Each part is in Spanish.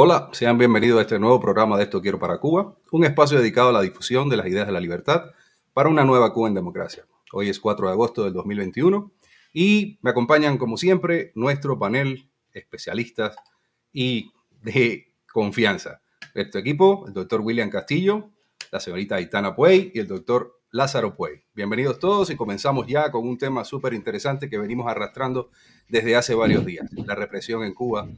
Hola, sean bienvenidos a este nuevo programa de Esto Quiero para Cuba, un espacio dedicado a la difusión de las ideas de la libertad para una nueva Cuba en democracia. Hoy es 4 de agosto del 2021 y me acompañan como siempre nuestro panel especialistas y de confianza. Este equipo, el doctor William Castillo, la señorita Aitana Puey y el doctor Lázaro Puey. Bienvenidos todos y comenzamos ya con un tema súper interesante que venimos arrastrando desde hace varios días, la represión en Cuba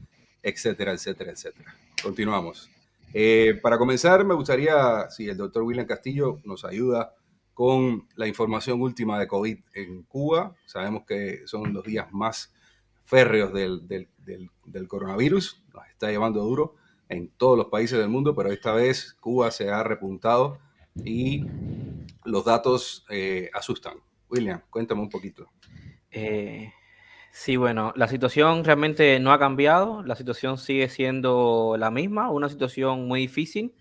etcétera, etcétera, etcétera. Continuamos. Eh, para comenzar, me gustaría, si el doctor William Castillo nos ayuda con la información última de COVID en Cuba. Sabemos que son los días más férreos del, del, del, coronavirus, nos está llevando duro en todos los países del mundo, pero esta vez Cuba se ha repuntado y los datos eh, asustan. William, cuéntame un poquito. Eh, Sí, bueno, la situación realmente no ha cambiado, la situación sigue siendo la misma, una situación muy difícil.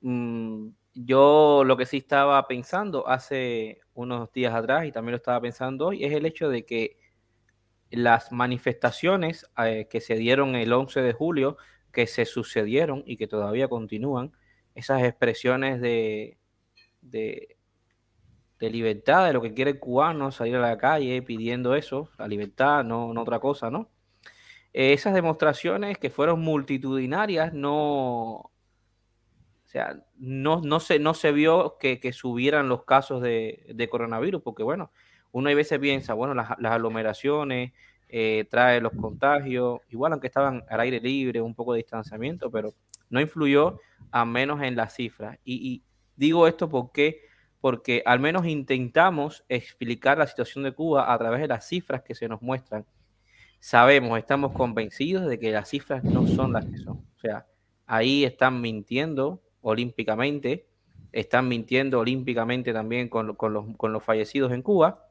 Mm, yo lo que sí estaba pensando hace unos días atrás y también lo estaba pensando hoy es el hecho de que las manifestaciones eh, que se dieron el 11 de julio, que se sucedieron y que todavía continúan, esas expresiones de, de de libertad, de lo que quiere el cubano, salir a la calle pidiendo eso, la libertad, no, no otra cosa, ¿no? esas demostraciones que fueron multitudinarias, no, o sea, no, no, se, no se vio que, subieran los casos de, coronavirus, porque bueno, uno a veces piensa, bueno, las, aglomeraciones eh, trae los contagios, igual aunque estaban al aire libre, un poco de distanciamiento, pero no influyó a menos en las cifras. Y digo esto porque porque al menos intentamos explicar la situación de Cuba a través de las cifras que se nos muestran. Sabemos, estamos convencidos de que las cifras no son las que son. O sea, ahí están mintiendo olímpicamente, están mintiendo olímpicamente también con, los, con los fallecidos en Cuba,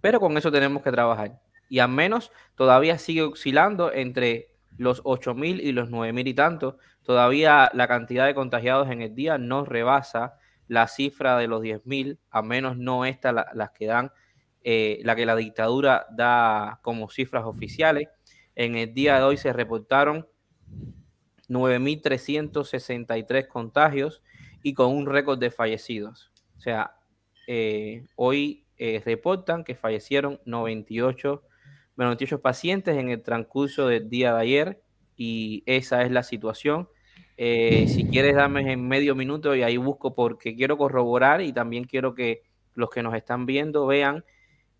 pero con eso tenemos que trabajar. Y al menos todavía sigue oscilando entre los 8.000 y los 9.000 y tanto. Todavía la cantidad de contagiados en el día no rebasa la cifra de los 10.000, a menos no esta las que dan, eh, la que la dictadura da como cifras oficiales. En el día de hoy se reportaron 9.363 contagios y con un récord de fallecidos. O sea, eh, hoy eh, reportan que fallecieron 98, 98 pacientes en el transcurso del día de ayer y esa es la situación. Eh, si quieres, dame en medio minuto y ahí busco porque quiero corroborar y también quiero que los que nos están viendo vean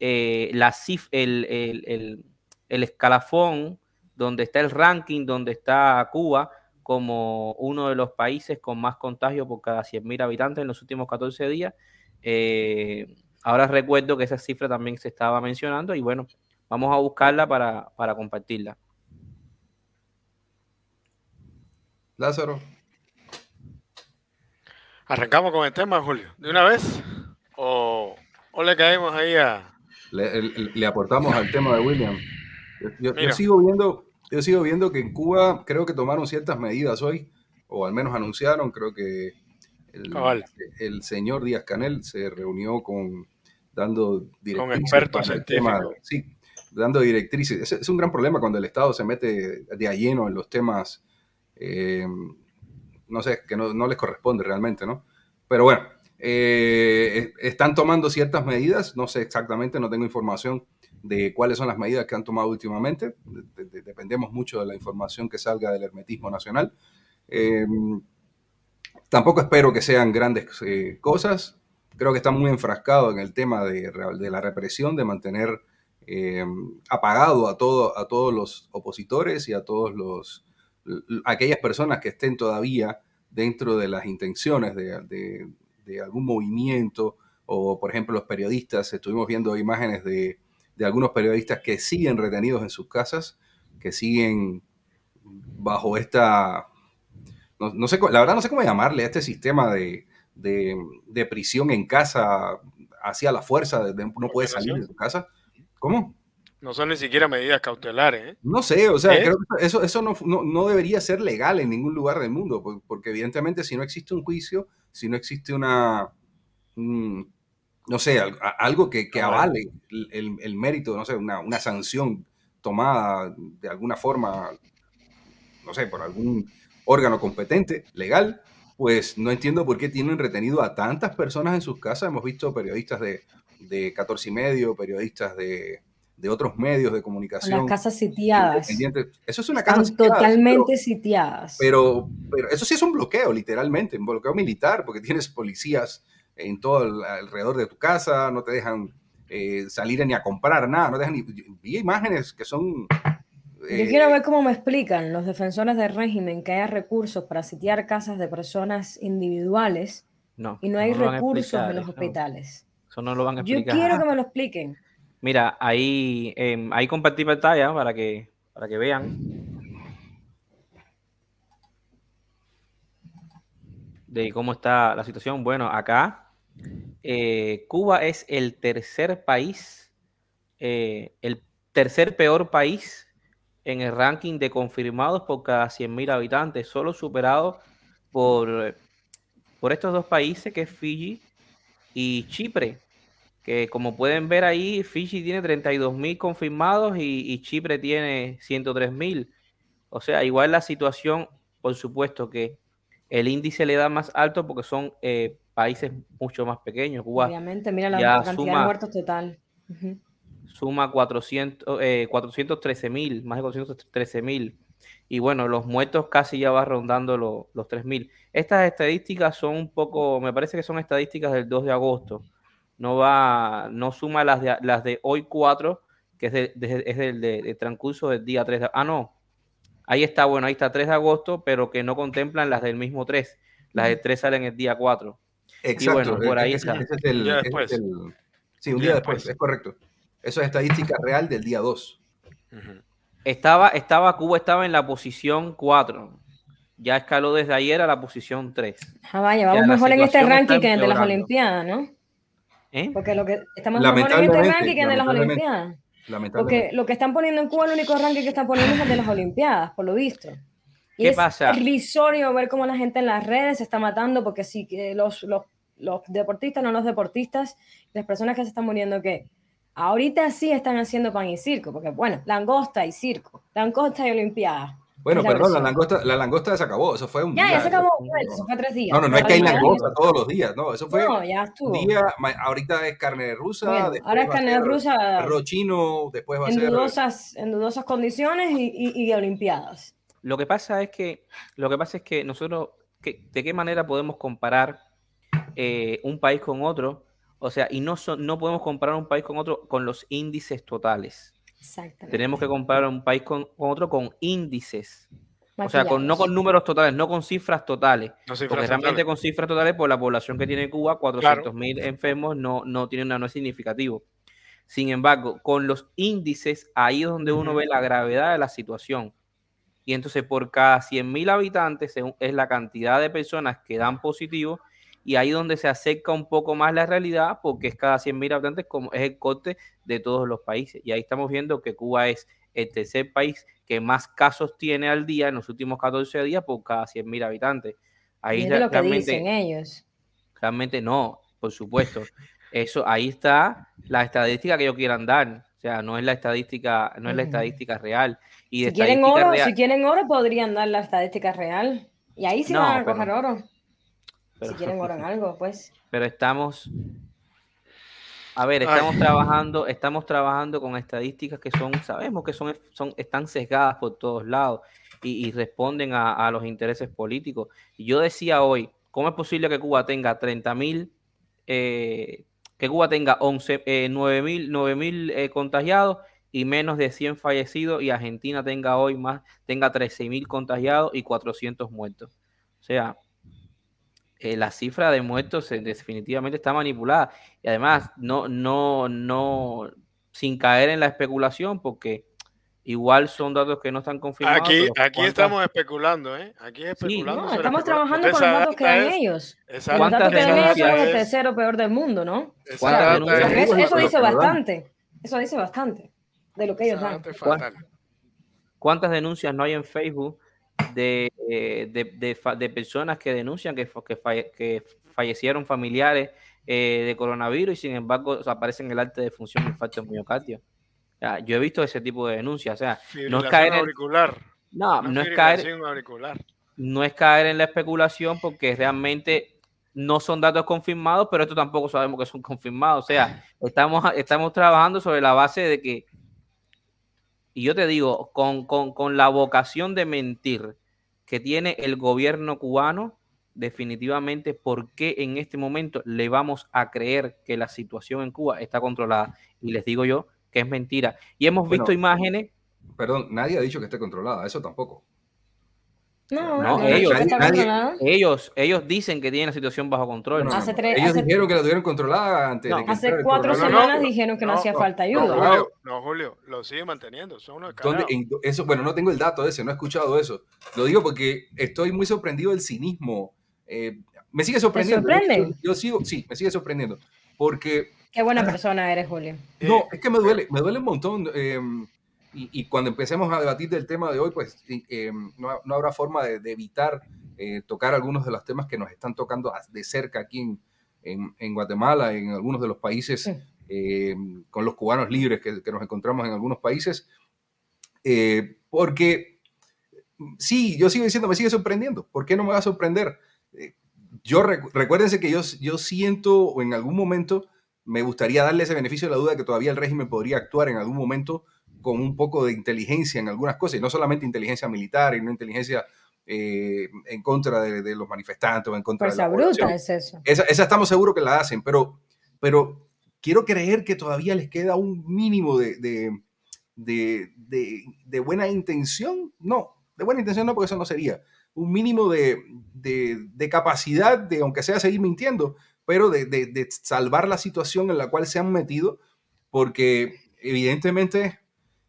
eh, la el, el, el, escalafón donde está el ranking, donde está Cuba como uno de los países con más contagios por cada 100.000 habitantes en los últimos 14 días. Eh, ahora recuerdo que esa cifra también se estaba mencionando y bueno, vamos a buscarla para, para compartirla. Lázaro. Arrancamos con el tema, Julio. ¿De una vez? ¿O, le caemos ahí a.? Le, aportamos al tema de William. Yo, sigo viendo, yo sigo viendo que en Cuba creo que tomaron ciertas medidas hoy, o al menos anunciaron, creo que el, señor Díaz Canel se reunió con dando directrices. Con expertos el tema, sí, dando directrices. Es, es, un gran problema cuando el Estado se mete de a lleno en los temas eh, no sé, que no, les corresponde realmente, ¿no? Pero bueno, eh, están tomando ciertas medidas, no sé exactamente, no tengo información de cuáles son las medidas que han tomado últimamente, dependemos mucho de la información que salga del hermetismo nacional. Eh, tampoco espero que sean grandes cosas, creo que están muy enfrascados en el tema de, la represión, de mantener apagado a, a todos los opositores y a todos los aquellas personas que estén todavía dentro de las intenciones de, algún movimiento, o por ejemplo los periodistas, estuvimos viendo imágenes de, algunos periodistas que siguen retenidos en sus casas, que siguen bajo esta, no, sé, la verdad no sé cómo llamarle a este sistema de, prisión en casa hacia la fuerza, de, no puede salir de su casa. ¿Cómo? No son ni siquiera medidas cautelares. ¿eh? No sé, o sea, ¿Eh? creo que eso, eso no, no, debería ser legal en ningún lugar del mundo, porque evidentemente si no existe un juicio, si no existe una, no sé, algo que, que avale el, el, mérito, no sé, una, una, sanción tomada de alguna forma, no sé, por algún órgano competente, legal, pues no entiendo por qué tienen retenido a tantas personas en sus casas. Hemos visto periodistas de, de 14 y medio, periodistas de, de otros medios de comunicación. Las casas sitiadas. Eso es una Están casa totalmente sitiadas. Pero, pero eso sí es un bloqueo, literalmente, un bloqueo militar, porque tienes policías en todo alrededor de tu casa, no te dejan eh, salir ni a comprar nada, no te dejan ni... Vi imágenes que son... Yo quiero eh, ver cómo me explican los defensores del régimen que haya recursos para sitiar casas de personas individuales no, y no hay recursos en los hospitales. Eso no lo van a explicar. Yo quiero que me lo expliquen. Mira, ahí, eh, ahí compartí pantalla para que, para que vean. De cómo está la situación. Bueno, acá eh, Cuba es el tercer país, eh, el tercer peor país en el ranking de confirmados por cada 100.000 habitantes, solo superado por, por estos dos países que es Fiji y Chipre que como pueden ver ahí, Fiji tiene 32.000 confirmados y, Chipre tiene 103.000. O sea, igual la situación, por supuesto que el índice le da más alto porque son eh, países mucho más pequeños. Obviamente, mira la cantidad de muertos total. Suma 400, eh, 413.000, más de 413.000. Y bueno, los muertos casi ya va rondando los 3.000. Estas estadísticas son un poco, me parece que son estadísticas del 2 de agosto no va, no suma las de, las de hoy 4, que es, del de, transcurso del día 3. ah, no. Ahí está, bueno, ahí está 3 de agosto, pero que no contemplan las del mismo 3. Las de 3 salen el día 4. Exacto. Y bueno, por ahí está. es el, sí, un día, después, es correcto. Eso es estadística real del día 2. Estaba, estaba, Cuba estaba en la posición 4. Ya escaló desde ayer a la posición 3. Ah, vaya, vamos mejor en este ranking que en el de las Olimpiadas, ¿no? ¿Eh? Porque lo que estamos en este ranking que de las Olimpiadas. Porque lo que están poniendo en Cuba, el único ranking que están poniendo es el de las Olimpiadas, por lo visto. Y ¿Qué es pasa? risorio ver cómo la gente en las redes se está matando, porque sí, que los, los, los deportistas, no los deportistas, las personas que se están muriendo, que ahorita sí están haciendo pan y circo, porque bueno, langosta y circo, langosta y olimpiadas. Bueno, perdón, la langosta, la langosta se acabó, eso fue un ya, día. Ya, se acabó, eso fue tres días. No, no, no es que hay langosta todos los días, no, eso fue no, ya estuvo. un día, ahorita es carne rusa, ahora es carne rusa, arroz chino, después va a en ser... Dudosas, en dudosas condiciones y, y, y, olimpiadas. Lo que pasa es que, lo que pasa es que nosotros, ¿de qué manera podemos comparar eh, un país con otro? O sea, y no, son, no podemos comparar un país con otro con los índices totales. Tenemos que comparar un país con, con otro con índices o sea, con, no con números totales, no con cifras totales. porque realmente con cifras totales, por la población que tiene Cuba, 400.000 enfermos no, no, tiene una, no es significativo. Sin embargo, con los índices, ahí es donde uno ve la gravedad de la situación. Y entonces, por cada 100.000 habitantes es la cantidad de personas que dan positivo. Y ahí donde se acerca un poco más la realidad, porque es cada 100.000 habitantes, como es el corte de todos los países. Y ahí estamos viendo que Cuba es el tercer país que más casos tiene al día en los últimos 14 días por cada 100.000 habitantes. Ahí es lo que dicen ellos. Realmente no, por supuesto. Eso, ahí está la estadística que ellos quieran dar. O sea, no es la estadística, no es la estadística real. Y si quieren oro, si quieren oro, podrían dar la estadística real. Y ahí sí van a coger oro. Si quieren oro en algo, pues. Pero estamos a ver, estamos trabajando, estamos trabajando con estadísticas que son, sabemos que son, son están sesgadas por todos lados y, responden a, los intereses políticos. Y yo decía hoy, ¿cómo es posible que Cuba tenga 30 mil, eh, que Cuba tenga 11, eh, 9 mil, eh, contagiados y menos de 100 fallecidos y Argentina tenga hoy más, tenga 13 mil contagiados y 400 muertos? O sea, eh, la cifra de muertos definitivamente está manipulada. Y además, no, no, no, sin caer en la especulación, porque igual son datos que no están confirmados. Aquí, aquí estamos especulando, ¿eh? Aquí especulando. estamos trabajando con los datos que dan ellos. Los datos que dan ellos son el tercero peor del mundo, ¿no? eso, dice bastante. Eso dice bastante de lo que ellos dan. ¿Cuántas denuncias no hay en Facebook de, de, personas que denuncian que, que, fallecieron familiares eh, de coronavirus y sin embargo aparecen en el arte de función infarto miocardio. yo he visto ese tipo de denuncias. O sea, no es caer en, No, no es caer. No es caer en la especulación porque realmente no son datos confirmados, pero esto tampoco sabemos que son confirmados. O sea, estamos, estamos trabajando sobre la base de que, y yo te digo, con, con, con la vocación de mentir que tiene el gobierno cubano, definitivamente, ¿por qué en este momento le vamos a creer que la situación en Cuba está controlada? Y les digo yo que es mentira. Y hemos visto imágenes. Perdón, nadie ha dicho que esté controlada, eso tampoco. No, ellos, ellos, ellos, dicen que tienen la situación bajo control. ellos dijeron que la tuvieron controlada antes de que Hace cuatro semanas dijeron que no, hacía falta ayuda. No, Julio, lo siguen manteniendo. Son unos eso, bueno, no tengo el dato ese, no he escuchado eso. Lo digo porque estoy muy sorprendido del cinismo. Eh, me sigue sorprendiendo. Yo, sigo, sí, me sigue sorprendiendo. Porque. Qué buena persona eres, Julio. No, es que me duele, me duele un montón. Eh, y, cuando empecemos a debatir del tema de hoy, pues eh, no, no, habrá forma de, evitar eh, tocar algunos de los temas que nos están tocando de cerca aquí en, en, en Guatemala, en algunos de los países, eh, con los cubanos libres que, que, nos encontramos en algunos países, porque sí, yo sigo diciendo, me sigue sorprendiendo. ¿Por qué no me va a sorprender? yo recuérdense que yo, yo siento o en algún momento me gustaría darle ese beneficio de la duda que todavía el régimen podría actuar en algún momento con un poco de inteligencia en algunas cosas, y no solamente inteligencia militar, y no inteligencia eh, en contra de, los manifestantes o en contra de la bruta es eso. Esa, estamos seguros que la hacen, pero, pero quiero creer que todavía les queda un mínimo de, de, de, buena intención. No, de buena intención no, porque eso no sería. Un mínimo de, capacidad de, aunque sea seguir mintiendo, pero de salvar la situación en la cual se han metido, porque evidentemente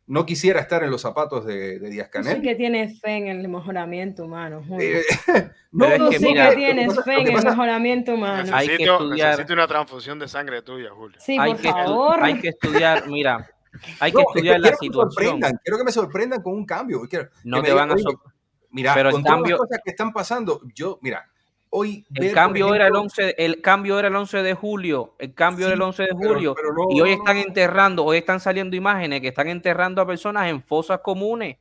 no quisiera estar en los zapatos de, de Díaz Canel. Sí que tienes fe en el mejoramiento humano. Eh, no, es que, sí que tienes fe en el mejoramiento humano. Necesito, hay que estudiar. necesito una transfusión de sangre tuya, Julio. Sí, hay por favor. Hay que estudiar, mira, hay que estudiar la situación. quiero que me sorprendan con un cambio. no te van a sorprender. Mira, pero con todas las cosas que están pasando, yo, mira, hoy el cambio era el 11 el cambio era el 11 de julio el cambio era el 11 de julio y hoy están enterrando hoy están saliendo imágenes que están enterrando a personas en fosas comunes.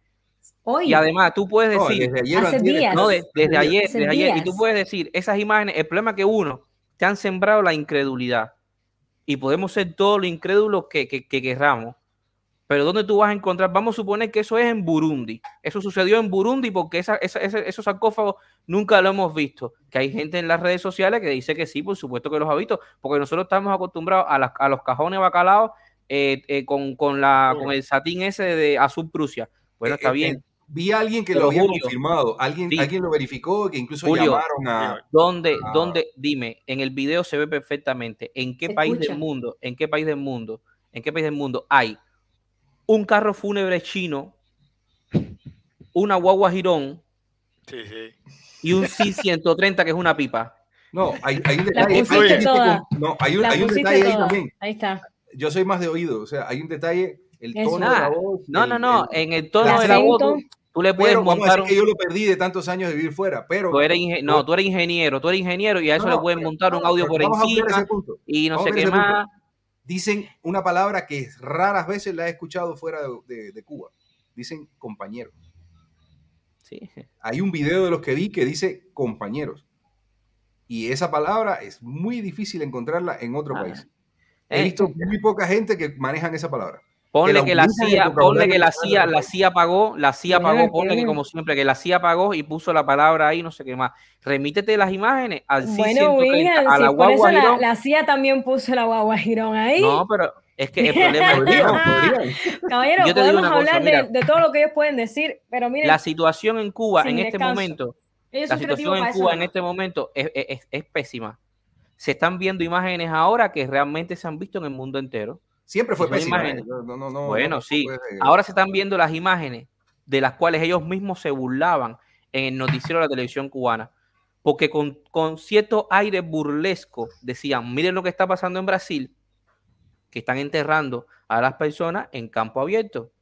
Hoy. y además tú puedes decir desde ayer, hace días, no, desde ayer desde ayer y tú puedes decir esas imágenes el problema es que uno te han sembrado la incredulidad y podemos ser todos los incrédulos que, que, que querramos pero ¿dónde tú vas a encontrar? Vamos a suponer que eso es en Burundi. Eso sucedió en Burundi porque esa, esos sarcófagos nunca lo hemos visto. Que hay gente en las redes sociales que dice que sí, por supuesto que los ha visto, porque nosotros estamos acostumbrados a, a los cajones bacalaos eh, eh, con, la, con el satín ese de azul Prusia. Bueno, está eh, bien. Vi a alguien que lo había confirmado, alguien, alguien lo verificó, que incluso llamaron a... ¿dónde, ¿Dónde? Dime, en el video se ve perfectamente en qué país del mundo, en qué país del mundo, en qué país del mundo hay un carro fúnebre chino, una guagua girón y un C-130 que es una pipa. No, hay, hay un detalle. Hay, no, hay un, hay un detalle ahí también. Ahí está. Yo soy más de oído, o sea, hay un detalle, el tono de la voz. No, no, no, en el tono de la voz tú, le puedes montar. que yo lo perdí de tantos años de vivir fuera, pero. Tú eres no, tú eres ingeniero, tú eres ingeniero y a eso le puedes montar un audio por encima y no sé qué más dicen una palabra que raras veces la he escuchado fuera de, Cuba. Dicen compañeros. Sí. Hay un video de los que vi que dice compañeros. Y esa palabra es muy difícil encontrarla en otro ah. país. He visto muy poca gente que manejan esa palabra. Ponle que, la CIA, ponle que la CIA, la CIA pagó, la CIA pagó, ponle que como siempre, que la CIA pagó y puso la palabra ahí, no sé qué más. Remítete las imágenes al bueno, William, a la guagua la, la, CIA también puso la guagua girón ahí. No, pero es que el problema es Caballero, podemos hablar de, todo lo que ellos pueden decir, pero miren. La situación en Cuba en este momento, la situación en Cuba en este momento es, es, es pésima. Se están viendo imágenes ahora que realmente se han visto en el mundo entero Siempre fue pésima. ¿eh? bueno, sí. Ahora se están viendo las imágenes de las cuales ellos mismos se burlaban en el noticiero de la televisión cubana. Porque con, con cierto aire burlesco decían, miren lo que está pasando en Brasil, que están enterrando a las personas en campo abierto.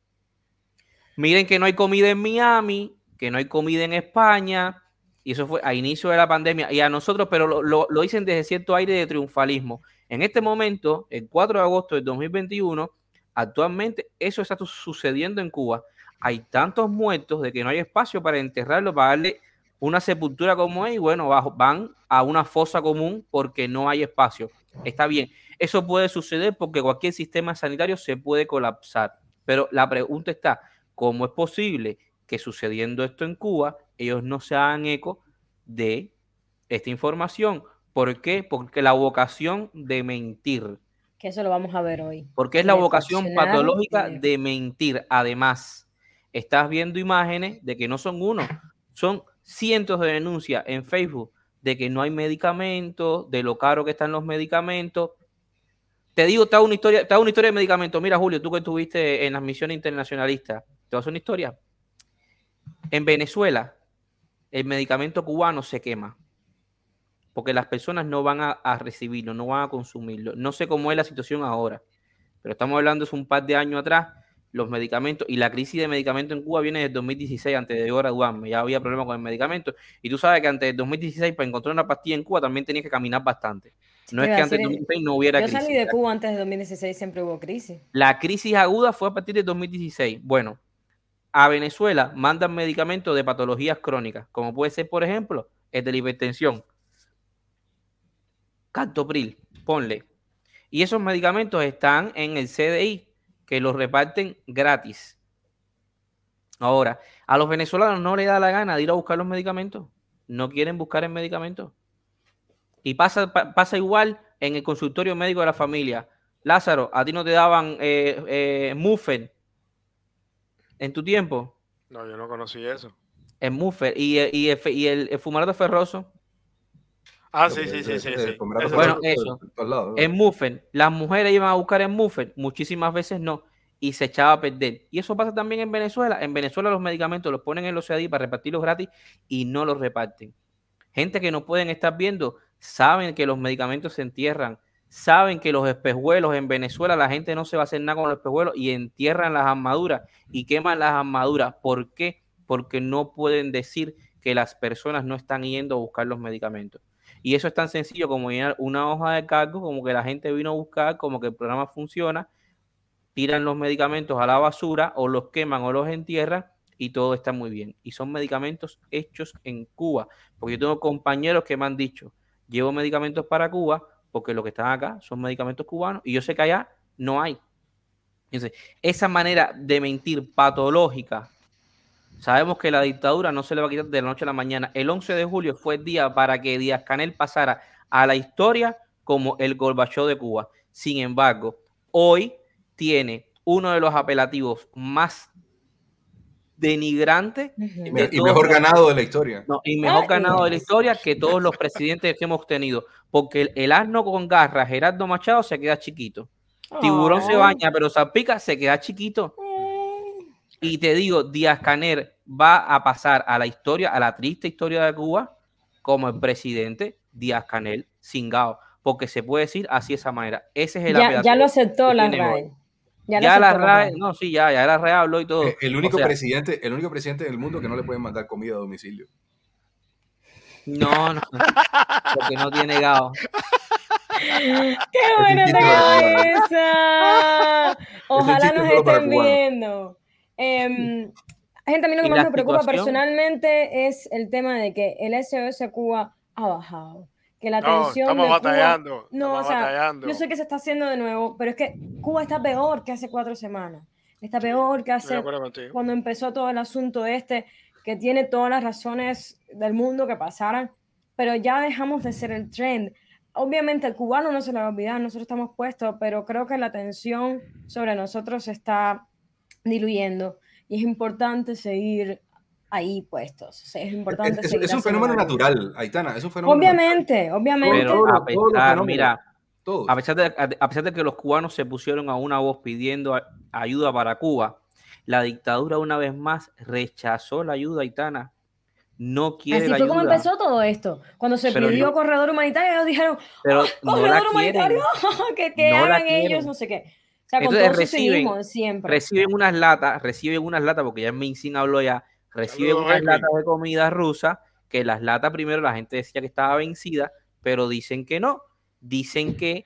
Miren que no hay comida en Miami, que no hay comida en España, y eso fue a inicio de la pandemia, y a nosotros, pero lo, lo, lo dicen desde cierto aire de triunfalismo. En este momento, el 4 de agosto del 2021, actualmente eso está sucediendo en Cuba. hay tantos muertos de que no hay espacio para enterrarlo, para darle una sepultura como es, y bueno, van a una fosa común porque no hay espacio. Está bien, eso puede suceder porque cualquier sistema sanitario se puede colapsar, pero la pregunta está, ¿cómo es posible que sucediendo esto en Cuba, ellos no se hagan eco de esta información? ¿Por qué? Porque la vocación de mentir. Que eso lo vamos a ver hoy. Porque es la vocación patológica de mentir. Además, estás viendo imágenes de que no son uno, son cientos de denuncias en Facebook de que no hay medicamentos, de lo caro que están los medicamentos. Te digo, hago una historia, hago una historia de medicamentos. Mira, Julio, tú que estuviste en las misiones internacionalistas, te voy a hacer una historia. En Venezuela, el medicamento cubano se quema porque las personas no van a, recibirlo, no van a consumirlo. No sé cómo es la situación ahora, pero estamos hablando de un par de años atrás, los medicamentos y la crisis de medicamentos en Cuba viene desde 2016, antes de yo graduarme, ya había problemas con el medicamento. Y tú sabes que antes de 2016, para encontrar una pastilla en Cuba, también tenías que caminar bastante. No es que antes de 2016 no hubiera crisis. Yo salí de Cuba antes de 2016, siempre hubo crisis. La crisis aguda fue a partir de 2016. Bueno, a Venezuela mandan medicamentos de patologías crónicas, como puede ser, por ejemplo, el de la hipertensión Cantopril, ponle. Y esos medicamentos están en el CDI, que los reparten gratis. Ahora, a los venezolanos no les da la gana de ir a buscar los medicamentos. No quieren buscar el medicamento. Y pasa, pasa igual en el consultorio médico de la familia. Lázaro, ¿a ti no te daban eh, eh, en tu tiempo? No, yo no conocí eso. El Muffen y, y, el, el fumarato ferroso. Ah, sí, sí, sí, sí. Bueno, eso. En Muffen, las mujeres iban a buscar en Muffen, muchísimas veces no, y se echaba a perder. Y eso pasa también en Venezuela. En Venezuela los medicamentos los ponen en los CDI para repartirlos gratis y no los reparten. Gente que no pueden estar viendo, saben que los medicamentos se entierran, saben que los espejuelos en Venezuela la gente no se va a hacer nada con los espejuelos y entierran las armaduras y queman las armaduras. ¿Por qué? Porque no pueden decir que las personas no están yendo a buscar los medicamentos. Y eso es tan sencillo como llenar una hoja de cargo, como que la gente vino a buscar, como que el programa funciona, tiran los medicamentos a la basura o los queman o los entierran y todo está muy bien. Y son medicamentos hechos en Cuba, porque yo tengo compañeros que me han dicho, llevo medicamentos para Cuba porque lo que están acá son medicamentos cubanos y yo sé que allá no hay. Entonces, esa manera de mentir patológica Sabemos que la dictadura no se le va a quitar de la noche a la mañana. El 11 de julio fue el día para que Díaz Canel pasara a la historia como el Gorbachov de Cuba. Sin embargo, hoy tiene uno de los apelativos más denigrantes y, mejor ganado de la historia. y mejor ganado de la historia que todos los presidentes que hemos tenido. Porque el, asno con garra, Gerardo Machado, se queda chiquito. Tiburón se baña, pero salpica, se queda chiquito. Y te digo, Díaz Caner va a pasar a la historia, a la triste historia de Cuba, como el presidente Díaz Canel cingado, porque se puede decir así de esa manera. Ese es el ya, ya lo aceptó la RAE. Ya, la RAE, no, sí, ya, ya la RAE habló y todo. Eh, el, único presidente, el único presidente del mundo que no le pueden mandar comida a domicilio. No, no, porque no tiene gado. ¡Qué buena esa! Ojalá nos estén viendo. Em, gente, a mí lo que más me preocupa personalmente es el tema de que el SOS Cuba ha bajado. Que la tensión. Estamos batallando. no, o sea, yo sé que se está haciendo de nuevo, pero es que Cuba está peor que hace cuatro semanas. Está peor que hace. Cuando empezó todo el asunto este, que tiene todas las razones del mundo que pasaran, pero ya dejamos de ser el trend. Obviamente, el cubano no se lo va a olvidar, nosotros estamos puestos, pero creo que la tensión sobre nosotros está diluyendo y es importante seguir ahí puestos. es importante es, un fenómeno natural, Aitana, es un fenómeno Obviamente, obviamente. Pero a pesar, mira, a pesar, de, a pesar de que los cubanos se pusieron a una voz pidiendo ayuda para Cuba, la dictadura una vez más rechazó la ayuda haitana. No quiere Así fue como empezó todo esto. Cuando se pidió corredor humanitario, ellos dijeron, pero ah, corredor humanitario, que, que hagan ellos, no sé qué. Entonces reciben, reciben unas latas, reciben unas latas, porque ya Minsin habló ya, reciben unas latas de comida rusa, que las latas primero la gente decía que estaba vencida, pero dicen que no, dicen que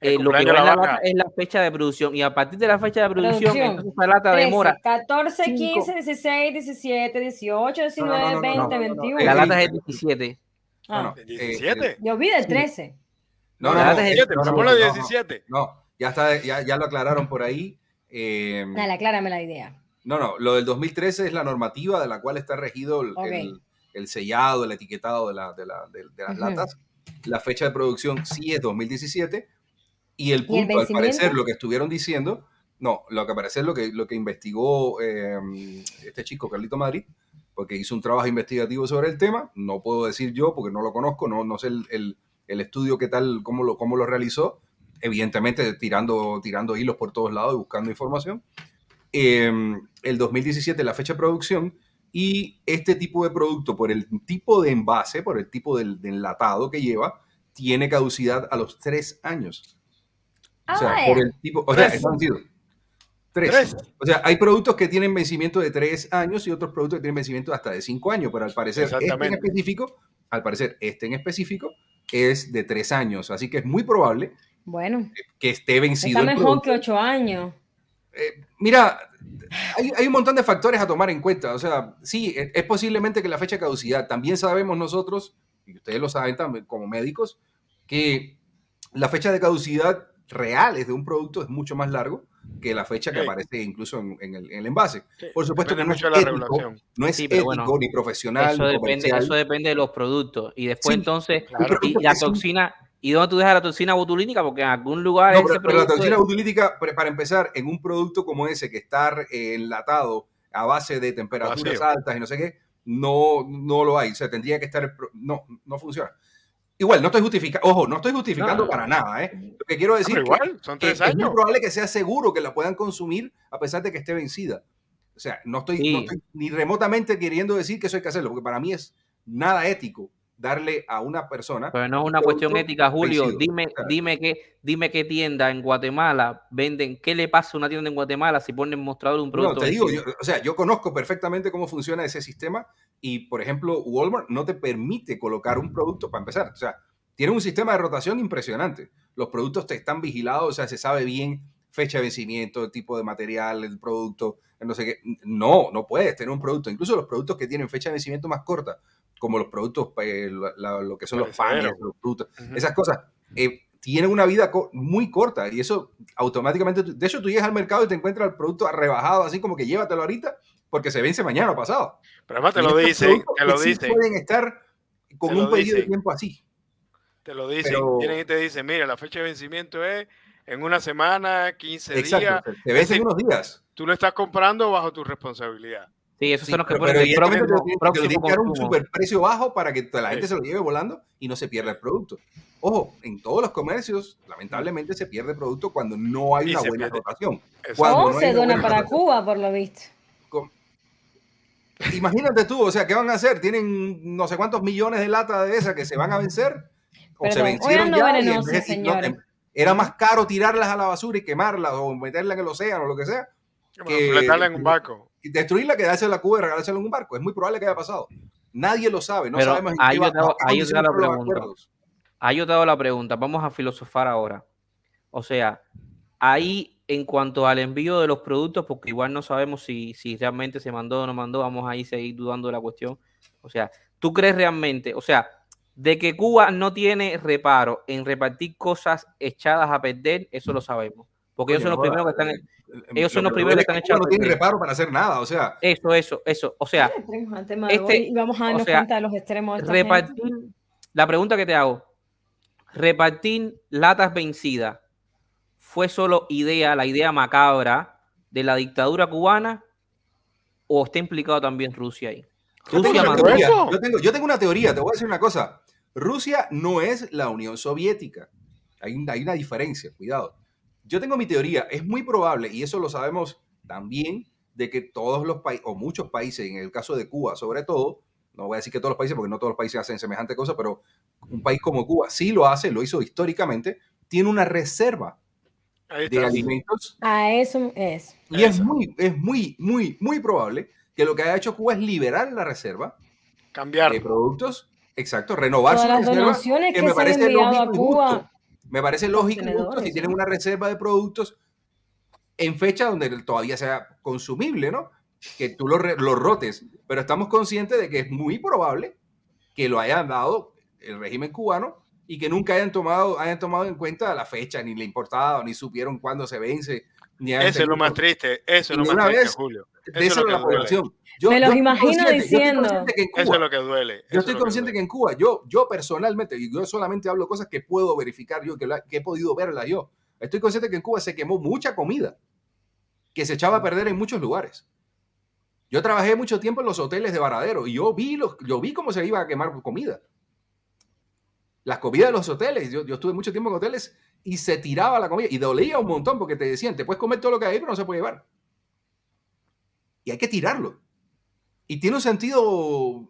eh, lo que va en la lata es la fecha de producción. Y a partir de la fecha de producción, Producción. esa lata 13, demora. 14, cinco. 15, 16, 17, 18, 19, no, no, no, 20, no, no, no. 21. La lata es el 17. No, Ah, no, eh, 17. Yo vi del 13. No, no, La no, lata es el- 17, no, no, ponle no, no, 17. No, ya está, ya, ya lo aclararon por ahí. Eh, Dale, aclárame la idea. no, no, lo del 2013 es la normativa de la cual está regido el, el- el sellado, el etiquetado de, la- de la- de- de las latas. La fecha de producción sí es 2017 y el ¿Y el punto, al parecer, lo que estuvieron diciendo, no, lo que parece lo que, lo que investigó eh, este chico, Carlito Madrid, porque hizo un trabajo investigativo sobre el tema, no puedo decir yo porque no lo conozco, no, no sé el, el- el estudio qué tal, cómo lo, cómo lo realizó, evidentemente tirando, tirando hilos por todos lados y buscando información. Eh, el 2017 la fecha de producción y este tipo de producto, por el tipo de envase, por el tipo del, de enlatado que lleva, tiene caducidad a los tres años. O sea, Ah, por el tipo, o sea, Tres. han sido tres. Tres. O sea, hay productos que tienen vencimiento de tres años y otros productos que tienen vencimiento hasta de cinco años, pero al parecer este en específico, al parecer este en específico es de tres años, así que es muy probable Bueno, que esté vencido está mejor que 8 años. Eh, mira, hay, hay un montón de factores a tomar en cuenta. O sea, sí, es, es posiblemente que la fecha de caducidad, también sabemos nosotros, y ustedes lo saben también como médicos, que la fecha de caducidad reales de un producto es mucho más largo que la fecha que Sí. aparece incluso en, en el, en el envase. Sí, Por supuesto que depende no es mucho de la ético, regulación. no es Sí, ético bueno, ni profesional, Eso depende, comercial. eso depende de los productos. Y después Sí, entonces, claro. y la toxina, ¿y dónde tú dejas la toxina botulínica? Porque en algún lugar No, ese pero, pero la toxina es- botulítica, pre- para empezar, en un producto como ese que está eh, enlatado a base de temperaturas Vacío. altas y no sé qué, no, no lo hay. O sea, tendría que estar. No, no funciona. Igual, no estoy justificando, ojo, no estoy justificando No. para nada, ¿eh? Lo que quiero Ah, decir pero igual, son que tres es muy años. probable que sea seguro que la puedan consumir a pesar de que esté vencida. O sea, no estoy, Sí. no estoy ni remotamente queriendo decir que eso hay que hacerlo, porque para mí es nada ético darle a una persona Pero no es una cuestión ética, Julio. vencido. Dime, Claro. dime qué, dime qué tienda en Guatemala venden, qué le pasa a una tienda en Guatemala si ponen mostrador un No, producto. te digo, yo- o sea, yo conozco perfectamente cómo funciona ese sistema y, por ejemplo, Walmart no te permite colocar un producto para empezar. O sea, tiene un sistema de rotación impresionante. Los productos te están vigilados, o sea, se sabe bien fecha de vencimiento, el tipo de material, el producto, no sé qué. No, no puedes tener un producto. Incluso los productos que tienen fecha de vencimiento más corta, como los productos, eh, la- la- lo que son los panes, los frutos, esas cosas, eh, tienen una vida co- muy corta y eso automáticamente, de hecho tú llegas al mercado y te encuentras el producto rebajado, así como que llévatelo ahorita porque se vence mañana o pasado. Pero además te Y lo dicen, te lo sí dicen, pueden estar con Te un periodo de tiempo así. te lo dicen. pero- Tienen y te dicen, mira, la fecha de vencimiento es en una semana, 15 días. Exacto, te vencen decir, unos días. Tú lo estás comprando bajo tu responsabilidad. Sí, esos Sí, son los que pero, ponen pero el te próximo, lo te lo un superprecio bajo para que la gente Sí. se lo lleve volando y no se pierda el producto. Ojo, en todos los comercios, lamentablemente se pierde el producto cuando no hay Y una buena pierde. rotación. Cuando O no se dona para rotación. Cuba, por lo visto. Con- Imagínate tú, o sea, ¿qué van a hacer? Tienen no sé cuántos millones de latas de esas que se van a vencer. O se vencieron lo ya. y venenoso, entonces, y no, señores. em, era más caro tirarlas a la basura y quemarlas o meterlas en el océano o lo que sea. Que- fletarla en un barco. Y destruirla, quedársela a Cuba y regalársela en un barco. Es muy probable que haya pasado. Nadie lo sabe, no Pero sabemos en ahí yo te hago- ahí te hago la pregunta. Ahí yo te hago la pregunta, vamos a filosofar ahora. O sea, ahí en cuanto al envío de los productos, porque igual no sabemos si, si realmente se mandó o no mandó, vamos ahí a seguir dudando de la cuestión. O sea, ¿tú crees realmente, o sea, de que Cuba no tiene reparo en repartir cosas echadas a perder, eso lo sabemos? Porque ellos son los no primeros que están... eh, ellos son lo los primeros que es están echados No a tiene perder. reparo para hacer nada, o sea, Eso, eso, eso. O sea, este- vamos a darnos o sea, cuenta de los extremos de esta gente. repartir, la pregunta que te hago, repartir latas vencidas, ¿fue solo idea, la idea macabra de la dictadura cubana o está implicado también Rusia ahí? yo tengo, Rusia teoría, eso? yo, tengo, yo tengo una teoría, te voy a decir una cosa. Rusia no es la Unión Soviética. Hay, un- hay una diferencia, cuidado. Yo tengo mi teoría, es muy probable, y eso lo sabemos también, de que todos los países, o muchos países, en el caso de Cuba sobre todo, no voy a decir que todos los países, porque no todos los países hacen semejante cosa, pero un país como Cuba sí lo hace, lo hizo históricamente, tiene una reserva de alimentos A eso es. y es muy, es muy, muy, muy probable que lo que haya hecho Cuba es liberar la reserva Cambiar. de productos, exacto, renovar Todas su las reserva, donaciones que que, me se han parece enviado lógico a Cuba. Me parece lógico justo si tienen ¿no? una reserva de productos en fecha donde todavía sea consumible, ¿no? Que tú lo, rotes. Pero estamos conscientes de que es muy probable que lo hayan dado el régimen cubano y que nunca hayan tomado, hayan tomado en cuenta la fecha, ni le importaba, ni supieron cuándo se vence. Ni Eso es lo más triste, eso es lo más triste, vez, Julio. Es a la población. Yo, Me los imagino diciendo- consciente que en Eso Cuba- es lo que duele. eso yo es estoy que consciente que en Cuba, yo, yo personalmente, y yo solamente hablo cosas que puedo verificar yo, que, la- que he podido verlas yo. Estoy consciente que en Cuba se quemó mucha comida que se echaba a perder en muchos lugares. Yo trabajé mucho tiempo en los hoteles de Varadero y yo vi, los, yo vi cómo se iba a quemar comida. Las comidas de los hoteles, yo, yo estuve mucho tiempo en hoteles y se tiraba la comida y dolía un montón porque te decían, te puedes comer todo lo que hay, pero no se puede llevar. Y hay que tirarlo. Y tiene un sentido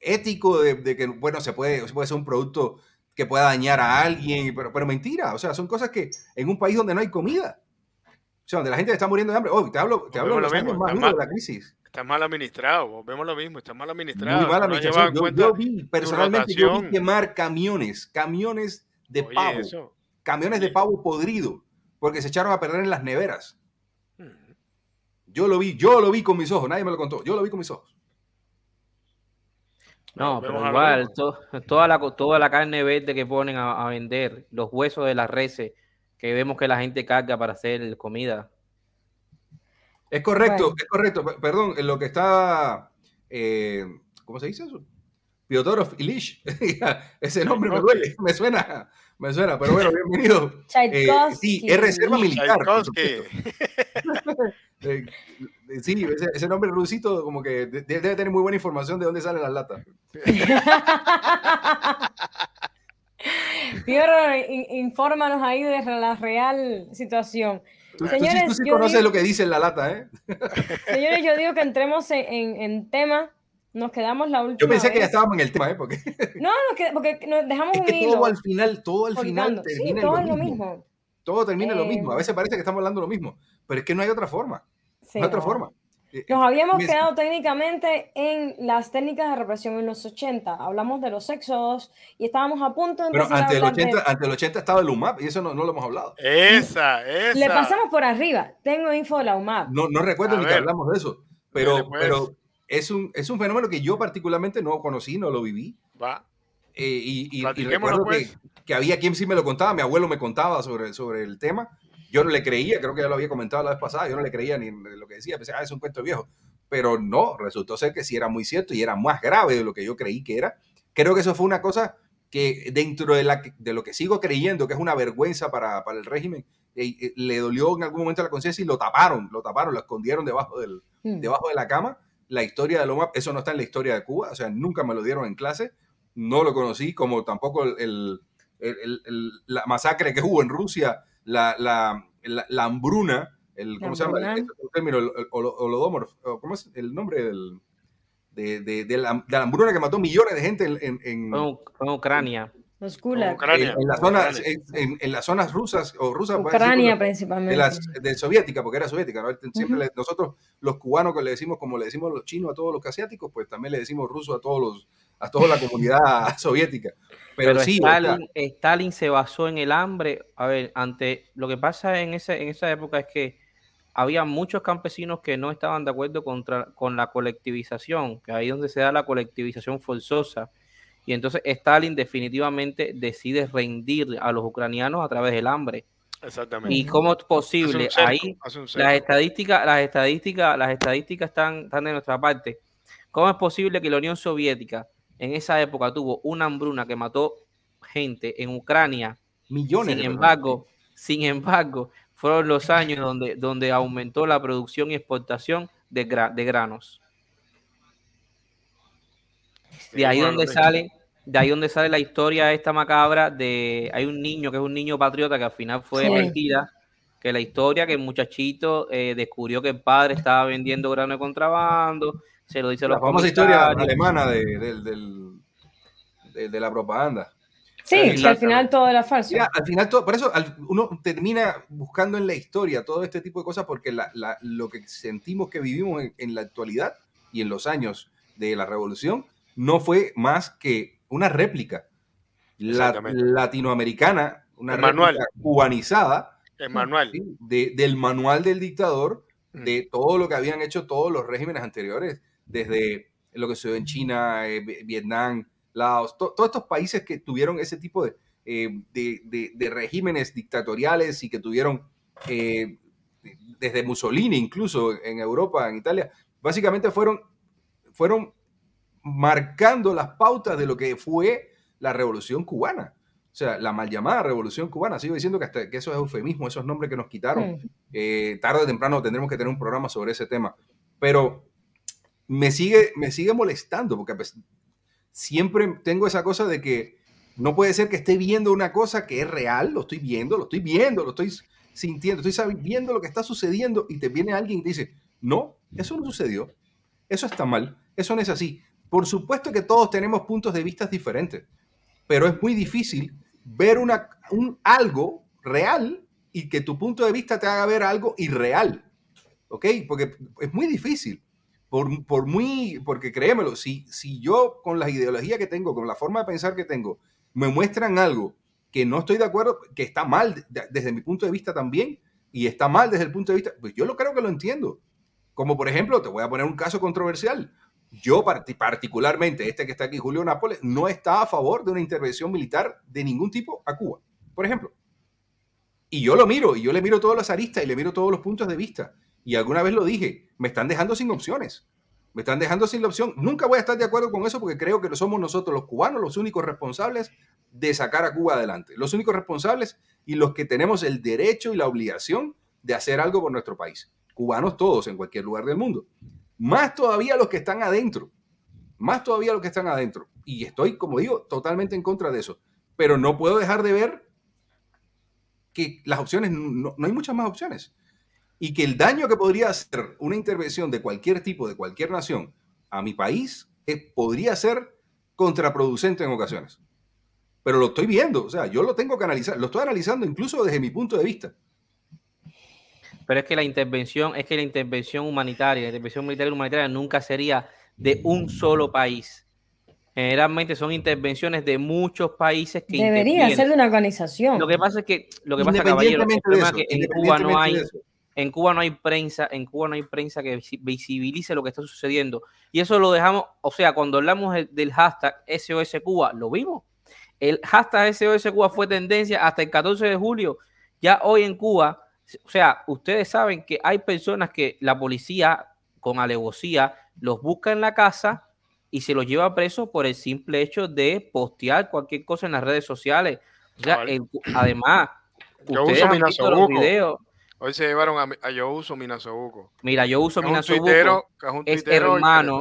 ético de, de que, bueno, se puede, puede ser un producto que pueda dañar a alguien, pero, pero mentira. O sea, son cosas que en un país donde no hay comida, o sea, donde la gente está muriendo de hambre. Oh, te hablo, te hablo de los lo años mismo, más está duros de mal. la crisis. Está mal administrado, vemos lo mismo, está mal administrado. Muy no Yo, vi, personalmente, yo vi quemar camiones, camiones de Oye, pavo, eso. camiones de pavo podrido, porque se echaron a perder en las neveras. Yo lo vi, yo lo vi con mis ojos, nadie me lo contó, yo lo vi con mis ojos. No, pero igual, to- toda, la, toda la carne verde que ponen a, a vender, los huesos de las reses que vemos que la gente carga para hacer comida. Es correcto, Bueno. es correcto. Perdón, en lo que está, eh, ¿cómo se dice eso? Fyodorov Ilich. Ese nombre me duele, me suena, me suena, pero bueno, bienvenido. Eh, Tchaikovsky. sí, es reserva militar. Eh, eh, sí, ese, ese nombre rusito como que de- de- debe tener muy buena información de dónde salen las latas. Piero, in- infórmanos ahí de la real situación. Tú, tú sí- Señores, tú sí conoces digo- lo que dice en la lata, ¿eh? Señores, yo digo que entremos en, en- en tema. Nos quedamos la última Yo pensé que ya estábamos en el tema, ¿eh? Porque No, no, que- porque nos dejamos es un hilo. todo al final, todo al final. Sí, termina en todo lo es lo mismo. Todo termina en lo Eh, mismo. A veces parece que estamos hablando lo mismo, pero es que no hay otra forma. Sí, no hay otra no. forma. Eh, Nos habíamos me- quedado técnicamente en las técnicas de represión en los 80. Hablamos de los éxodos y estábamos a punto de Pero empezar ante a el, hablar de- 80, ante el 80 estaba el UMAP y eso no, no lo hemos hablado. Esa, esa. Le pasamos por arriba. Tengo info de la UMAP. No, no recuerdo A ni que ver. hablamos de eso. Pero, Dale, pues. pero es, un, es un fenómeno que yo particularmente no conocí, no lo viví. Va. Eh, y, y- y recuerdo pues. que, que había quien sí me lo contaba, mi abuelo me contaba sobre, sobre el tema. Yo no le creía, creo que ya lo había comentado la vez pasada, yo no le creía ni lo que decía, pensé, ah, es un cuento viejo. Pero no, resultó ser que sí era muy cierto y era más grave de lo que yo creí que era. Creo que eso fue una cosa que dentro de, la, de lo que sigo creyendo que es una vergüenza para, para el régimen, eh, eh, le dolió en algún momento a la conciencia y lo taparon, lo taparon, lo escondieron debajo del, Mm. debajo de la cama. La historia de Loma, eso no está en la historia de Cuba, o sea, nunca me lo dieron en clase, no lo conocí, como tampoco el, el- el- el- la masacre que hubo en Rusia, la, la, la- la hambruna, el, ¿cómo se llama? El, hambruna. el término, el, ¿cómo es el nombre del, de, de- de la, de la hambruna que mató millones de gente en, en- Ucrania. Los. Ucrania. en- en las zonas, en, las zonas rusas o rusas decir, Ucrania de principalmente. las de soviética, porque era soviética, ¿no? Siempre le- nosotros los cubanos que le decimos como le decimos los chinos a todos los asiáticos, pues también le decimos ruso a todos los a toda la comunidad soviética. Pero, Pero, sí, o sea, Stalin, Stalin se basó en el hambre. A ver, ante lo que pasa en, ese, en esa época es que había muchos campesinos que no estaban de acuerdo contra, con la colectivización, que ahí es donde se da la colectivización forzosa. Y entonces Stalin definitivamente decide rendir a los ucranianos a través del hambre. Exactamente. ¿Y cómo es posible? cerco, Ahí las estadísticas, las estadísticas, las estadísticas están, están de nuestra parte. ¿Cómo es posible que la Unión Soviética en esa época tuvo una hambruna que mató gente en Ucrania? millones Sin de embargo, sin embargo, fueron los años donde, donde aumentó la producción y exportación de, gra- de granos. De ahí donde sale, de ahí donde sale la historia esta macabra de hay un niño que es un niño patriota que al final fue Sí. mentira, que la historia que el muchachito eh, descubrió que el padre estaba vendiendo grano de contrabando, se lo dice La los famosa historia alemana de, del- de- de la propaganda. Sí, y al Exactamente. final todo era falso. Mira, al final, todo, por eso al- uno termina buscando en la historia todo este tipo de cosas porque la- la- lo que sentimos que vivimos en, en la actualidad y en los años de la revolución no fue más que una réplica la- latinoamericana, una El manual. réplica cubanizada El manual. ¿sí? de- del manual del dictador, Mm. de todo lo que habían hecho todos los regímenes anteriores, desde lo que sucedió en China, eh, Vi- Vietnam, Laos, to- todos estos países que tuvieron ese tipo de, eh, de, de- de regímenes dictatoriales y que tuvieron, eh, desde Mussolini incluso en Europa, en Italia, básicamente fueron, fueron marcando las pautas de lo que fue la revolución cubana. O sea, la mal llamada revolución cubana. Sigo diciendo que, hasta, que eso es eufemismo, esos nombres que nos quitaron. Mm. Eh, tarde o temprano tendremos que tener un programa sobre ese tema. Pero me sigue, me sigue molestando porque pues, siempre tengo esa cosa de que no puede ser que esté viendo una cosa que es real, lo estoy viendo, lo estoy viendo, lo estoy sintiendo, estoy viendo lo que está sucediendo y te viene alguien y dice, no, eso no sucedió, eso está mal, eso no es así. Por supuesto que todos tenemos puntos de vista diferentes, pero es muy difícil ver un algo real y que tu punto de vista te haga ver algo irreal. ¿Ok? Porque es muy difícil. Por, por muy, porque créemelo, si, si yo con las ideologías que tengo, con la forma de pensar que tengo, me muestran algo que no estoy de acuerdo, que está mal de- desde mi punto de vista también, y está mal desde el punto de vista, pues yo lo creo que lo entiendo. Como por ejemplo, te voy a poner un caso controversial. Yo parti- particularmente, este que está aquí, Julio Nápoles, no está a favor de una intervención militar de ningún tipo a Cuba, por ejemplo. Y yo lo miro, y yo le miro todas las aristas y le miro todos los puntos de vista. Y alguna vez lo dije, me están dejando sin opciones. Me están dejando sin la opción. Nunca voy a estar de acuerdo con eso porque creo que somos nosotros los cubanos los únicos responsables de sacar a Cuba adelante. Los únicos responsables y los que tenemos el derecho y la obligación de hacer algo por nuestro país. Cubanos todos en cualquier lugar del mundo. Más todavía los que están adentro. Más todavía los que están adentro. Y estoy, como digo, totalmente en contra de eso. Pero no puedo dejar de ver que las opciones, no, no hay muchas más opciones. Y que el daño que podría hacer una intervención de cualquier tipo, de cualquier nación, a mi país, podría ser contraproducente en ocasiones. Pero lo estoy viendo, o sea, yo lo tengo que analizar, lo estoy analizando incluso desde mi punto de vista. Pero es que la intervención, es que la intervención humanitaria, la intervención militar y humanitaria nunca sería de un solo país. Generalmente son intervenciones de muchos países que Debería ser de una organización. Lo que pasa es que, lo que pasa, caballero, el Independientemente de problema eso, es que en Cuba no hay. En Cuba no hay prensa, en Cuba no hay prensa que visi- visibilice lo que está sucediendo. Y eso lo dejamos, o sea, cuando hablamos de- del hashtag SOS Cuba, lo vimos. El hashtag SOS Cuba fue tendencia hasta el 14 de julio. Ya hoy en Cuba, o sea, ustedes saben que hay personas que la policía con alevosía los busca en la casa y se los lleva presos por el simple hecho de postear cualquier cosa en las redes sociales. O sea, el- además, Yo ustedes uso han visto los videos. Hoy se llevaron a, a Yo Uso Minasobuco. Mira, yo uso Minasobuco. es hermano.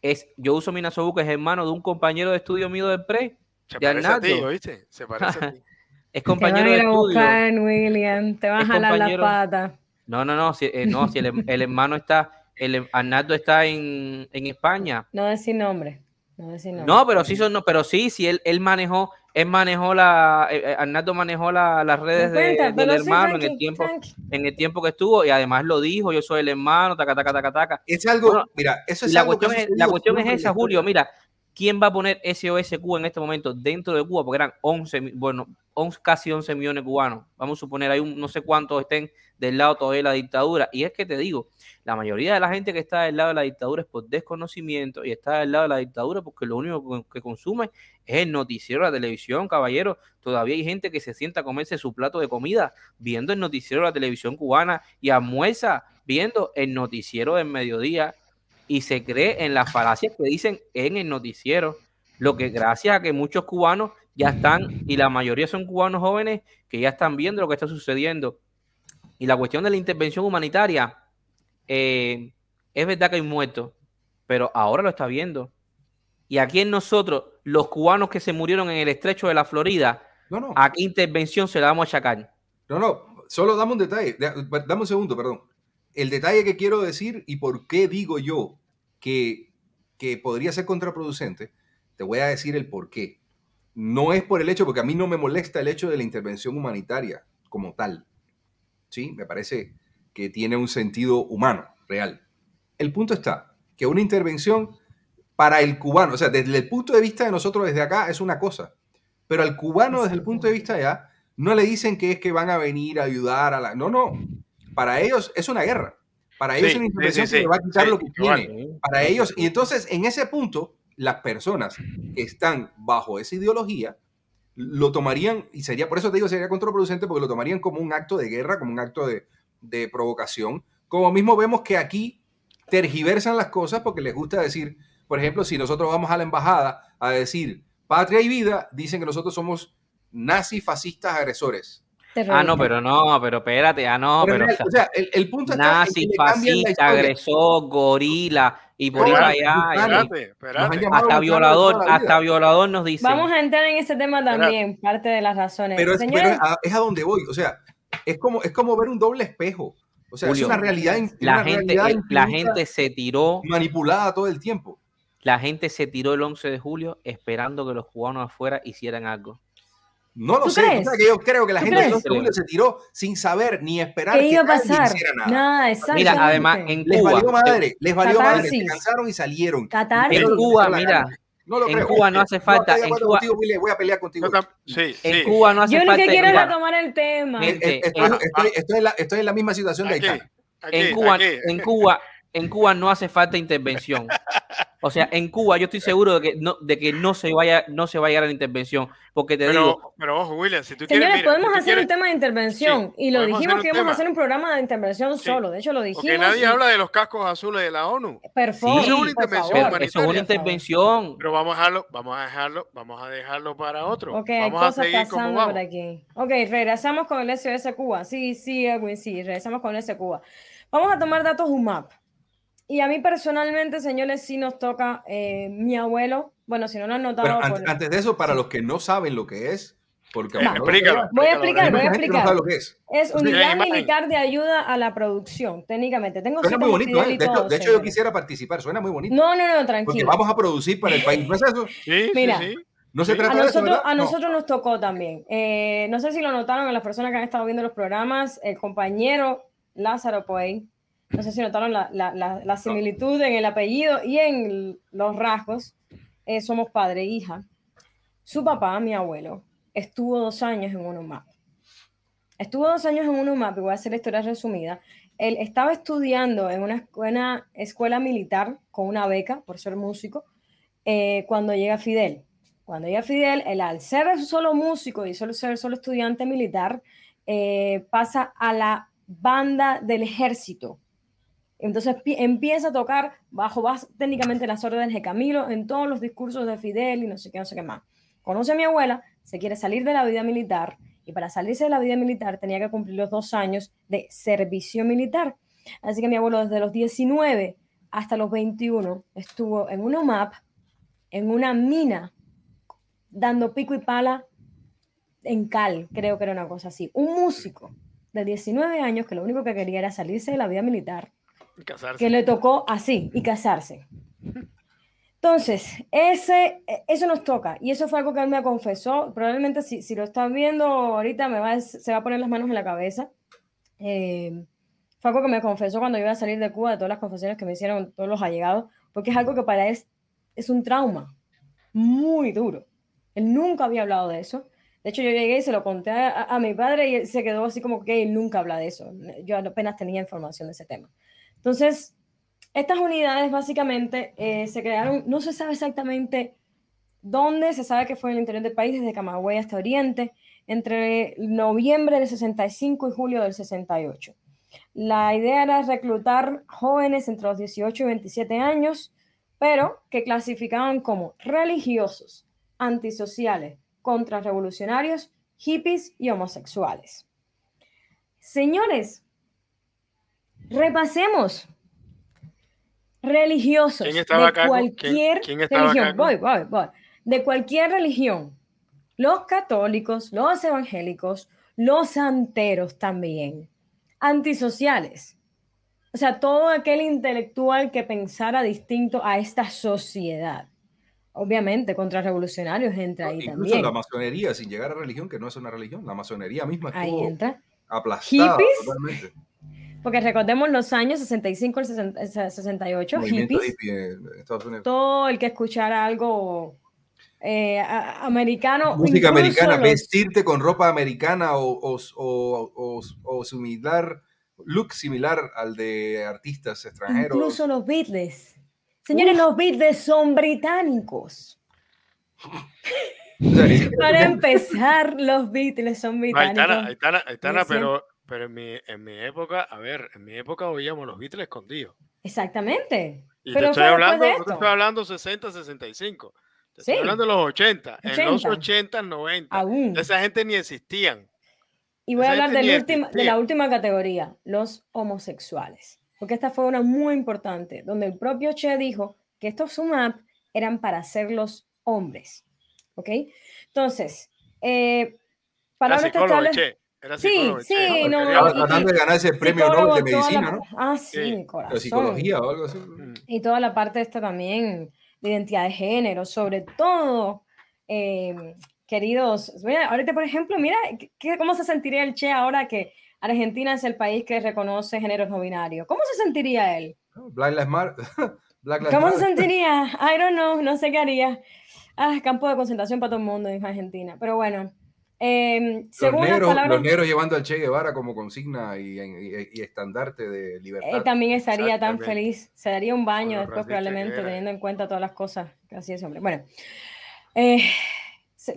Es, yo uso Minasobuco, es hermano de un compañero de estudio mío del pre. Se de parece a ti. ¿oíste? Se parece a ti. Es te van compañero a de ir a estudio. buscar, William. Te van a jalar compañero. patas. No, no, no. Si, eh, no, si el, el hermano está, el Arnaldo está en, en España. No decir nombre. No decir nombre. No, pero sí son, no, pero sí, sí, él, él manejó, él manejó la, eh, eh, Arnaldo manejó la- las redes de- del hermano en el tiempo, tranqui. en el tiempo que estuvo, y además lo dijo, yo soy el hermano, taca, taca, taca, taca. Es algo, Bueno, mira, eso es la algo que cuestión, ha es, la cuestión es esa, Julio. Mira, ¿quién va a poner SOS Cuba en este momento dentro de Cuba? Porque eran 11, mi- bueno, 11, casi 11 millones de cubanos. Vamos a suponer, hay un, no sé cuántos estén del lado todavía de la dictadura. Y es que te digo, la mayoría de la gente que está del lado de la dictadura es por desconocimiento y está del lado de la dictadura porque lo único que consume es el noticiero, la televisión, caballero. Todavía hay gente que se sienta a comerse su plato de comida viendo el noticiero de la televisión cubana y almuerza viendo el noticiero del mediodía y se cree en las falacias que dicen en el noticiero. Lo que gracias a que muchos cubanos ya están, y la mayoría son cubanos jóvenes, que ya están viendo lo que está sucediendo. Y la cuestión de la intervención humanitaria, eh, es verdad que hay muertos, pero ahora lo está viendo. Y aquí en nosotros, los cubanos que se murieron en el estrecho de la Florida, No, no, ¿a qué intervención se la vamos a achacar? no, no, solo dame un detalle, da- dame un segundo, perdón. El detalle que quiero decir y por qué digo yo que, que podría ser contraproducente, te voy a decir el por qué. No es por el hecho, porque a mí no me molesta el hecho de la intervención humanitaria como tal. ¿Sí? Me parece que tiene un sentido humano, real. El punto está que una intervención para el cubano, o sea, desde el punto de vista de nosotros desde acá es una cosa, pero al cubano desde el punto de vista de allá no le dicen que es que van a venir a ayudar a la... No, no. Para ellos es una guerra. Para ellos Sí, es una sí, intervención sí, que sí, le va a quitar lo que igual. tiene. Para ellos. Y entonces, en ese punto, las personas que están bajo esa ideología lo tomarían, y sería, por eso te digo, sería contraproducente, porque lo tomarían como un acto de guerra, como un acto de, de provocación. Como mismo vemos que aquí tergiversan las cosas porque les gusta decir, por ejemplo, si nosotros vamos a la embajada a decir patria y vida, dicen que nosotros somos nazis, fascistas, agresores. Ah, no, pero no, pero espérate, ah, no, Pero pero. o sea, el, el punto Nazi, fascista, agresor, gorila y por ahí No, para allá. Hasta violador, hasta violador nos dice. Vamos a entrar en ese tema también, parte de las razones. Pero, es, pero es a, es a donde voy. O sea, es como, es como ver un doble espejo. O sea, Julio, es una realidad, La una gente, realidad eh, la gente se tiró, manipulada todo el tiempo. la gente se tiró el 11 de julio esperando que los cubanos afuera hicieran algo. No lo ¿Tú sé. crees? o sea, que yo creo que la ¿Tú gente del crees? 11 de julio se tiró sin saber ni esperar ¿qué que iba a pasar? hiciera nada. Nada, exactamente. Mira, además en Les Cuba, valió madre, les valió madre, se Catarsis. cansaron y salieron. Catarsis. en Cuba, mira. No lo en creo. Cuba no hace falta, de en Cuba- contigo, voy a pelear contigo. Tam- Sí, en sí. Cuba no hace Yo lo falta. que quiero es retomar el tema. Gente, estoy, en- estoy- estoy en la, estoy en la misma situación de Haití. en Cuba, aquí. en Cuba, en Cuba no hace falta intervención. O sea, en Cuba yo estoy seguro de que no, de que no se vaya, no se va a llegar a la intervención, porque te digo, Pero, pero ojo, William, si tú quieres. Señores, podemos hacer un tema de intervención Sí, y lo dijimos que íbamos a hacer un programa de intervención Sí, solo. De hecho, lo dijimos. Porque nadie y- habla de los cascos azules de la ONU. Perfecto, Sí, eso es una por intervención favor. pero humanitaria. eso es una intervención. Pero vamos a dejarlo, vamos a dejarlo, vamos a dejarlo para otro. Ok, hay vamos a cosas seguir como pasando vamos. por aquí. Ok, regresamos con el SOS Cuba. Sí, sí, Edwin, sí, regresamos con el SOS Cuba. Vamos a tomar datos UMAP. Y a mí personalmente, señores, sí nos toca eh, mi abuelo. Bueno, si no lo han notado. Pero por- antes, antes de eso, para Sí. los que no saben lo que es, porque Eh, no lo explícalo, Voy a explicar, voy a no explicar. sabe lo que es. Es unidad imagen. militar de ayuda a la producción, técnicamente. Tengo Suena muy de bonito, ¿eh? De hecho, todo, de hecho yo quisiera participar, suena muy bonito. No, no, no, porque tranquilo. vamos a producir para el país. ¿No es eso? Sí, Mira. sí, sí. No se Sí. trata A de eso, nosotros, a No. nosotros nos tocó también. Eh, no sé si lo notaron a las personas que han estado viendo los programas, el compañero Lázaro Poey. No sé si notaron la, la- la- la similitud en el apellido y en los rasgos. Eh, somos padre e hija. Su papá, mi abuelo, estuvo dos años en UNUMAP. Estuvo dos años en UNUMAP, y voy a hacer la historia resumida. Él estaba estudiando en una escuela, escuela militar con una beca por ser músico eh, cuando llega Fidel. Cuando llega Fidel, él al ser solo músico y solo ser solo estudiante militar, eh, pasa a la banda del ejército. Entonces pi- empieza a tocar bajo, bas- técnicamente las órdenes de Camilo en todos los discursos de Fidel y no sé qué, no sé qué más. Conoce a mi abuela, se quiere salir de la vida militar y para salirse de la vida militar tenía que cumplir los dos años de servicio militar. Así que mi abuelo desde los 19 hasta los 21 estuvo en una UMAP, en una mina, dando pico y pala en cal, creo que era una cosa así. Un músico de 19 años que lo único que quería era salirse de la vida militar, Casarse. que le tocó así y casarse. Entonces, ese, e- eso nos toca y eso fue algo que él me confesó. Probablemente si, si lo están viendo ahorita me va, a- se va a poner las manos en la cabeza. Eh, fue algo que me confesó cuando yo iba a salir de Cuba, de todas las confesiones que me hicieron todos los allegados, porque es algo que para él es, es un trauma muy duro. Él nunca había hablado de eso. De hecho, yo llegué y se lo conté a, a mi padre y él se quedó así como que él nunca habla de eso. Yo apenas tenía información de ese tema. Entonces, estas unidades básicamente eh, se crearon, no se sabe exactamente dónde, se sabe que fue en el interior del país, desde Camagüey hasta Oriente, entre noviembre del 65 y julio del 68. La idea era reclutar jóvenes entre los 18 y 27 años, pero que clasificaban como religiosos, antisociales, contrarrevolucionarios, hippies y homosexuales. Señores, repasemos. Religiosos ¿Quién estaba de a cargo? ¿Quién- cualquier quién estaba religión. cargo? Voy, voy, voy. De cualquier religión. Los católicos, los evangélicos, los santeros también. Antisociales. O sea, todo aquel intelectual que pensara distinto a esta sociedad. Obviamente, contrarrevolucionarios entra ahí Incluso también. la masonería, sin llegar a religión, que no es una religión, la masonería misma Ahí estuvo entra. aplastada ¿Hippies? totalmente. Porque recordemos los años 65 al 60 68, Movimiento hippies. hippie en Estados Unidos. Todo el que escuchara algo eh, a- americano. Música americana, los- vestirte con ropa americana o, o, o- o- o similar, look similar al de artistas extranjeros. Incluso los Beatles. Señores, los Beatles son británicos. Para empezar, los Beatles son británicos. Aitana, Aitana, Aitana, pero, pero en, mi, en mi época, a ver, en mi época oíamos los Beatles escondidos. Exactamente. Y Pero te estoy hablando, de no te esto. estoy hablando 60, 65. Te estoy Sí. hablando de los 80. En los 80. 80, 90. Aún. Esa gente ni existían. Y voy a esa hablar gente del última- de la última categoría, los homosexuales. Porque esta fue una muy importante, donde el propio Che dijo que estos SUMAP eran para hacerlos hombres. ¿Ok? Entonces, eh, palabras textuales. che. Era Sí, sí, no, y- tratando de ganarse el premio Nobel de toda la- medicina, ¿no? Ah, sí, Sí. corazón. psicología o algo así. Mm. y toda la parte esta también de identidad de género, sobre todo, eh, queridos, mira, ahorita por ejemplo, mira, ¿qué- ¿cómo se sentiría el Che ahora que Argentina es el país que reconoce géneros no binarios? ¿Cómo se sentiría él? Black Lives Matter. Black Lives ¿Cómo se Matter. sentiría? I don't know, no sé qué haría. Ah, campo de concentración para todo el mundo en Argentina. Pero bueno, eh, Los según las negros, palabras, los negros llevando al Che Guevara como consigna y, y- y estandarte de libertad. él también estaría tan feliz. Se daría un baño después probablemente teniendo en cuenta todas las cosas que hacía ese hombre. Bueno, eh,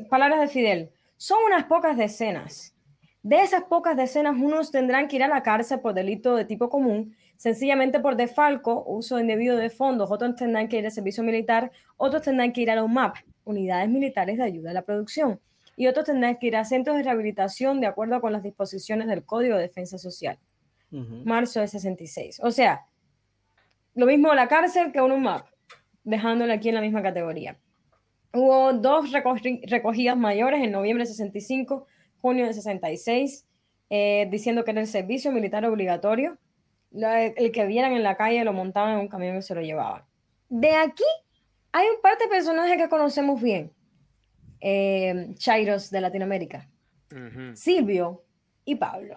palabras de Fidel. Son unas pocas decenas. De esas pocas decenas, unos tendrán que ir a la cárcel por delito de tipo común, sencillamente por defalco, uso indebido de fondos, otros tendrán que ir al servicio militar, otros tendrán que ir a la UMAP, unidades militares de ayuda a la producción, y otros tendrán que ir a centros de rehabilitación de acuerdo con las disposiciones del Código de Defensa Social Ujú. marzo de 66. O sea, lo mismo la cárcel que un UMAP, dejándolo aquí en la misma categoría. Hubo dos recogi- recogidas mayores en noviembre de 65, junio de 66, eh, diciendo que era el servicio militar obligatorio. La- el que vieran en la calle lo montaban en un camión y se lo llevaban. De aquí hay un par de personajes que conocemos bien. Eh, Chairos de Latinoamérica. Silvio y Pablo.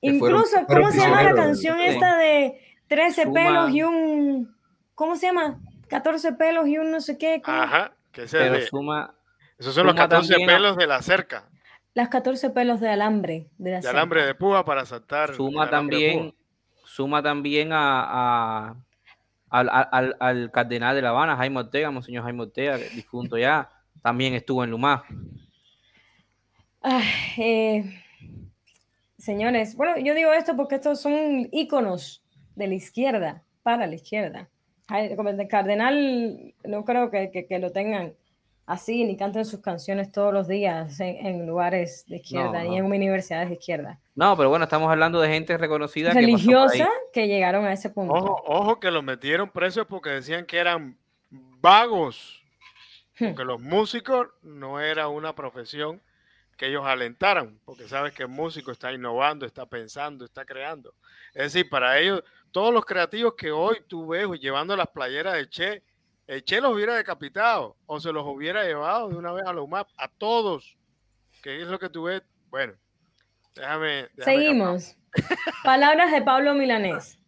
Que Incluso, fueron ¿cómo se llama la canción esta de 13 Suma- pelos y un... ¿Cómo se llama? 14 pelos y un no sé qué. ¿cómo? Ajá. Que ese Pero de- suma, esos son los suma 14 también a- pelos de la cerca. Las 14 pelos de alambre. De, la De alambre de púa para saltar. suma también, suma también a, a- al, al- al- al cardenal de La Habana, Jaime Ortega, Monseñor Jaime Ortega, difunto ya, también estuvo en Lumá. Ay, eh, señores, bueno, yo digo esto porque estos son íconos de la izquierda, para la izquierda. El cardenal, no creo que, que- que lo tengan así, ni canten sus canciones todos los días en, en lugares de izquierda, No, ni no. en universidades de izquierda. No, pero bueno, estamos hablando de gente reconocida. que. Religiosa que llegaron a ese punto. Ojo, ojo que los metieron presos porque decían que eran vagos. Porque los músicos no era una profesión que ellos alentaran, porque sabes que el músico está innovando, está pensando, está creando. Es decir, para ellos, todos los creativos que hoy tú ves llevando las playeras de Che, el Che los hubiera decapitado o se los hubiera llevado de una vez a la UMAP, a todos. ¿Qué es lo que tú ves? Bueno, déjame. déjame Seguimos. Palabras de Pablo Milanés.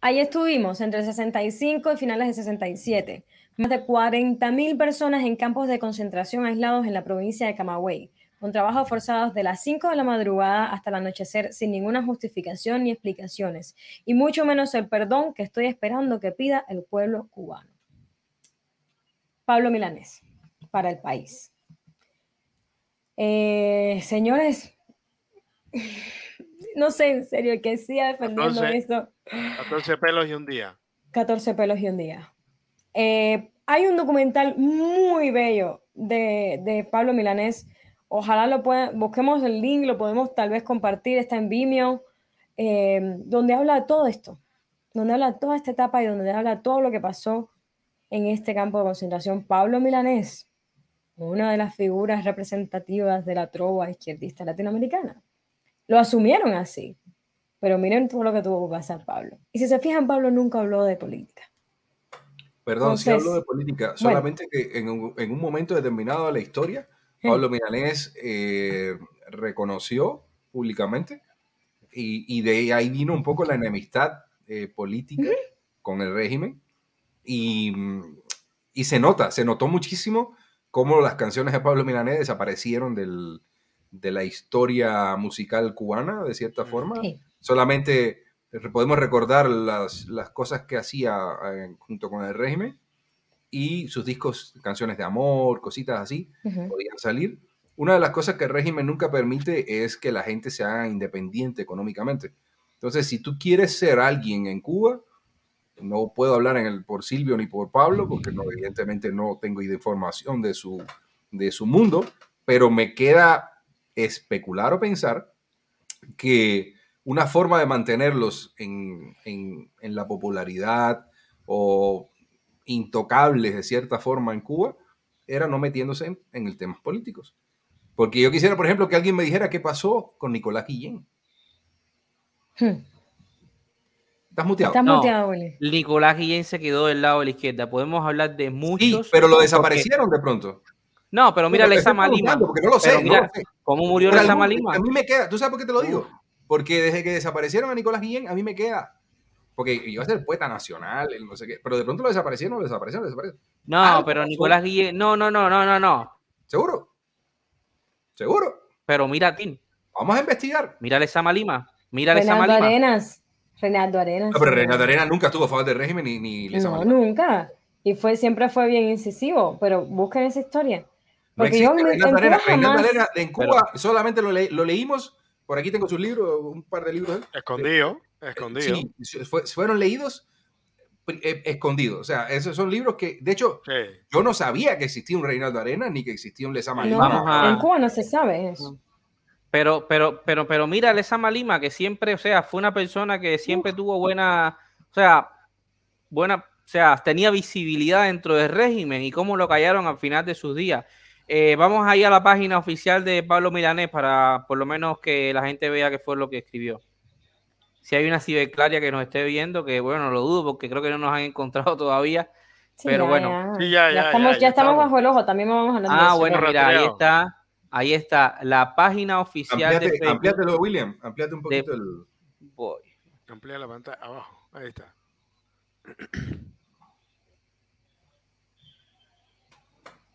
Ahí estuvimos entre el 65 y finales de 67. Más de 40.000 personas en campos de concentración aislados en la provincia de Camagüey, con trabajos forzados de las 5 de la madrugada hasta el anochecer sin ninguna justificación ni explicaciones, y mucho menos el perdón que estoy esperando que pida el pueblo cubano. Pablo Milanés, para el país. Eh, señores, no sé, en serio, que siga defendiendo Entonces- esto, 14 pelos y un día. 14 pelos y un día. Eh, hay un documental muy bello de, Pablo Milanés. Ojalá lo puedan, busquemos el link, lo podemos tal vez compartir, está en Vimeo, eh, donde habla de todo esto, donde habla de toda esta etapa y donde habla de todo lo que pasó en este campo de concentración. Pablo Milanés, una de las figuras representativas de la trova izquierdista latinoamericana. Lo asumieron así, pero miren todo lo que tuvo que pasar Pablo. Y si se fijan, Pablo nunca habló de política. Perdón, si hablo de política, bueno. solamente que en un, en un momento determinado de la historia. Pablo Milanés eh, reconoció públicamente y, y de ahí vino un poco la enemistad eh, política con el régimen y, y se nota, se notó muchísimo cómo las canciones de Pablo Milanés desaparecieron del, de la historia musical cubana, de cierta forma. Sí. Solamente podemos recordar las, las cosas que hacía eh, junto con el régimen y sus discos, canciones de amor, cositas así, Ujú. podían salir. Una de las cosas que el régimen nunca permite es que la gente se haga independiente económicamente. Entonces, si tú quieres ser alguien en Cuba, no puedo hablar en el, por Silvio ni por Pablo, porque no, evidentemente no tengo información de su, de su mundo, pero me queda especular o pensar que una forma de mantenerlos en, en- en la popularidad o intocables de cierta forma en Cuba era no metiéndose en, en el temas políticos. Porque yo quisiera, por ejemplo, que alguien me dijera qué pasó con Nicolás Guillén. Hmm. ¿Estás muteado? Estás. Nicolás Guillén se quedó del lado de la izquierda. Podemos hablar de Sí, muchos. pero lo porque- desaparecieron de pronto. No, pero mira Pero Lezama estoy Lima. Porque no lo sé, Pero no mira, lo sé. ¿Cómo murió Pero Lezama algún- Lima? A mí me queda, ¿tú sabes por qué te lo digo? Porque desde que desaparecieron a Nicolás Guillén, a mí me queda. Porque iba a ser poeta nacional, el no sé qué, pero de pronto lo desaparecieron, lo desaparecieron, lo desaparecieron. No, Algo pero. Nicolás Guillén. No, no, no, no, no, no. ¿Seguro? ¿Seguro? Pero mira a ti. Vamos a investigar. Mira Lezama Lima. Mira Lezama Reinaldo Lima. Arenas. Reinaldo Arenas. No, pero sí. Renato Arena nunca estuvo a favor del régimen ni, ni le No, nunca. Y fue, siempre fue bien incisivo, pero busquen esa historia. No Porque existe yo en- Arena. Cuba Reinaldo jamás- Arena en Cuba solamente lo, le- lo leímos. Por aquí tengo sus libros, un par de libros. de él. Escondido, escondido. Sí, fue- fueron leídos pri- eh, escondidos. O sea, esos son libros que, de hecho, Sí. yo no sabía que existía un Reinaldo Arena ni que existía un Lezama Lima. A- En Cuba no se sabe eso. Pero, pero, pero, pero mira Lezama Lima, que siempre, o sea, fue una persona que siempre tuvo buena, o sea, buena, o sea, tenía visibilidad dentro del régimen y cómo lo callaron al final de sus días. Eh, vamos ahí a la página oficial de Pablo Milanés para por lo menos que la gente vea qué fue lo que escribió. Si hay una ciberclaria que nos esté viendo, que bueno, lo dudo porque creo que no nos han encontrado todavía. Sí, Pero ya, bueno. ya. Sí, ya, ya, estamos, ya, ya ya estamos estamos. bajo el ojo, también vamos hablando de Ah, eso. bueno, mira, ahí está, ahí está, la página oficial de Ampliate, Facebook. ampliátelo, William. Ampliate un poquito el. Voy. Amplía la pantalla abajo. Ahí está.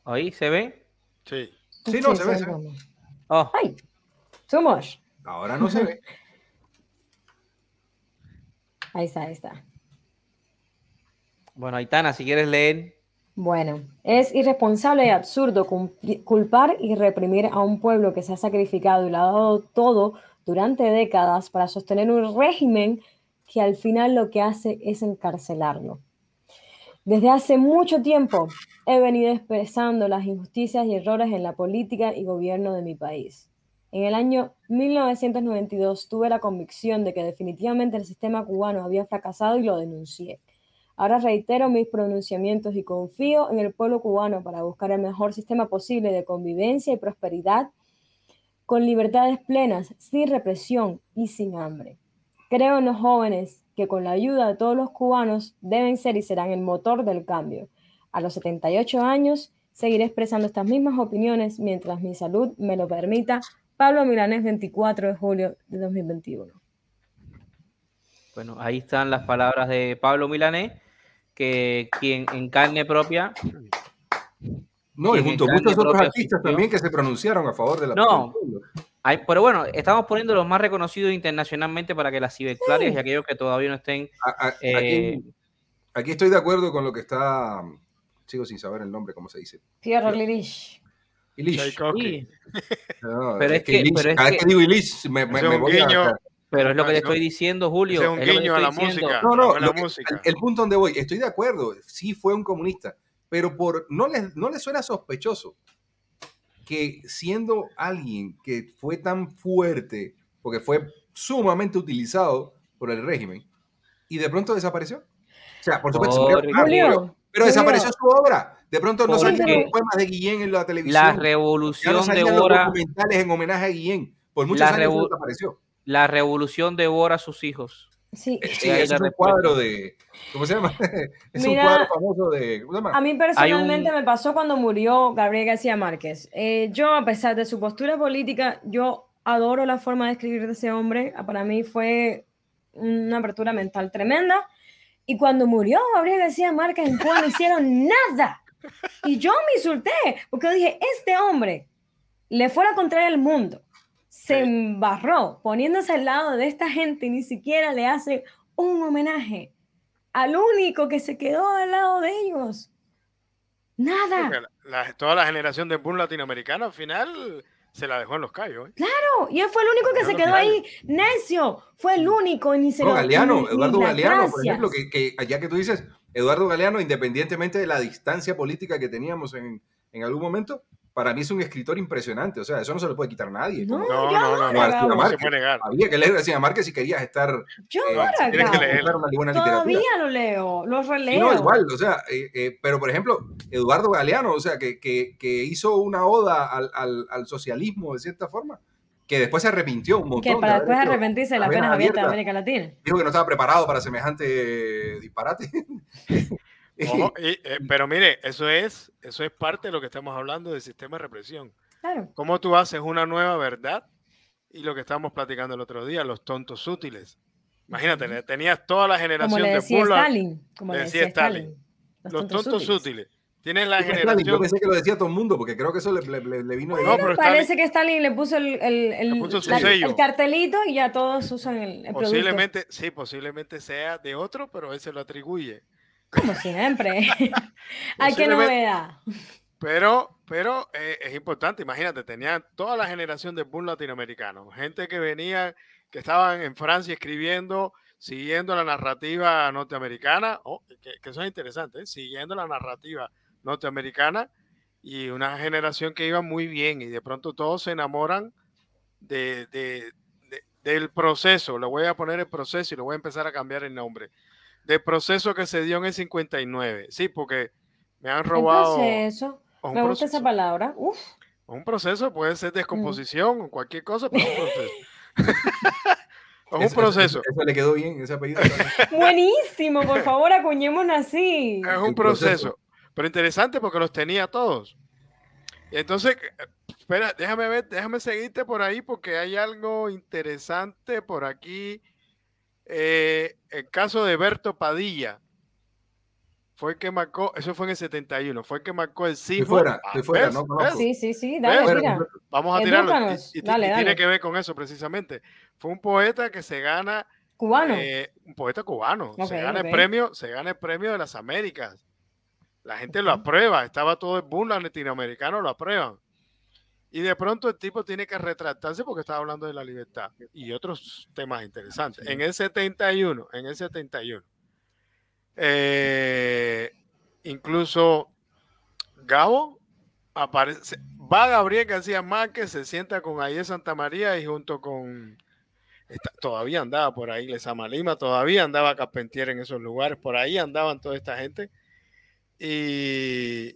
Ahí se ve. Sí. Sí, no, se ve, se ve. vamos. Oh, Ay, too much. Ahora no se ve. Ahí está, ahí está. bueno, Aitana, si quieres leer. Bueno, es irresponsable y absurdo culpar y reprimir a un pueblo que se ha sacrificado y lo ha dado todo durante décadas para sostener un régimen que al final lo que hace es encarcelarlo. Desde hace mucho tiempo he venido expresando las injusticias y errores en la política y gobierno de mi país. En el año 1992 tuve la convicción de que definitivamente el sistema cubano había fracasado y lo denuncié. Ahora reitero mis pronunciamientos y confío en el pueblo cubano para buscar el mejor sistema posible de convivencia y prosperidad con libertades plenas, sin represión y sin hambre. Creo en los jóvenes que con la ayuda de todos los cubanos deben ser y serán el motor del cambio. A los 78 años seguiré expresando estas mismas opiniones mientras mi salud me lo permita. Pablo Milanés, 24 de julio de 2021. Bueno, ahí están las palabras de Pablo Milanés, que quien en carne propia. No, y junto a muchos otros artistas también que se pronunciaron a favor de la No. Hay, pero bueno, estamos poniendo los más reconocidos internacionalmente para que las ciberclarias y aquellos que todavía no estén. A- a- eh, aquí, aquí estoy de acuerdo con lo que está. Sigo sin saber el nombre, ¿cómo se dice? Pierre Lirish. Ilish. Tchaikovsky. sí, No, Pero es que- Ilish, pero es cada que- vez que digo Ilish, me, me- voy a- guiño. pero es lo que te estoy diciendo, Julio. Es un es guiño a la diciendo. música. No, no, a la que- música. el punto donde voy, estoy de acuerdo, sí fue un comunista, pero por no le, no le suena sospechoso que siendo alguien que fue tan fuerte, porque fue sumamente utilizado por el régimen, y de pronto desapareció. O sea, por supuesto, Porque- murió, Julio, murió, pero Julio. desapareció su obra. De pronto no salían los poemas de Guillén en la televisión. La no revolución de salían los Bora, documentales en homenaje a Guillén. Por muchos La años revo- desapareció. la revolución devora a sus hijos. Sí. Sí, es un respuesta. cuadro de. ¿Cómo se llama? es Mira, un cuadro famoso de. ¿Cómo se llama? A mí personalmente un- me pasó cuando murió Gabriel García Márquez. Eh, yo, a pesar de su postura política, yo adoro la forma de escribir de ese hombre. Para mí fue una apertura mental tremenda. Y cuando murió Gabriel García Márquez en Cuba no hicieron nada. Y yo me insulté, porque yo dije, este hombre le fuera a contraer el mundo, se Sí. embarró poniéndose al lado de esta gente y ni siquiera le hace un homenaje al único que se quedó al lado de ellos. Nada. Porque la- la- toda la generación de boom latinoamericano al final se la dejó en los callos. ¿eh? No, y él fue el único que se quedó claro. ahí, necio. Fue el único y ni se No, lo Galeano, ni- Eduardo Galeano, por ejemplo, que, que ya que tú dices, Eduardo Galeano, independientemente de la distancia política que teníamos en, en algún momento, para mí es un escritor impresionante. O sea, eso no se le puede quitar nadie. No, No, no, no, García no se puede negar. Había que leer García Márquez si querías estar Yo eh, tienes que leer. una buena literatura. Todavía lo leo, lo releo. no, igual, o sea, eh, eh, pero por ejemplo, Eduardo Galeano, o sea, que, que- que hizo una oda al, al- al socialismo de cierta forma, que después se arrepintió un montón. que de para haber después arrepentirse de las penas abiertas de. América Latina. Dijo que no estaba preparado para semejante disparate. Ojo, y, eh, pero mire, eso es, eso es parte de lo que estamos hablando del sistema de represión. Claro. ¿Cómo tú haces una nueva verdad? Y lo que estábamos platicando el otro día, los tontos útiles. Imagínate, le tenías toda la Como generación le de decía Bullard, Stalin. Como le le decía Stalin. Stalin. los tontos útiles. Tienes la Yo generación. pensé que lo decía todo el mundo, porque creo que eso le, le- le- le vino de No, Bueno, pero parece que Stalin le puso el, el, el- Le puso su la- sello. el cartelito y ya todos usan el, el producto. Posiblemente, sí, posiblemente sea de otro, pero él se lo atribuye. Como siempre. Ay, qué Posiblemente- novedad. Pero, pero eh, es importante, imagínate, tenían toda la generación de boom latinoamericano, gente que venía, que estaban en Francia escribiendo, siguiendo la narrativa norteamericana, oh, que, que eso es interesante, ¿eh? siguiendo la narrativa norteamericana, y una generación que iba muy bien, y de pronto todos se enamoran de, de- de- del proceso, le voy a poner el proceso y le voy a empezar a cambiar el nombre, del proceso que se dio en el 59, sí, porque me han robado... Proceso. un Me gusta proceso. esa palabra. Uf. Un proceso puede ser descomposición o cualquier cosa, pero es un proceso. es un Eso- proceso. Eso, eso le quedó bien, ese apellido. Buenísimo, por favor, acuñémonos así. Es un proceso. proceso. Pero interesante porque los tenía todos. Y entonces, espera, déjame ver, déjame seguirte por ahí porque hay algo interesante por aquí. Eh, el caso de Berto Padilla. Fue el que marcó, eso fue en el 71, fue el que marcó el Estoy sismo. fuera, Ah, fuera, ¿ves? no conozco. ¿ves? Sí, sí, sí, ¿Ves? dale, completo. Vamos a tirarlo. Y, Edúcanos. y- y Dale, tiene dale. que ver con eso precisamente. Fue un poeta que se gana Cubano. Eh, un poeta cubano. se gana el premio, se gana el premio de las Américas. La gente lo aprueba, estaba todo el boom latinoamericano lo aprueban. Y de pronto el tipo tiene que retractarse porque estaba hablando de la libertad y otros temas interesantes. En el 71, en el 71, eh, incluso Gabo aparece, va Gabriel García Márquez, se sienta con Ayer Santa María y junto con está- todavía andaba por ahí Lezama Lima, todavía andaba Carpentier en esos lugares, por ahí andaban toda esta gente. Y,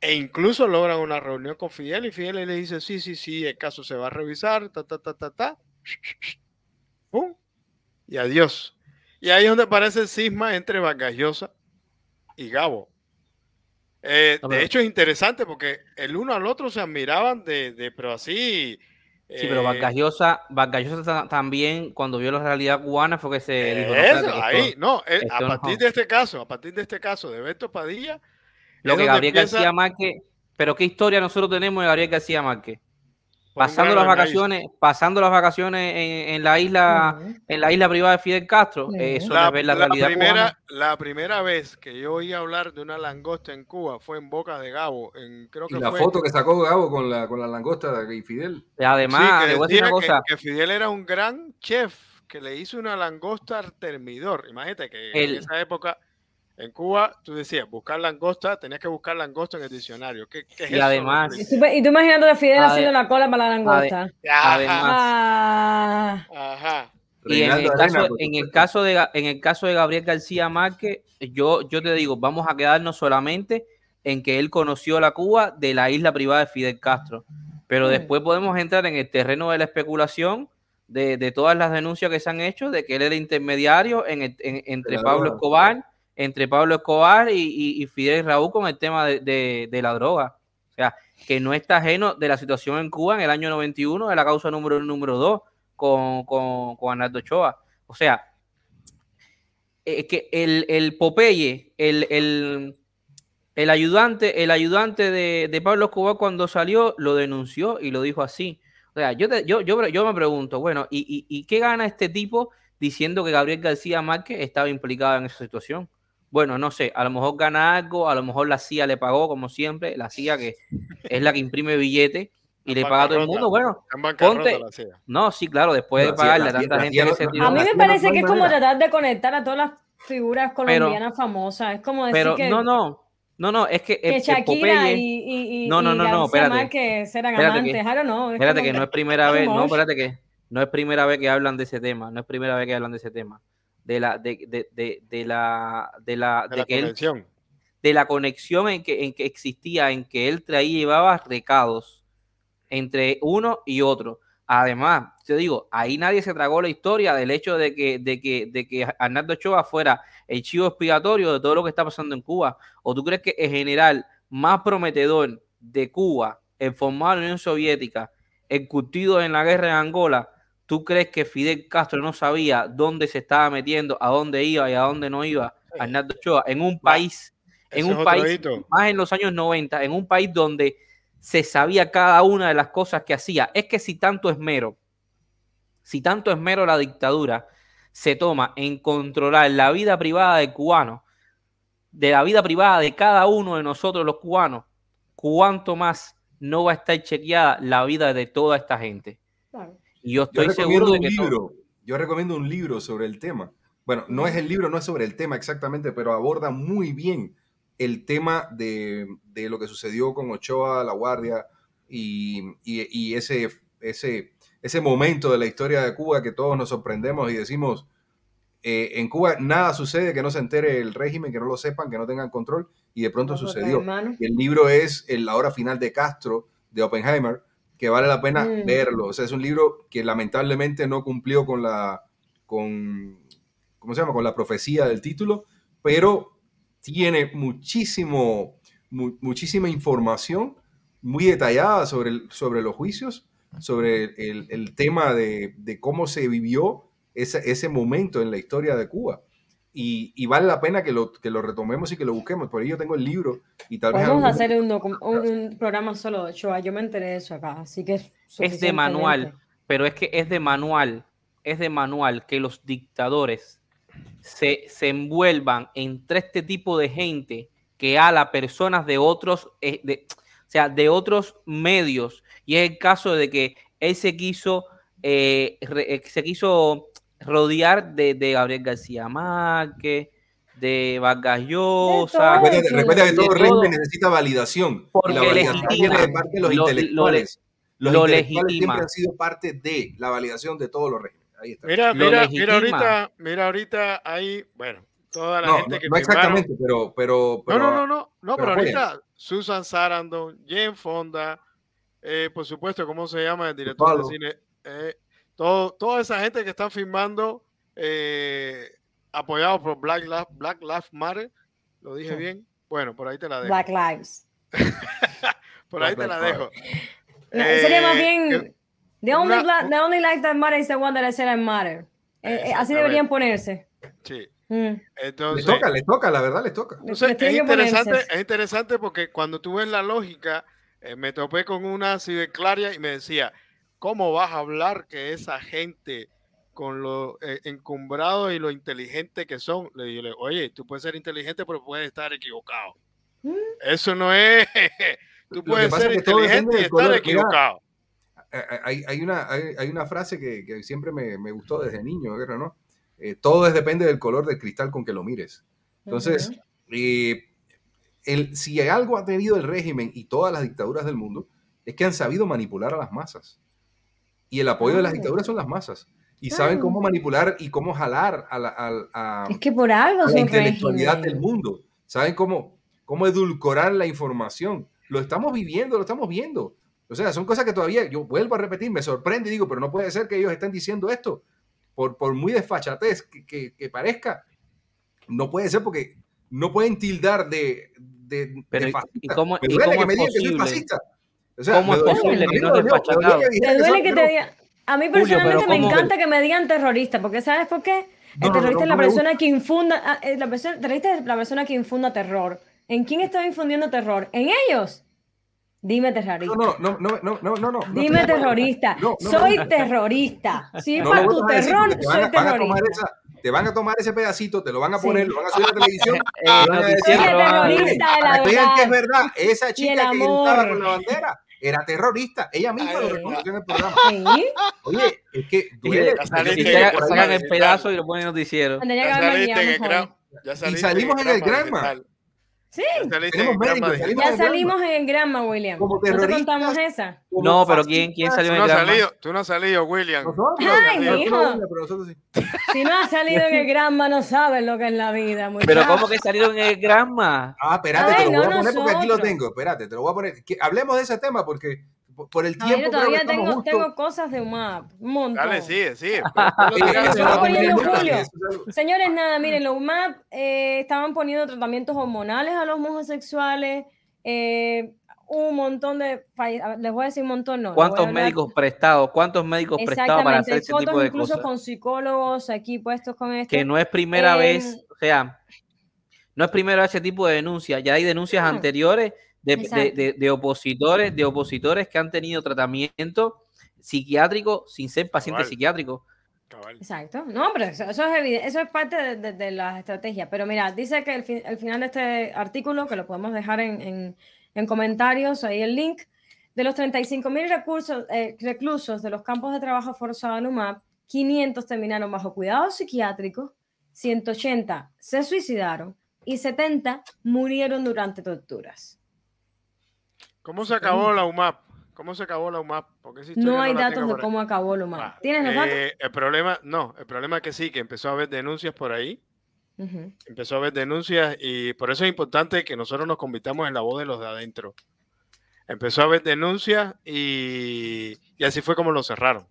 e incluso logran una reunión con Fidel y Fidel le dice, sí, sí, sí, el caso se va a revisar, ta, ta, ta, ta, ta. ¡Pum! Y adiós. Y ahí es donde aparece el cisma entre Vargas Llosa y Gabo. Eh, No, de hecho es interesante porque el uno al otro se admiraban de, de pero así... Sí, pero eh, Vargas Llosa, Vargas Llosa ta- también, cuando vio la realidad cubana, fue que se dijo, no, Eso, esto- ahí, no, eh, a esto no. partir de este caso, a partir de este caso de Beto Padilla, Lo que Gabriel empieza García Márquez, pero qué historia nosotros tenemos de Gabriel García Márquez. Pasando las vacaciones, pasando las vacaciones en, en la isla, en la isla privada de Fidel Castro, Ujú. eh, eso no La, es ver la, la realidad primera, cubana. la primera vez que yo oí hablar de una langosta en Cuba fue en Boca de Gabo, en, creo que Y la fue, foto que sacó Gabo con la, con la langosta de Fidel. sí, Además, que le voy a decir decía una que- cosa, que, Fidel era un gran chef que le hizo una langosta al termidor. Imagínate que El- en esa época en Cuba tú decías buscar langosta, tenías que buscar langosta en el diccionario. ¿Qué, qué es Y eso? además- Y tú, y tú imaginando a Fidel haciendo la cola para la langosta. Ajá, además- Ah, ajá. Y en el, caso, en, el caso de, en el caso de Gabriel García Márquez, yo, yo te digo, vamos a quedarnos solamente en que él conoció la Cuba de la isla privada de Fidel Castro. Pero Mm. después podemos entrar en el terreno de la especulación de, de todas las denuncias que se han hecho de que él era intermediario en el- en- entre Pablo. Escobar, entre Pablo Escobar y, Fidel Raúl con el tema de, la droga. O sea, que no está ajeno de la situación en Cuba en el año 91, de la causa número número 2 con, con, con Arnaldo Ochoa. O sea, es que el, el Popeye, el, el, El ayudante, el ayudante de, Pablo Escobar cuando salió lo denunció y lo dijo así. O sea, yo, yo, yo, me pregunto, bueno, ¿y, y, qué gana este tipo diciendo que Gabriel García Márquez estaba implicado en esa situación? Bueno, no sé, a lo mejor gana algo, a lo mejor la CIA le pagó, como siempre, la CIA que es la que imprime billete y le paga a todo el mundo. Bueno, ponte. No, sí, claro, después de pagarle a tanta gente. a mí me parece que es como tratar de conectar a todas las figuras colombianas famosas. Es como decir pero, No, no. No, no, es que. Que Shakira y, y, No, no, no, no, espérate. que eran amantes, que, no. Espérate que no es primera vez, no, espérate que no es primera vez que hablan de ese tema, no es primera vez que hablan de ese tema. De la, de, de, de, de la, de la, de, la conexión. de la conexión en que, en que existía, en que él traía llevaba recados entre uno y otro. Además, te digo, ahí nadie se tragó la historia del hecho de que, de que, de que Arnaldo Ochoa fuera el chivo expiatorio de todo lo que está pasando en Cuba. ¿O tú crees que el general más prometedor de Cuba, en formado en la Unión Soviética, curtido en la guerra en Angola, tú crees que Fidel Castro no sabía dónde se estaba metiendo, a dónde iba y a dónde no iba Arnaldo Ochoa? En un país, en un país, más en los años 90, en un país donde se sabía cada una de las cosas que hacía. Es que si tanto esmero, si tanto esmero la dictadura se toma en controlar la vida privada del cubano, de la vida privada de cada uno de nosotros los cubanos, cuánto más no va a estar chequeada la vida de toda esta gente. Y yo estoy seguro de que Yo recomiendo un libro sobre el tema. Bueno, no es el libro, no es sobre el tema exactamente, pero aborda muy bien el tema de, lo que sucedió con Ochoa, La Guardia y, ese, ese, ese momento de la historia de Cuba que todos nos sorprendemos y decimos, eh, en Cuba nada sucede que no se entere el régimen, que no lo sepan, que no tengan control, y de pronto sucedió. el libro es La hora final de Castro, de Oppenheimer, que vale la pena mm. verlo. O sea, es un libro que lamentablemente no cumplió con la, con, ¿cómo se llama? Con la profecía del título, pero tiene muchísimo, muchísima información muy detallada sobre, el, sobre los juicios, sobre el, tema de, cómo se vivió ese, ese, momento en la historia de Cuba. Y, vale la pena que lo, que lo retomemos y que lo busquemos. Por ello tengo el libro y tal vez... Vamos a hacer un, un, programa solo de Shoah. Yo me enteré de eso acá, así que... Es, es de manual, pero es que es de manual, es de manual que los dictadores se, envuelvan entre este tipo de gente que a las personas de otros, eh, de, o sea, de otros medios. Y es el caso de que él se quiso, eh, eh, se quiso rodear de, Gabriel García Márquez, de Vargas Llosa. Recuerda, que todo régimen necesita validación. Porque la validación viene de parte de los intelectuales. los intelectuales siempre han sido parte de la validación de todos los regímenes. Mira, mira, mira ahorita, mira ahorita ahí, bueno, toda la gente que no exactamente, pero, pero, no, no, no, no, no, pero, ahorita Susan Sarandon, Jen Fonda, eh, por supuesto, ¿cómo se llama el director de cine? Eh, todo, toda esa gente que están firmando eh, apoyados por Black Lives, Black Lives Matter, lo dije bien. Bueno, por ahí te la dejo. Black Lives. por ahí te la dejo. sería más bien The only, the only life that matters is the one that I said I matter. Eh, eh, así deberían ponerse. Sí. Mm. Entonces, le toca, le toca, la verdad le toca. es, interesante, es interesante porque cuando tú ves la lógica, eh, me topé con una claria y me decía, ¿cómo vas a hablar que esa gente con lo encumbrado y lo inteligente que son? Le digo, oye, tú puedes ser inteligente, pero puedes estar equivocado. Mm. Eso no es... tú puedes ser inteligente y estar equivocado. Eh, eh, hay, una, hay, una frase que, siempre me, gustó desde niño, ¿no? Eh, todo es, depende del color del cristal con que lo mires. Entonces, el, si algo ha tenido el régimen y todas las dictaduras del mundo, es que han sabido manipular a las masas. Y el apoyo de las dictaduras son las masas. Y saben cómo manipular y cómo jalar a la, es que por algo la intelectualidad del mundo. Saben cómo, cómo edulcorar la información. Lo estamos viviendo, lo estamos viendo. O sea, son cosas que todavía, yo vuelvo a repetir, me sorprende y digo, pero no puede ser que ellos estén diciendo esto, por, por muy desfachatez que, que, parezca, no puede ser porque no pueden tildar de, de, pero, ¿Y cómo, ¿y cómo es posible? O sea, ¿Cómo es posible que no desfachatado? Te duele que te diga... A mí personalmente me encanta que... me digan terrorista, porque ¿sabes por qué? El terrorista es la persona que infunda, ah, eh, la persona, terrorista es la persona que infunda terror ¿En quién estaba infundiendo terror? ¿En ellos? Dime terrorista. No, no, no, no, no, no, no. Dime terrorista. soy terrorista. Sí, para tu terror, soy terrorista. Te van a tomar ese pedacito, te lo van a poner, lo van a subir a la televisión. Eh, van a decir, terrorista de la verdad. que es verdad. Esa chica que estaba con la bandera era terrorista. Ella misma lo reconoció en el programa. ¿Sí? Oye, es que duele. Sacan el pedazo y lo ponen en noticiero. Ya y salimos en el Granma. Sí, ya salimos en Granma, William. ¿No te contamos esa? No, pero ¿quién, quién salió en el Granma? tú no has salido, William. Ay, hijo. Si no has salido en el Granma, no sabes lo que es la vida. Pero ¿cómo que salieron en el Granma? Ah, espérate, te lo voy a poner porque aquí lo tengo. Espérate, te lo voy a poner. Hablemos de ese tema porque por el tiempo. Ver, todavía tengo, tengo, cosas de UMAP, un montón. Dale, sigue, sigue. Señores, nada, miren, los UMAP eh, estaban poniendo tratamientos hormonales a los homosexuales. Eh, un montón de, les voy a decir un montón, no. ¿Cuántos médicos prestados? ¿Cuántos médicos prestados para hacer ese tipo de incluso cosas? con psicólogos aquí puestos con esto. Que no es primera eh, vez, o sea, no es primera vez ese tipo de denuncia, ya hay denuncias anteriores de, opositores, de opositores que han tenido tratamiento psiquiátrico sin ser paciente psiquiátrico. Exacto. No, pero eso, es evidente, eso es parte de, la estrategia. Pero mira, dice que el, final de este artículo, que lo podemos dejar en, comentarios, ahí el link, de los 35 mil eh, reclusos de los campos de trabajo forzado en UMAP, 500 terminaron bajo cuidado psiquiátrico, 180 se suicidaron y 70 murieron durante torturas. ¿Cómo se acabó la UMAP? ¿Cómo se acabó la UMAP? no hay datos de cómo acabó la UMAP. Ah, ¿Tienes los datos? Eh, el problema, no, el problema es que sí, que empezó a haber denuncias por ahí. Empezó a haber denuncias y por eso es importante que nosotros nos convirtamos en la voz de los de adentro. Empezó a haber denuncias y, y así fue como lo cerraron.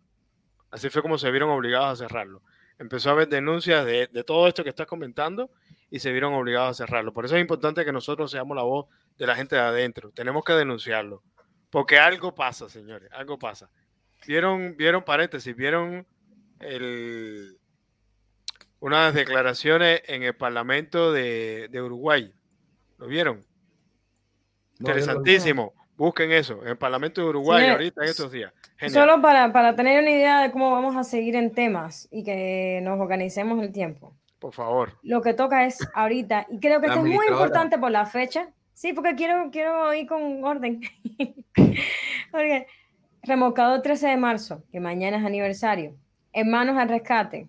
Así fue como se vieron obligados a cerrarlo. Empezó a haber denuncias de, de todo esto que estás comentando y se vieron obligados a cerrarlo. Por eso es importante que nosotros seamos la voz de la gente de adentro. Tenemos que denunciarlo. Porque algo pasa, señores, algo pasa. Vieron, vieron paréntesis, vieron el, unas declaraciones en el Parlamento de, Uruguay. ¿Lo vieron? Interesantísimo. Busquen eso, en el Parlamento de Uruguay ahorita en estos días. Solo para, para tener una idea de cómo vamos a seguir en temas y que nos organicemos el tiempo. Por favor. Lo que toca es ahorita, y creo que esto es muy importante por la fecha, Sí, porque quiero, quiero ir con orden. remolcado 13 de marzo, que mañana es aniversario. Hermanos al rescate.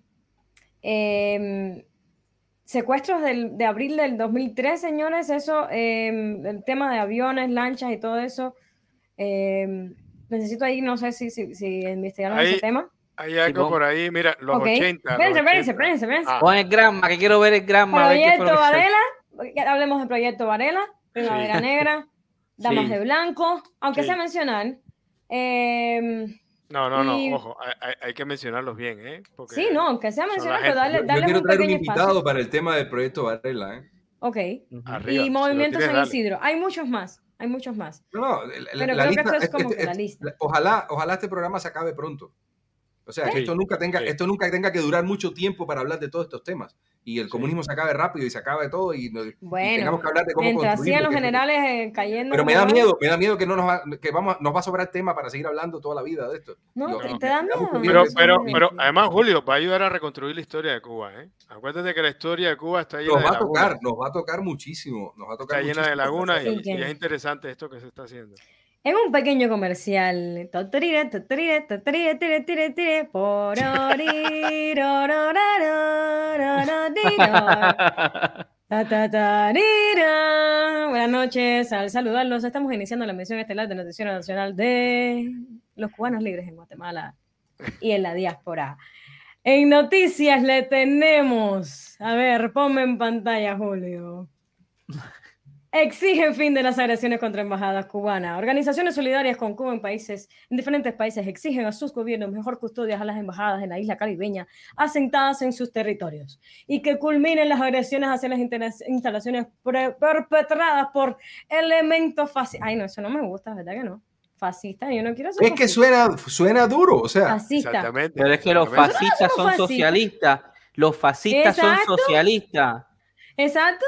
Em, secuestros de abril del 2003, señores, eso, em, el tema de aviones, lanchas y todo eso. Em, necesito ahí, no sé si, si, si investigaron ese tema. Hay algo por ahí, mira, los 80. Espérense, espérense, espérense. Pon el grama, que quiero ver el grama. Proyecto Varela, hablemos del proyecto Varela. Primavera Negra, Damas de Blanco, aunque sea mencionar. Em, no, no, no, ojo, hay, que mencionarlos bien, ¿eh? sí, no, aunque sea mencionar, pero dale, Yo quiero traer un invitado para el tema del proyecto Varela, ¿eh? Ok. y Movimiento San Isidro. Hay muchos más, hay muchos más. No, no, la, pero creo que esto es como la lista. Ojalá, ojalá este programa se acabe pronto. O sea, que esto nunca, tenga, esto nunca tenga que durar mucho tiempo para hablar de todos estos temas y el comunismo se acabe rápido y se acabe todo y, bueno, tengamos que hablar de cómo mientras sigan los generales eh, cayendo. Pero me da miedo, me da miedo que no nos va, que vamos, nos va a sobrar tema para seguir hablando toda la vida de esto. No, te da miedo. Pero, pero, pero además, Julio, va a ayudar a reconstruir la historia de Cuba, ¿eh? Acuérdate que la historia de Cuba está llena nos va a tocar, nos va a tocar muchísimo, nos va a tocar Está llena de lagunas y, y es interesante esto que se está haciendo. En un pequeño comercial. Buenas noches, al saludarlos estamos iniciando la emisión estelar de Noticiero Nacional de los cubanos libres en Guatemala y en la diáspora. En noticias le tenemos, a ver, ponme en pantalla, Julio. Exigen fin de las agresiones contra embajadas cubanas. Organizaciones solidarias con Cuba en países, en diferentes países, exigen a sus gobiernos mejor custodias a las embajadas en la isla caribeña asentadas en sus territorios y que culminen las agresiones hacia las instalaciones perpetradas por elementos fascistas. Ay, no, eso no me gusta, ¿verdad que no? Fascista, yo no quiero ser Es que suena, suena duro, o sea. Fascista. Pero es que los fascistas son socialistas. Los fascistas son socialistas. Exacto.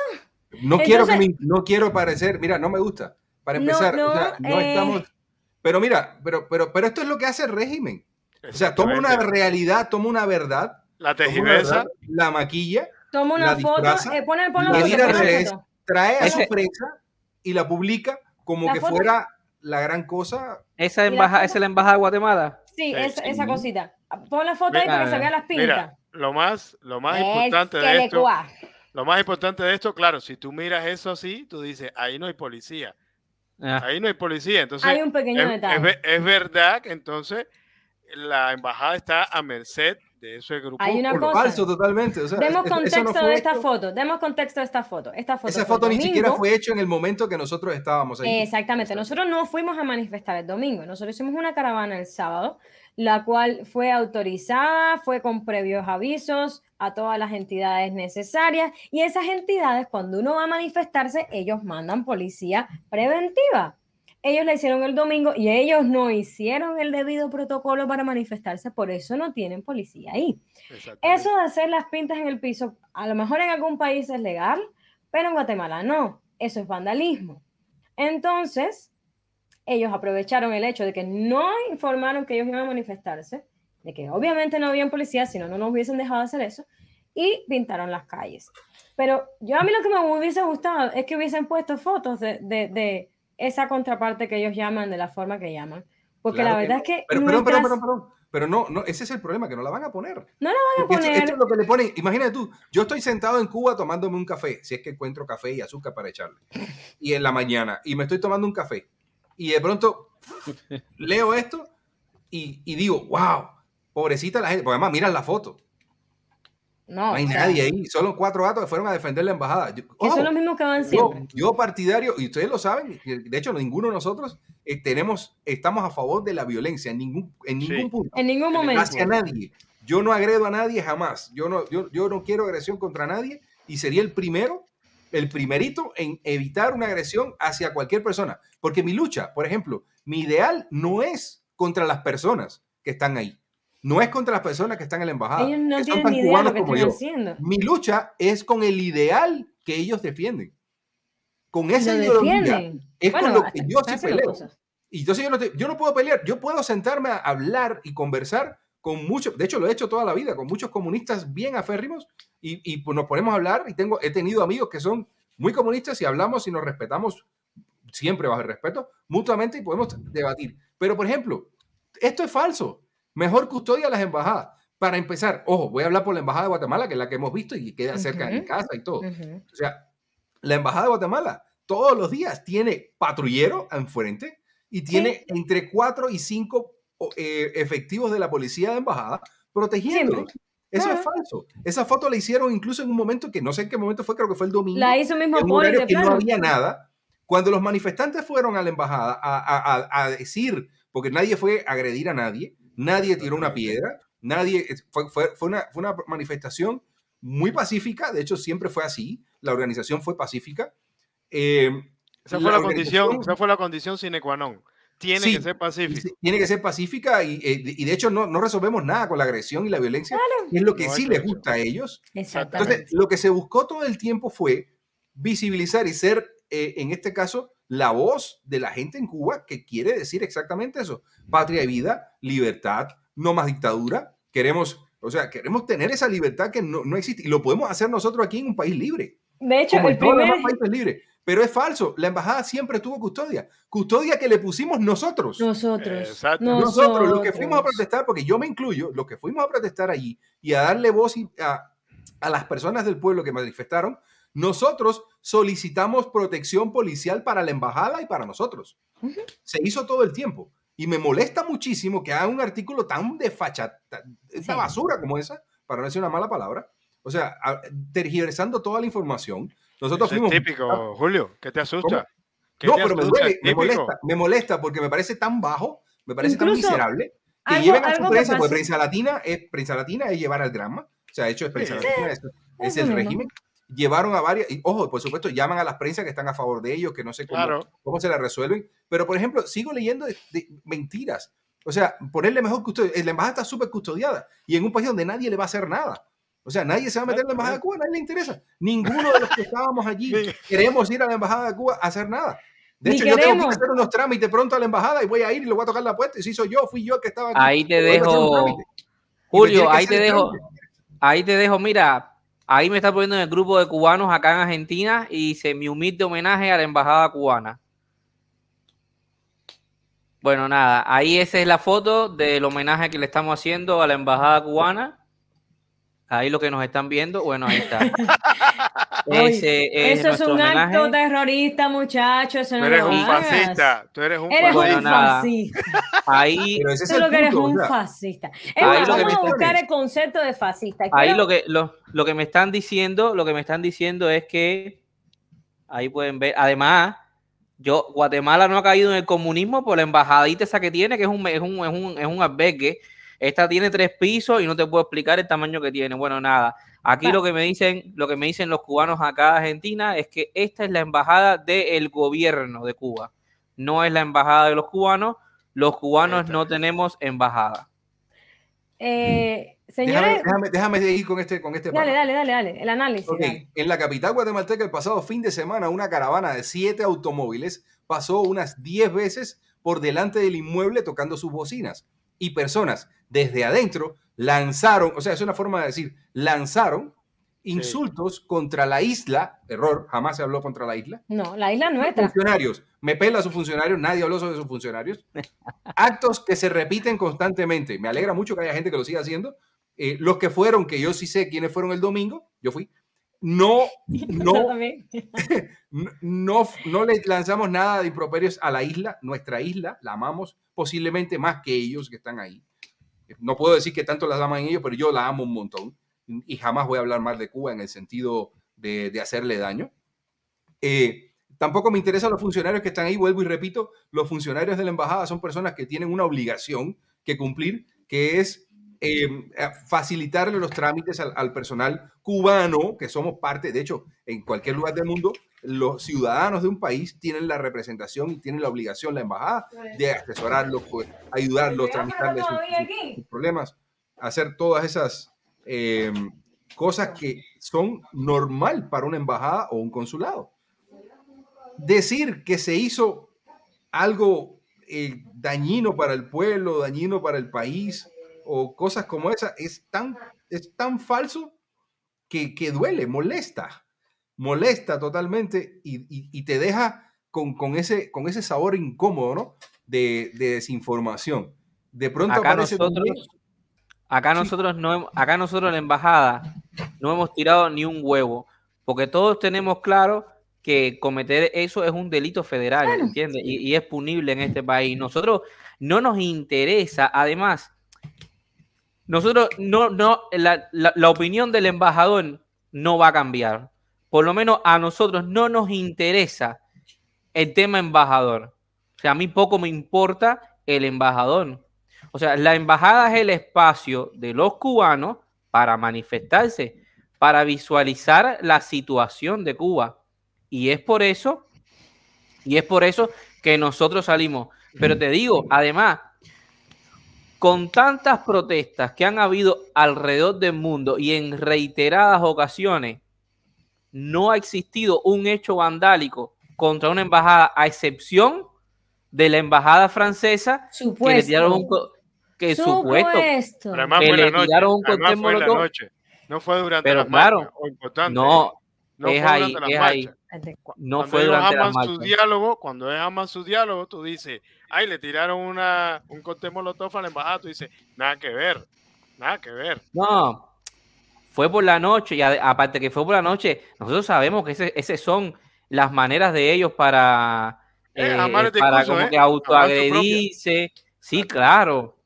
No quiero que me- no quiero parecer, mira, no me gusta. Para empezar, no, o sea, no eh. estamos. Pero mira, pero, pero, pero esto es lo que hace el régimen. O sea, toma una realidad, toma una verdad, La verdad, la maquilla, Toma una La foto, disfraza, eh, pon, pon la foto, trae a su prensa y la publica como La que foto- fuera la gran cosa. Esa, foto- esa es la embajada de Guatemala. Sí, Sí, esa, sí. esa cosita. Pon la foto ahí Mira, para que se vean las pintas. mira, lo más, lo más Es importante de esto. Lo más importante de esto, claro, si tú miras eso así, tú dices, ahí no hay policía, Ah, ahí no hay policía, entonces Hay un pequeño es, detalle. es es verdad que entonces la embajada está a merced de ese grupo. Hay una cosa. falso totalmente. O sea, Demos no contexto fue de esta hecho- foto. Demos contexto de esta foto. Esta foto, Esa foto ni domingo. siquiera fue hecho en el momento que nosotros estábamos ahí. Exactamente. Nosotros no fuimos a manifestar el domingo. Nosotros hicimos una caravana el sábado, la cual fue autorizada, fue con previos avisos a todas las entidades necesarias. Y esas entidades, cuando uno va a manifestarse, ellos mandan policía preventiva. Ellos la hicieron el domingo y ellos no hicieron el debido protocolo para manifestarse, por eso no tienen policía ahí. Eso de hacer las pintas en el piso, a lo mejor en algún país es legal, pero en Guatemala no. Eso es vandalismo. Entonces, ellos aprovecharon el hecho de que no informaron que ellos iban a manifestarse, de que obviamente no habían policía, si no, no nos hubiesen dejado hacer eso, y pintaron las calles. Pero yo a mí lo que me hubiese gustado es que hubiesen puesto fotos de, de- de esa contraparte que ellos llaman de la forma que llaman. Porque Claro la que verdad no. es que Pero, perdón, nuestras- perdón, perdón, perdón. Pero no, no, ese es el problema, que no la van a poner. No la van a Porque esto- poner. Esto, es lo que le ponen. Imagínate tú, yo estoy sentado en Cuba tomándome un café, si es que encuentro café y azúcar para echarle. Y en la mañana, y me estoy tomando un café. Y de pronto leo esto y, y digo, wow, pobrecita la gente. Porque además, miran la foto. no, No hay o sea, nadie ahí. Solo cuatro gatos que fueron a defender la embajada. Yo- Que ojo, son los mismos que van yo, siempre. yo partidario, y ustedes lo saben, de hecho ninguno de nosotros eh, tenemos, estamos a favor de la violencia en ningún, en Sí. ningún punto En ningún momento. hacia nadie. Yo no agredo a nadie jamás. Yo no, yo, yo no quiero agresión contra nadie y sería el primero, el primerito en evitar una agresión hacia cualquier persona. Porque mi lucha, por ejemplo, mi ideal no es contra las personas que están ahí. No es contra las personas que están en la embajada. Ellos no que tienen tan ni idea lo que están yo. haciendo. Mi lucha es con el ideal que ellos defienden. Con esa Lo ideología defienden. es Bueno, con lo que yo sí peleo. cosas. Y entonces yo no, te- yo no puedo pelear, yo puedo sentarme a hablar y conversar con muchos, de hecho lo he hecho toda la vida, con muchos comunistas bien aférrimos y, y, pues nos ponemos a hablar y tengo, he tenido amigos que son muy comunistas y hablamos y nos respetamos siempre bajo el respeto mutuamente y podemos debatir. Pero por ejemplo, esto es falso. Mejor custodia a las embajadas. Para empezar, ojo, voy a hablar por la embajada de Guatemala, que es la que hemos visto y queda cerca de mi casa y todo. Ujú. O sea, la Embajada de Guatemala todos los días tiene patrullero enfrente y tiene entre cuatro y cinco o, eh, efectivos de la policía de embajada protegiéndolos. Eso es Claro. falso. Esa foto la hicieron incluso en un momento que no sé en qué momento fue, creo que fue el domingo. La hizo mismo en un horario de que no había nada. Cuando los manifestantes fueron a la embajada a, a- a- a decir, porque nadie fue a agredir a nadie, nadie tiró una piedra, nadie, fue, fue- fue una, fue una manifestación muy pacífica, de hecho siempre fue así, la organización fue pacífica. Eh, Esa fue la, condición, esa fue la condición sine qua non. Tiene Sí, que ser pacífico. Sí, Tiene que ser pacífica y, eh, y de hecho no, no resolvemos nada con la agresión y la violencia, es lo que No sí les gusta a ellos. Exactamente. Entonces, lo que se buscó todo el tiempo fue visibilizar y ser, eh, en este caso, la voz de la gente en Cuba que quiere decir exactamente eso. Patria y vida, libertad, no más dictadura. Queremos, o sea, queremos tener esa libertad que no, no existe y lo podemos hacer nosotros aquí en un país libre, de hecho, como el los primer, demás países libres. Pero es falso, la embajada siempre tuvo custodia, custodia que le pusimos nosotros. nosotros, Exacto. Nosotros, los que fuimos a nosotros. protestar, porque yo me incluyo, los que fuimos a protestar allí y a darle voz a, a las personas del pueblo que manifestaron, nosotros solicitamos protección policial para la embajada y para nosotros. Ujú. Se hizo todo el tiempo. Y me molesta muchísimo que haga un artículo tan de facha, tan- Sí. basura como esa, para no decir una mala palabra. O sea, a- tergiversando toda la información. Nosotros Eso es fuimos. típico, Julio. ¿Qué te asusta? ¿Qué No, te pero me asusta? duele, me molesta, me molesta porque me parece tan bajo, me parece tan Incluso miserable que algo- lleven a su que prensa, porque prensa latina es prensa latina es llevar al drama, o sea, de hecho es prensa Sí. latina, es, es el régimen. Llevaron a varias, y ojo, por supuesto, llaman a las prensas que están a favor de ellos, que no sé cómo, Claro. cómo se la resuelven, pero por ejemplo, sigo leyendo de, de mentiras. O sea, ponerle mejor custodia, la embajada está súper custodiada y en un país donde nadie le va a hacer nada. O sea, nadie se va a meter en la embajada de Cuba, nadie le interesa. Ninguno de los que estábamos allí queremos ir a la embajada de Cuba a hacer nada. De hecho, yo tengo que hacer unos trámites pronto a la embajada y voy a ir y le voy a tocar la puerta. Y si soy yo, fui yo el que estaba aquí. Ahí te dejo, Julio, ahí te dejo, ahí te dejo, mira, ahí me está poniendo en el grupo de cubanos acá en Argentina y dice mi humilde homenaje a la embajada cubana. Bueno, nada, ahí esa es la foto del homenaje que le estamos haciendo a la embajada cubana. Ahí lo que nos están viendo, bueno, ahí está. Ese es eso es un acto terrorista, muchachos. Tú eres un fascista. Tú eres un eres fascista. Un fascista. Ahí. Pero ese es Tú lo que eres un fascista. ahí vamos a buscar el concepto de fascista. Ahí lo que, lo, lo que me están diciendo, lo que me están diciendo es que ahí pueden ver, además, yo, Guatemala no ha caído en el comunismo por la embajadita esa que tiene, que es un, es un, es un, es un albergue. Esta tiene tres pisos y no te puedo explicar el tamaño que tiene. Bueno, nada. Aquí lo que me dicen, lo que me dicen los cubanos acá en Argentina es que esta es la embajada del gobierno de Cuba. No es la embajada de los cubanos. Los cubanos no tenemos embajada. Eh, Señores, déjame, déjame, seguir con este, con este Dale, dale, dale, dale, el análisis. En la capital guatemalteca el pasado fin de semana una caravana de siete automóviles pasó unas diez veces por delante del inmueble tocando sus bocinas y personas desde adentro lanzaron, o sea, es una forma de decir, lanzaron insultos contra la isla, error, jamás se habló contra la isla. No, la isla nuestra. Funcionarios, me pela a sus funcionarios, nadie habló sobre sus funcionarios. Actos que se repiten constantemente. Me alegra mucho que haya gente que lo siga haciendo, eh, los que fueron, que yo sí sé quiénes fueron el domingo, yo fui, no, no, no, no le lanzamos nada de improperios a la isla, nuestra isla, la amamos posiblemente más que ellos que están ahí. No puedo decir que tanto la aman ellos, pero yo la amo un montón y jamás voy a hablar más de Cuba en el sentido de, hacerle daño. Eh, tampoco me interesan los funcionarios que están ahí, vuelvo y repito, los funcionarios de la embajada son personas que tienen una obligación que cumplir, que es eh, facilitarle los trámites al, personal cubano, que somos parte, de hecho, en cualquier lugar del mundo, los ciudadanos de un país tienen la representación y tienen la obligación, la embajada, de asesorarlos, pues, ayudarlos, tramitarles sus, problemas, hacer todas esas em, cosas que son normal para una embajada o un consulado. Decir que se hizo algo eh, dañino para el pueblo, dañino para el país, o cosas como esa es tan, es tan falso que, que duele, molesta, molesta totalmente y, te deja con, con, ese, con ese sabor incómodo, ¿no? De, de desinformación. De pronto acá nosotros, acá nosotros no, acá nosotros en la embajada no hemos tirado ni un huevo, porque todos tenemos claro que cometer eso es un delito federal, ¿entiendes? Y, y, es punible en este país. Nosotros no nos interesa, además, nosotros no, no, la, la, opinión del embajador no va a cambiar. Por lo menos a nosotros no nos interesa el tema embajador. O sea, a mí poco me importa el embajador. O sea, la embajada es el espacio de los cubanos para manifestarse, para visualizar la situación de Cuba. Y es por eso, y es por eso que nosotros salimos. Pero te digo, además, con tantas protestas que han habido alrededor del mundo y en reiteradas ocasiones, no ha existido un hecho vandálico contra una embajada, a excepción de la embajada francesa que le tiraron un que supuesto, que le tiraron un cóctel noche. No fue durante Pero claro, no, no, es ahí, es ahí. No cuando fue durante la su diálogo, cuando ellos aman su diálogo, tú dices, ay, le tiraron una, un cóctel molotov a la embajada, tú dices, nada que ver, nada que ver. No, fue por la noche, y aparte que fue por la noche, nosotros sabemos que ese, ese son las maneras de ellos para, eh, eh, para como ¿eh? que autoagredirse. Sí, claro.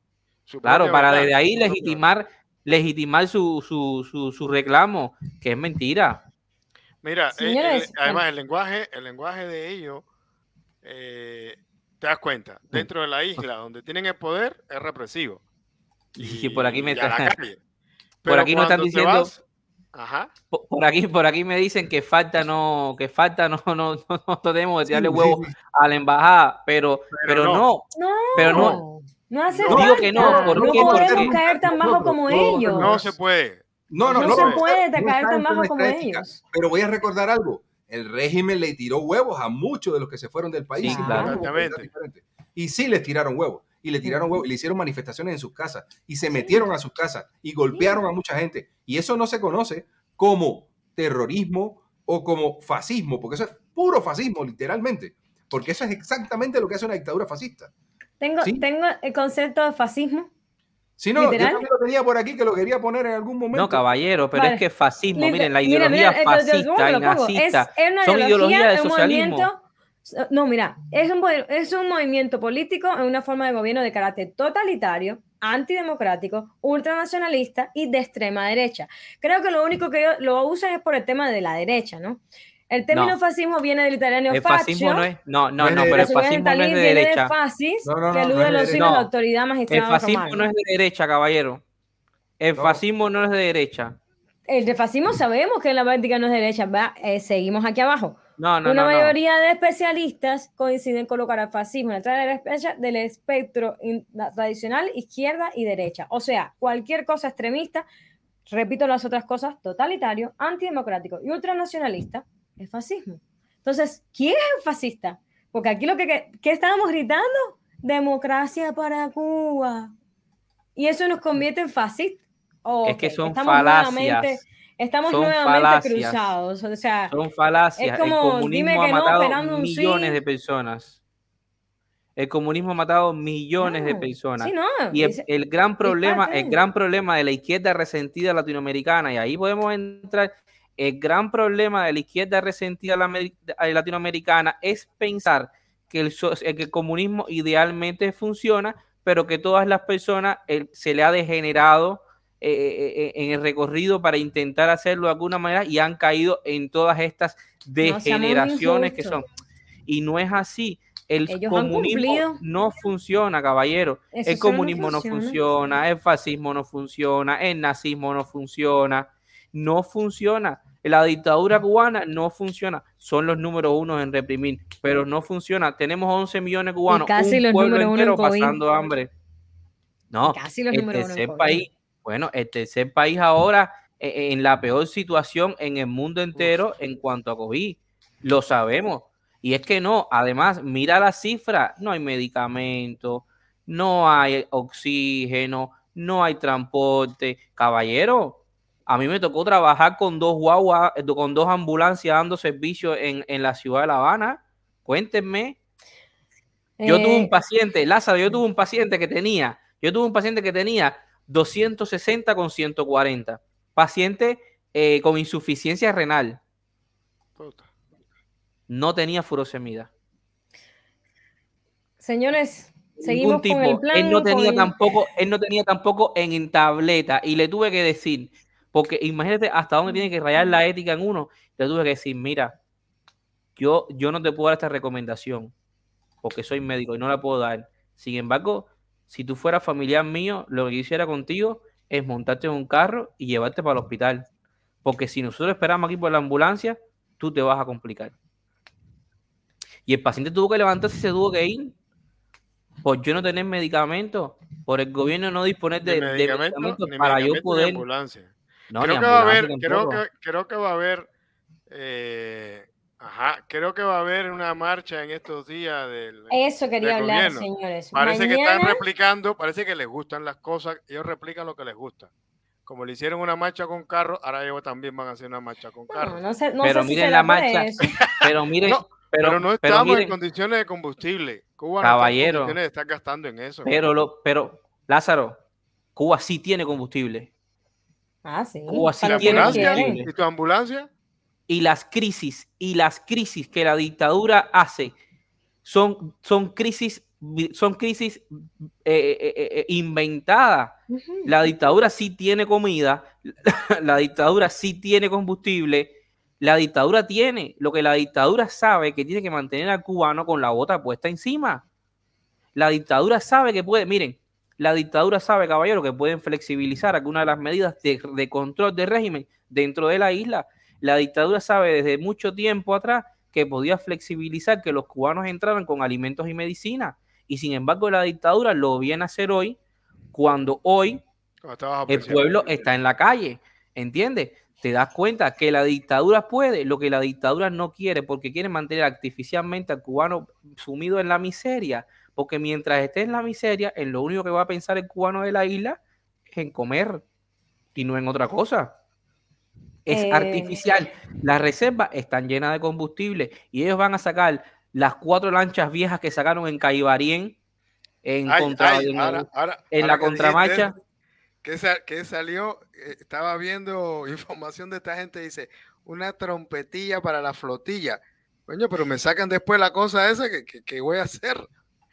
claro, para desde ahí legitimar, legitimar su, su, su, su reclamo, que es mentira. Mira, eh, además el lenguaje, el lenguaje de ellos, eh, te das cuenta, dentro de la isla donde tienen el poder es represivo. Y, por aquí me están, por aquí no están diciendo, Ajá. Por, aquí, por aquí me dicen que falta no, que falta no, no, no, tenemos que darle huevo a la embajada, pero, pero, no. no, pero no. No hace no, digo que no, ¿por no podemos caer tan bajo como ellos. No se puede. No, no, No no. se no, puede está tan bajo como ética. ellos. Pero voy a recordar algo. El régimen le tiró huevos a muchos de los que se fueron del país. Sí, y claro. diferentes. Y sí les tiraron huevos. Y le tiraron huevos y le hicieron manifestaciones en sus casas. Y se metieron a sus casas y golpearon a mucha gente. Y eso no se conoce como terrorismo o como fascismo, porque eso es puro fascismo, literalmente. Porque eso es exactamente lo que hace una dictadura fascista. Tengo, Sí. tengo el concepto de fascismo. Si no, yo ¿Literal? también lo tenía por aquí que lo quería poner en algún momento. No, caballero, pero Vale. es que fascismo, Liter- miren, la mira, ideología mira, eh, lo- lo- fascista ¿cómo y nazista Es, es una son ideologías de un socialismo. movimiento. No, mira, es un, es un movimiento político en una forma de gobierno de carácter totalitario, antidemocrático, ultranacionalista y de extrema derecha. Creo que lo único que ellos lo usan es por el tema de la derecha, ¿no? El término No. fascismo viene del italiano El fascio, fascismo no es, no, No pero el fascismo no es de derecha. de fascis, No, no, no, que no alude es a de los derecha. signos de No. la autoridad El fascismo no es de derecha, caballero. El No. fascismo no es de derecha. El de fascismo sabemos que en la práctica no es de derecha. Va, eh, seguimos aquí abajo. No, no, Una no, no. mayoría de especialistas coinciden en colocar al fascismo en la del espe- del espectro in- la- tradicional izquierda y derecha. O sea, cualquier cosa extremista, repito las otras cosas, totalitario, antidemocrático y ultranacionalista, es fascismo. Entonces, ¿quién es el fascista? Porque aquí lo que, que, ¿qué estábamos gritando, democracia para Cuba. Y eso nos convierte en fascistas. Es que son estamos falacias. nuevamente- Estamos Son nuevamente falacias. cruzados. O sea, Son falacias. Es como, el comunismo dime ha que no, matado un millones sí. de personas. El comunismo ha matado millones de no, personas. sí, no, Y el, gran problema, el gran problema de la izquierda resentida latinoamericana, y ahí podemos entrar, el gran problema de la izquierda resentida latinoamericana es pensar que el, que el comunismo idealmente funciona, pero que todas las personas eh, se le ha degenerado eh, eh, eh, en el recorrido para intentar hacerlo de alguna manera y han caído en todas estas degeneraciones que son. Y no es así. El Ellos comunismo no funciona, caballero. Eso El no comunismo no funciona. funciona, el fascismo no funciona, el nazismo no funciona, no funciona. La dictadura cubana no funciona. Son los números uno en reprimir, pero no funciona. Tenemos 11 millones de cubanos, casi un los pueblo número uno en entero pasando hambre. No, Casi los el uno tercer COVID. país, bueno, el tercer país ahora eh, en la peor situación en el mundo entero en cuanto a COVID. Lo sabemos. Y es que no, además, mira las cifras, no hay medicamentos, no hay oxígeno, no hay transporte. Caballero, a mí me tocó trabajar con dos guaguas, eh, con dos ambulancias dando servicio en, en la ciudad de La Habana. Cuéntenme. Yo tuve Eh, un paciente, Lázaro, yo tuve un paciente que tenía, yo tuve un paciente que tenía 260 con 140. Paciente eh, con insuficiencia renal. No tenía furosemida. Señores, Ningún seguimos tipo. con el plan. él no tenía con- tampoco, él no tenía tampoco en tableta. Y le tuve que decir, porque imagínate hasta dónde tiene que rayar la ética en uno. Le tuve que decir, mira, yo, yo no te puedo dar esta recomendación, porque soy médico y no la puedo dar. Sin embargo, si tú fueras familiar mío, lo que quisiera contigo es montarte en un carro y llevarte para el hospital. Porque si nosotros esperamos aquí por la ambulancia, tú te vas a complicar. Y el paciente tuvo que levantarse y se tuvo que ir por yo no tener medicamentos, por el gobierno no disponer de, de medicamento, medicamentos ni para yo medicamento, poder. ambulancia. No, creo que va a haber, creo que, creo que va a haber, eh, ajá, creo que va a haber una marcha en estos días del, Eso quería del hablar, gobierno. señores. Parece que están replicando, parece que les gustan las cosas, ellos replican lo que les gusta. Como le hicieron una marcha con carros, ahora ellos también van a hacer una marcha con Bueno, carros. no sé, no Pero sé si miren la marcha. Pero miren, No, pero, Pero, no pero estamos miren, en condiciones de combustible. Cuba Caballero. no está en condiciones de estar gastando en eso. pero, lo, pero, Lázaro, Cuba sí tiene combustible. Ah, sí. Cuba sí ¿Y la ambulancia? ¿Y tu ambulancia? y las crisis y las crisis que la dictadura hace son, son crisis son crisis eh, eh, eh, inventadas. La dictadura sí tiene comida, la dictadura sí tiene combustible, la dictadura tiene lo que la dictadura sabe que tiene que mantener al cubano con la bota puesta encima. La dictadura sabe que puede, miren, la dictadura sabe, caballero, que pueden flexibilizar algunas de las medidas de, de control de régimen dentro de la isla. La dictadura sabe desde mucho tiempo atrás que podía flexibilizar que los cubanos entraran con alimentos y medicina. Y sin embargo, la dictadura lo viene a hacer hoy, cuando hoy el pueblo está en la calle. ¿Entiendes? Te das cuenta que la dictadura puede lo que la dictadura no quiere, porque quiere mantener artificialmente al cubano sumido en la miseria. Porque mientras esté en la miseria, en lo único que va a pensar el cubano de la isla es en comer y no en otra cosa. Es Eh, artificial. Las reservas están llenas de combustible y ellos van a sacar las cuatro lanchas viejas que sacaron en Caibarien en, Ay, contra, ay, en, ahora- ahora- en ahora la que contramarcha. que, sa- que salió, eh, estaba viendo información de esta gente, dice, una trompetilla para la flotilla. Coño, pero me sacan después la cosa esa que, que- que voy a hacer.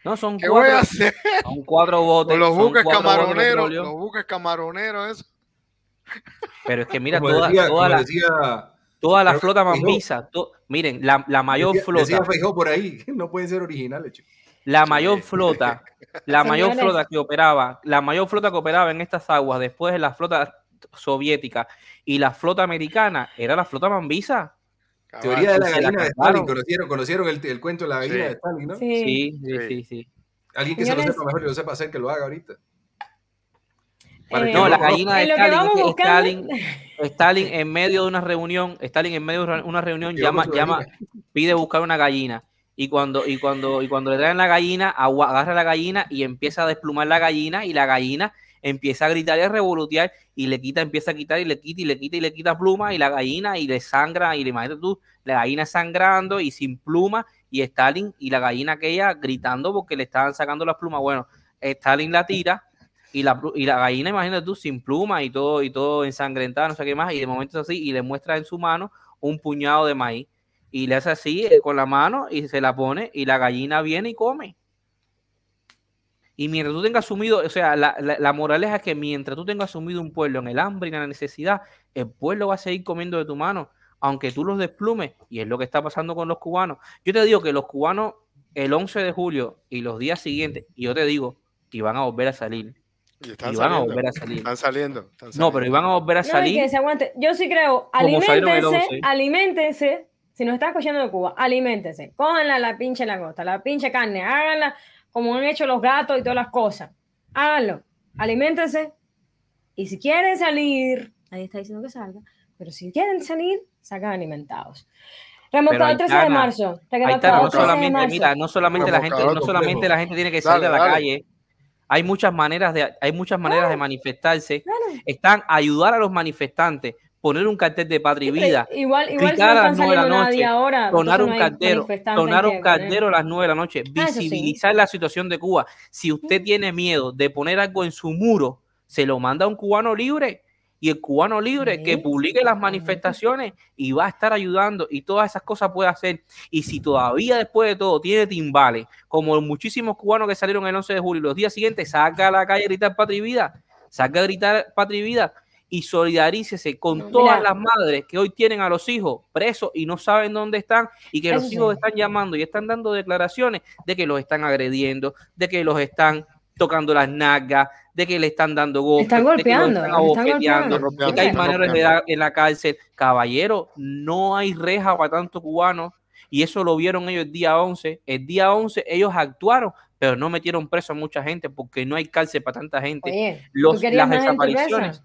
No, son ¿Qué voy cuatro, a hacer son cuatro botes. con los son buques camaroneros? Los buques camaroneros, eso. Pero es que mira, como toda, decía, toda como la, decía, toda la creo que flota mambisa, to- miren, la, la mayor decía, flota, decía por ahí, no pueden ser originales, chicos. la mayor flota, la mayor Señores. flota que operaba, la mayor flota que operaba en estas aguas después de la flota soviética y la flota americana era la flota mambisa. Teoría de la gallina de. Stalin. ¿Conocieron, conocieron el, el cuento de la gallina Sí. de Stalin, no? Sí. Sí, sí, Sí. Alguien que se lo sepa mejor y lo sepa hacer que lo haga ahorita. Eh, No, la gallina de Stalin, Stalin, Stalin en medio de una reunión, Stalin en medio de una reunión llama, llama, pide buscar una gallina. Y cuando, y cuando, y cuando le traen la gallina, agarra la gallina y empieza a desplumar la gallina, y la gallina empieza a gritar y a revolotear, y le quita, empieza a quitar, y le quita, y le quita, y le quita pluma, y la gallina, y le sangra, y le imagínate tú, la gallina sangrando y sin pluma, y Stalin y la gallina aquella gritando porque le estaban sacando las plumas. Bueno, Stalin la tira, y la, y la gallina, imagínate tú, sin pluma y todo, y todo ensangrentada, no sé qué más, y de momento es así, y le muestra en su mano un puñado de maíz, y le hace así eh, con la mano, y se la pone, y la gallina viene y come. Y mientras tú tengas sumido, o sea, la, la, la moraleja es que mientras tú tengas sumido un pueblo en el hambre y en la necesidad, el pueblo va a seguir comiendo de tu mano, aunque tú los desplumes, y es lo que está pasando con los cubanos. Yo te digo que los cubanos, el 11 de julio y los días siguientes, y yo te digo que van a volver a salir. Y están Y van a saliendo. volver a salir. Están saliendo. están No, pero iban a volver a No, salir. que se aguante. Yo sí creo, 11. aliméntense. Si nos está escuchando de Cuba, aliméntense. Cójanla la pinche langosta, la pinche carne, háganla como han hecho los gatos y todas las cosas. Háganlo, aliméntense. Y si quieren salir, nadie está diciendo que salga, pero si quieren salir, salgan alimentados. Remolcador Ahí 13 de marzo. Está, no 13 de solamente, marzo. mira, no solamente la gente, no solamente la gente tiene que salir Dale, a la dale. calle. Hay muchas maneras de, hay muchas maneras de manifestarse. Claro. Están ayudar a los manifestantes, poner un cartel de patria y vida, Igual, igual si no gritar a están las nueve de la noche, ahora. donar un no donar caldero a las nueve de la noche, Ah, sí. visibilizar la situación de Cuba. Si usted tiene miedo de poner algo en su muro, se lo manda a un cubano libre y el cubano libre que publique las manifestaciones y va a estar ayudando y todas esas cosas puede hacer. Y si todavía después de todo tiene timbales, como muchísimos cubanos que salieron el 11 de julio, los días siguientes salga a la calle a gritar patria y vida, salga a gritar patria y vida y solidarícese con No, todas mira. las madres que hoy tienen a los hijos presos y no saben dónde están y que los Eso hijos sí. están llamando y están dando declaraciones de que los están agrediendo, de que los están tocando las nalgas, de que le están dando golpes, Están de que los golpeando, están están golpeando. de que hay Están maneras de golpeando. dar en la cárcel. Caballero, no hay reja para tanto cubano y eso lo vieron ellos el día 11. El día 11 ellos actuaron, pero no metieron preso a mucha gente porque no hay cárcel para tanta gente. Oye, Los- ¿tú querías las desapariciones.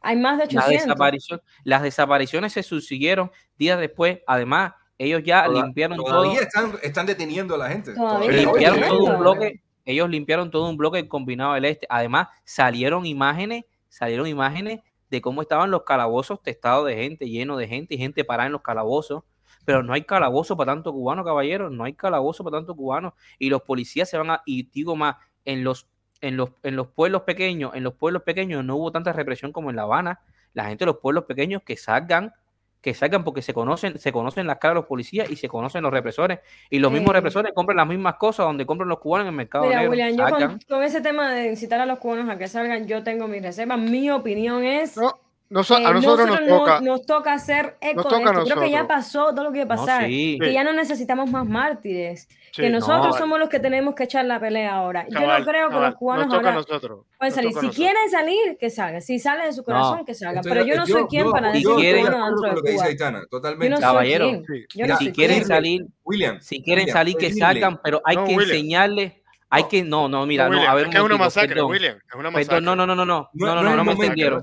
Hay más de Las, 800. desaparición- las desapariciones se subsiguieron días después. Además, ellos ya Toda- limpiaron todo. Todavía están, están deteniendo a la gente. Todavía limpiaron todo un bloque, ellos limpiaron todo un bloque combinado del este. Además, salieron imágenes, salieron imágenes de cómo estaban los calabozos testados de gente, llenos de gente y gente parada en los calabozos. Pero no hay calabozo para tanto cubano, caballero, no hay calabozo para tanto cubano. Y los policías se van a, y digo más, en los, en los, en los pueblos pequeños, en los pueblos pequeños no hubo tanta represión como en La Habana. La gente de los pueblos pequeños que salgan, que salgan porque se conocen, se conocen las caras de los policías y se conocen los represores. Y los mismos Eh. represores compran las mismas cosas donde compran los cubanos en el mercado Mira, negro. William, yo con, ese tema de incitar a los cubanos a que salgan, yo tengo mis reservas. Mi opinión es No, noso- que a nosotros nos no- toca. nos toca hacer eco Nos de toca a esto. Creo que ya nosotros. pasó todo lo que iba a No, pasar. sí. Que ya no necesitamos más mártires. Sí, que nosotros no, somos los que tenemos que echar la pelea ahora. yo no creo que los cubanos nos toca a ahora nosotros. pueden nos salir. toca Si nosotros. quieren salir, que salgan. Si sale de su corazón, que salgan. Pero yo no soy quien yo- para decir quieren- de de lo que dice. Aitana, totalmente. Caballero. Sí. Si quieren salir, William, si quieren salir, que salgan, pero hay que enseñarles, Hay que, no, no, mira, William, no, a ver, es que es una masacre, perdón. William. Es una Perdón, masacre. no, no, no, no, no, No, no, no, no, no me entendieron.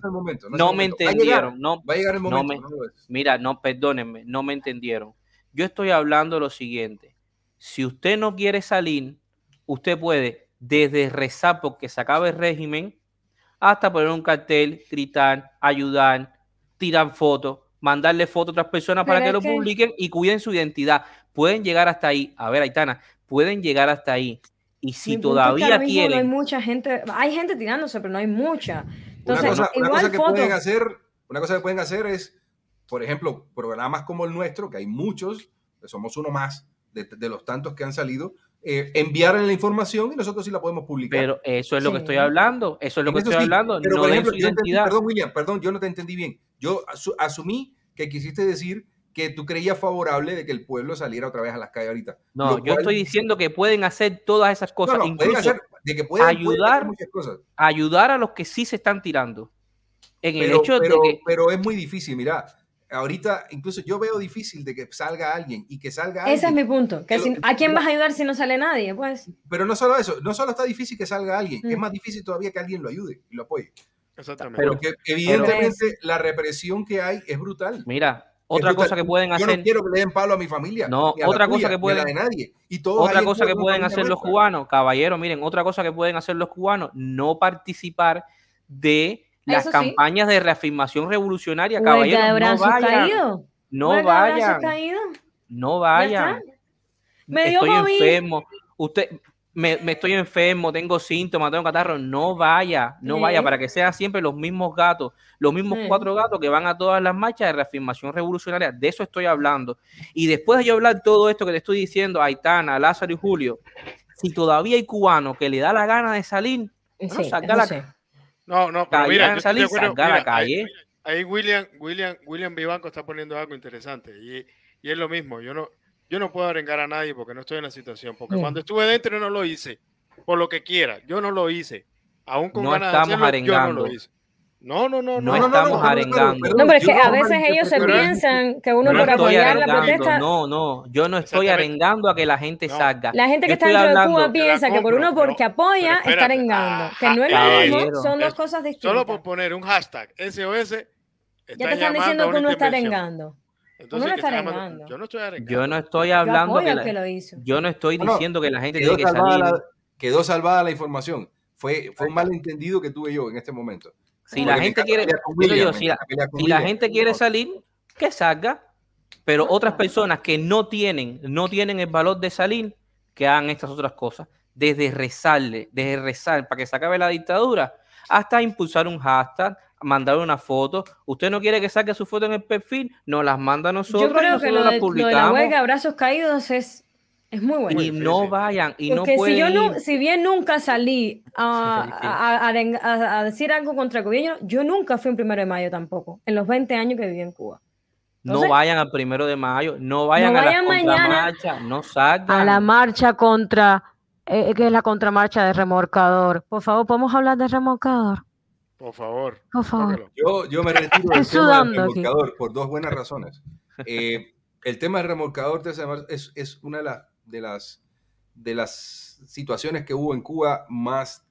No me entendieron, no, Va a llegar el no momento. Mira, no, perdónenme, no me entendieron. Yo estoy hablando lo siguiente. Si usted no quiere salir, usted puede desde rezar porque se acabe el régimen hasta poner un cartel, gritar, ayudar, tirar fotos, mandarle fotos a otras personas para que es lo que- publiquen y cuiden su identidad. Pueden llegar hasta ahí. A ver, Aitana, pueden llegar hasta ahí. Y si Mi que todavía mismo No hay quieren, mucha gente, hay gente tirándose, pero no hay mucha. Una Entonces, cosa, una igual cosa que fotos. pueden hacer, una cosa que pueden hacer es, por ejemplo, programas como el nuestro, que hay muchos, que somos uno más de, de los tantos que han salido, eh, enviarle la información y nosotros sí la podemos publicar. pero eso es lo que Sí. estoy hablando. Eso es lo que estoy sí, hablando. Pero, no por ejemplo, su yo entendí- identidad. perdón, William, perdón, yo no te entendí bien. Yo asu- asumí que quisiste decir que tú creías favorable de que el pueblo saliera otra vez a las calles ahorita. No, yo estoy diciendo que pueden hacer todas esas No, cosas, no, pueden incluso hacer, de que pueden, pueden ayudar hacer muchas cosas. ayudar a los que sí se están tirando. En el Pero, hecho pero, de que pero es muy difícil, mira. Ahorita, incluso yo veo difícil de que salga alguien y que salga Ese es alguien. mi punto. Que que si- lo- ¿A quién vas a ayudar si no sale nadie? Pues Pero no solo eso, no solo está difícil que salga alguien, es Mm. más difícil todavía que alguien lo ayude y lo apoye. Exactamente. Pero- Porque evidentemente la represión que hay es brutal. mira, Es otra cosa que pueden Yo hacer, no quiero que le den palo a mi familia. No, ni a la otra cosa tuya, que pueden- la de nadie. Y todos otra cosa que en pueden hacer los cubanos, caballeros, miren, otra cosa que pueden hacer los cubanos, no participar de las Eso sí. campañas de reafirmación revolucionaria, de no vayan, no de vayan, caídos. no Ya vayan. Me dio estoy COVID. enfermo. Usted, me, me estoy enfermo, tengo síntomas, tengo catarro. No vaya, no Sí. vaya, para que sean siempre los mismos gatos, los mismos Sí. cuatro gatos que van a todas las marchas de reafirmación revolucionaria. De eso estoy hablando. Y después de yo hablar todo esto que te estoy diciendo, Aitana, Lázaro y Julio, si todavía hay cubanos que le da la gana de salir, Sí, salga eso la- sí. No, no, pero Calle, mira, yo salir, acuerdo, salga a la mira, ahí- calle. Ahí William, William, William Vivanco está poniendo algo interesante y, y es lo mismo. Yo no, yo no puedo arengar a nadie porque no estoy en la situación. Porque Mm. cuando estuve dentro no lo hice. Por lo que quiera, yo no lo hice. Aún con No ganas de estamos hacerlo, yo no arengando. lo hice. No, no, no, No no. estamos arengando. perdón, No, pero es que a veces ellos se piensan que uno por apoyar la arengando, protesta. no, no, yo no estoy arengando a que la gente No. salga. La gente que está dentro de Cuba piensa que por uno porque apoya está arengando. Que Ah, no es lo mismo, son dos cosas distintas. Solo por poner un hashtag SOS. Ya te están diciendo que uno está arengando. Yo no estoy arengando. Yo no estoy Yo hablando apoyo que al la- que lo hizo. yo no estoy diciendo que la gente Quedó tiene que salvada, salir. la, quedó salvada la información. Fue, fue un malentendido que tuve yo en este momento. Si Porque la gente quiere, yo si la, si gente quiere salir, que salga. Pero otras personas que no tienen, no tienen el valor de salir, que hagan estas otras cosas. Desde rezarle, desde rezar para que se acabe la dictadura, hasta impulsar un hashtag, mandar una foto. Usted no quiere que saque su foto en el perfil, nos las manda a nosotros Yo y creo nosotros que lo las de, lo de la publicamos. huelga, brazos caídos, es, es muy bueno. y Muy no vayan, y Porque no pueden si yo no, ir. si bien nunca salí a, a- a- arenga- a- a decir algo contra el gobierno, yo nunca fui un primero de mayo tampoco, en los 20 años que viví en Cuba. No Entonces- vayan al primero de mayo, no vayan a vayan mañana contramarchas, no salgan. a la marcha contra, eh, que es la contramarcha de remorcador. Por favor, ¿podemos hablar de remorcador? Por favor. Por favor. Yo, yo me retiro del tema del sudando aquí. remolcador por dos buenas razones. Eh, el tema del remolcador es, es una de, las de, las, de las situaciones que hubo en Cuba más,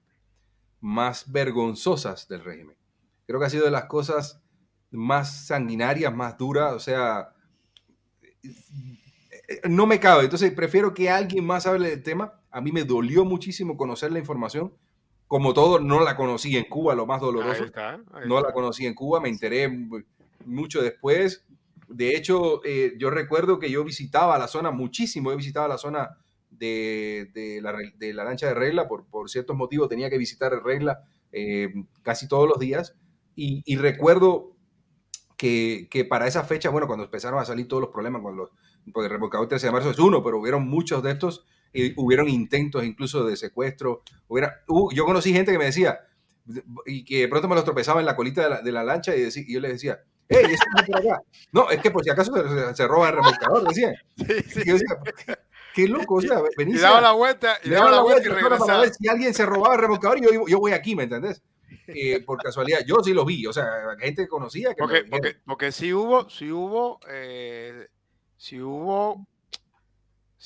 más vergonzosas del régimen. Creo que ha sido de las cosas más sanguinarias, más duras, o sea, no me cabe. Entonces prefiero que alguien más hable del tema. A mí me dolió muchísimo conocer la información. Como todo, no la conocí en Cuba, lo más Ahí doloroso. está. ahí No la conocí en Cuba, me enteré mu- mucho después. De hecho, eh, yo recuerdo que yo visitaba la zona muchísimo, yo visitaba la zona de, de la, de la lancha de regla, por, por ciertos motivos tenía que visitar regla eh, casi todos los días. Y, y recuerdo que, que para esa fecha, bueno, cuando empezaron a salir todos los problemas, con los, porque el remolcador 13 de marzo es uno, pero hubieron muchos de estos, y hubieron intentos incluso de secuestro. Hubiera, yo conocí gente que me decía, y que de pronto me los tropezaba en la colita de la, de la lancha y, decí- y yo les decía, ¡Ey, eso no es por acá! No, es que por si acaso se, se roba el remolcador, decían. Sí, sí. Y yo decía, qué, loco, o sea, Y venís daba a- la vuelta, y daba daba la vuelta y para regresaba. ver si alguien se robaba el remolcador y yo, yo voy aquí, ¿me entendés? Eh, por casualidad, yo sí lo vi, o sea, gente que conocía que Porque, porque, porque sí hubo, sí hubo, eh, sí hubo,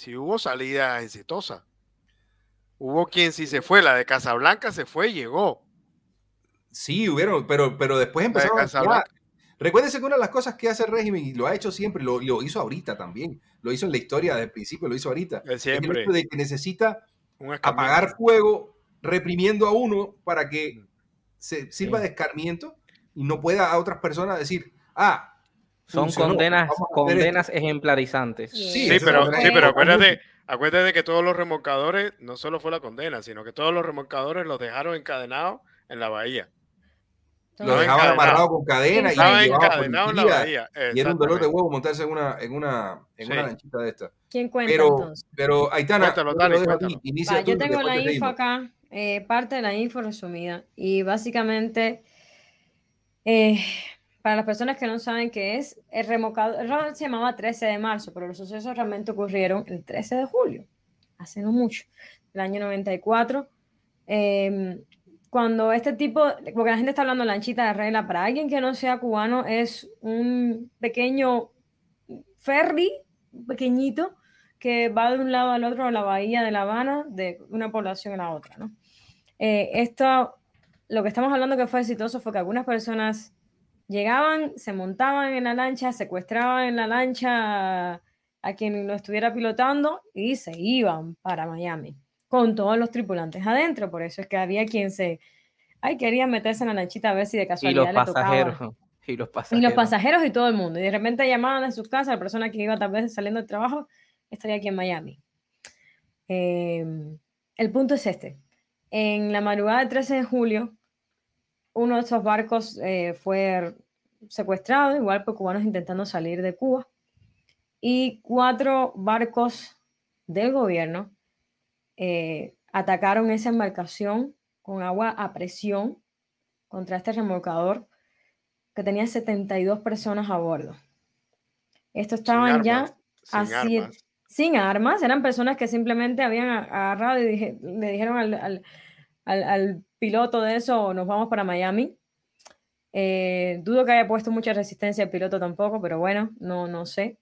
sí hubo salida exitosa. Hubo quien sí se fue, la de Casablanca se fue y llegó. Sí, hubieron, pero, pero después empezaron a... Recuérdense que una de las cosas que hace el régimen, y lo ha hecho siempre, lo, lo hizo ahorita también, lo hizo en la historia desde el principio, lo hizo ahorita, De es el siempre. hecho de que necesita apagar fuego reprimiendo a uno para que se sirva Sí. de escarmiento y no pueda a otras personas decir, ah, Son funcionó, condenas, condenas ejemplarizantes. Sí, pero, sí, pero acuérdate, acuérdate que todos los remolcadores, no solo fue la condena, sino que todos los remolcadores los dejaron encadenados en la bahía. Lo dejaban amarrado con cadena y Estaba encadenado en la bahía. y era un dolor de huevo montarse en una, en una, en Sí. una lanchita de esta. ¿Quién cuenta Pero, entonces? pero Aitana, Cuéntalo, yo lo inicia Va, tú tengo la te info acá, eh, parte de la info resumida. Y básicamente, eh, para las personas que no saben qué es, el remolcador se llamaba 13 de marzo, pero los sucesos realmente ocurrieron el 13 de julio, hace no mucho, el año 94. eh, cuando este tipo, porque la gente está hablando lanchita de regla, para alguien que no sea cubano es un pequeño ferry, pequeñito, que va de un lado al otro de la bahía de La Habana, de una población a la otra, ¿no? Eh, esto, lo que estamos hablando que fue exitoso fue que algunas personas llegaban, se montaban en la lancha, secuestraban en la lancha a, a quien lo estuviera pilotando y se iban para Miami con todos los tripulantes adentro. Por eso es que había quien se, ay, quería meterse en la lanchita a ver si de Y casualidad los le tocaba. pasajeros. Y los Y pasajeros. los pasajeros y todo el mundo. Y de repente llamaban a sus casas, la persona que iba tal vez saliendo del trabajo estaría aquí en Miami. Eh, el punto es este. En la madrugada del 13 de julio, uno de estos barcos eh, fue secuestrado, igual por cubanos intentando salir de Cuba. Y cuatro barcos del gobierno eh, atacaron esa embarcación con agua a presión contra este remolcador que tenía 72 personas a bordo. Estos estaban ya armas, sin armas. sin armas, eran personas que simplemente habían agarrado y dije- le dijeron al, al- al- al piloto de eso, nos vamos para Miami. Eh, dudo que haya puesto mucha resistencia el piloto tampoco, pero bueno, no, no sé.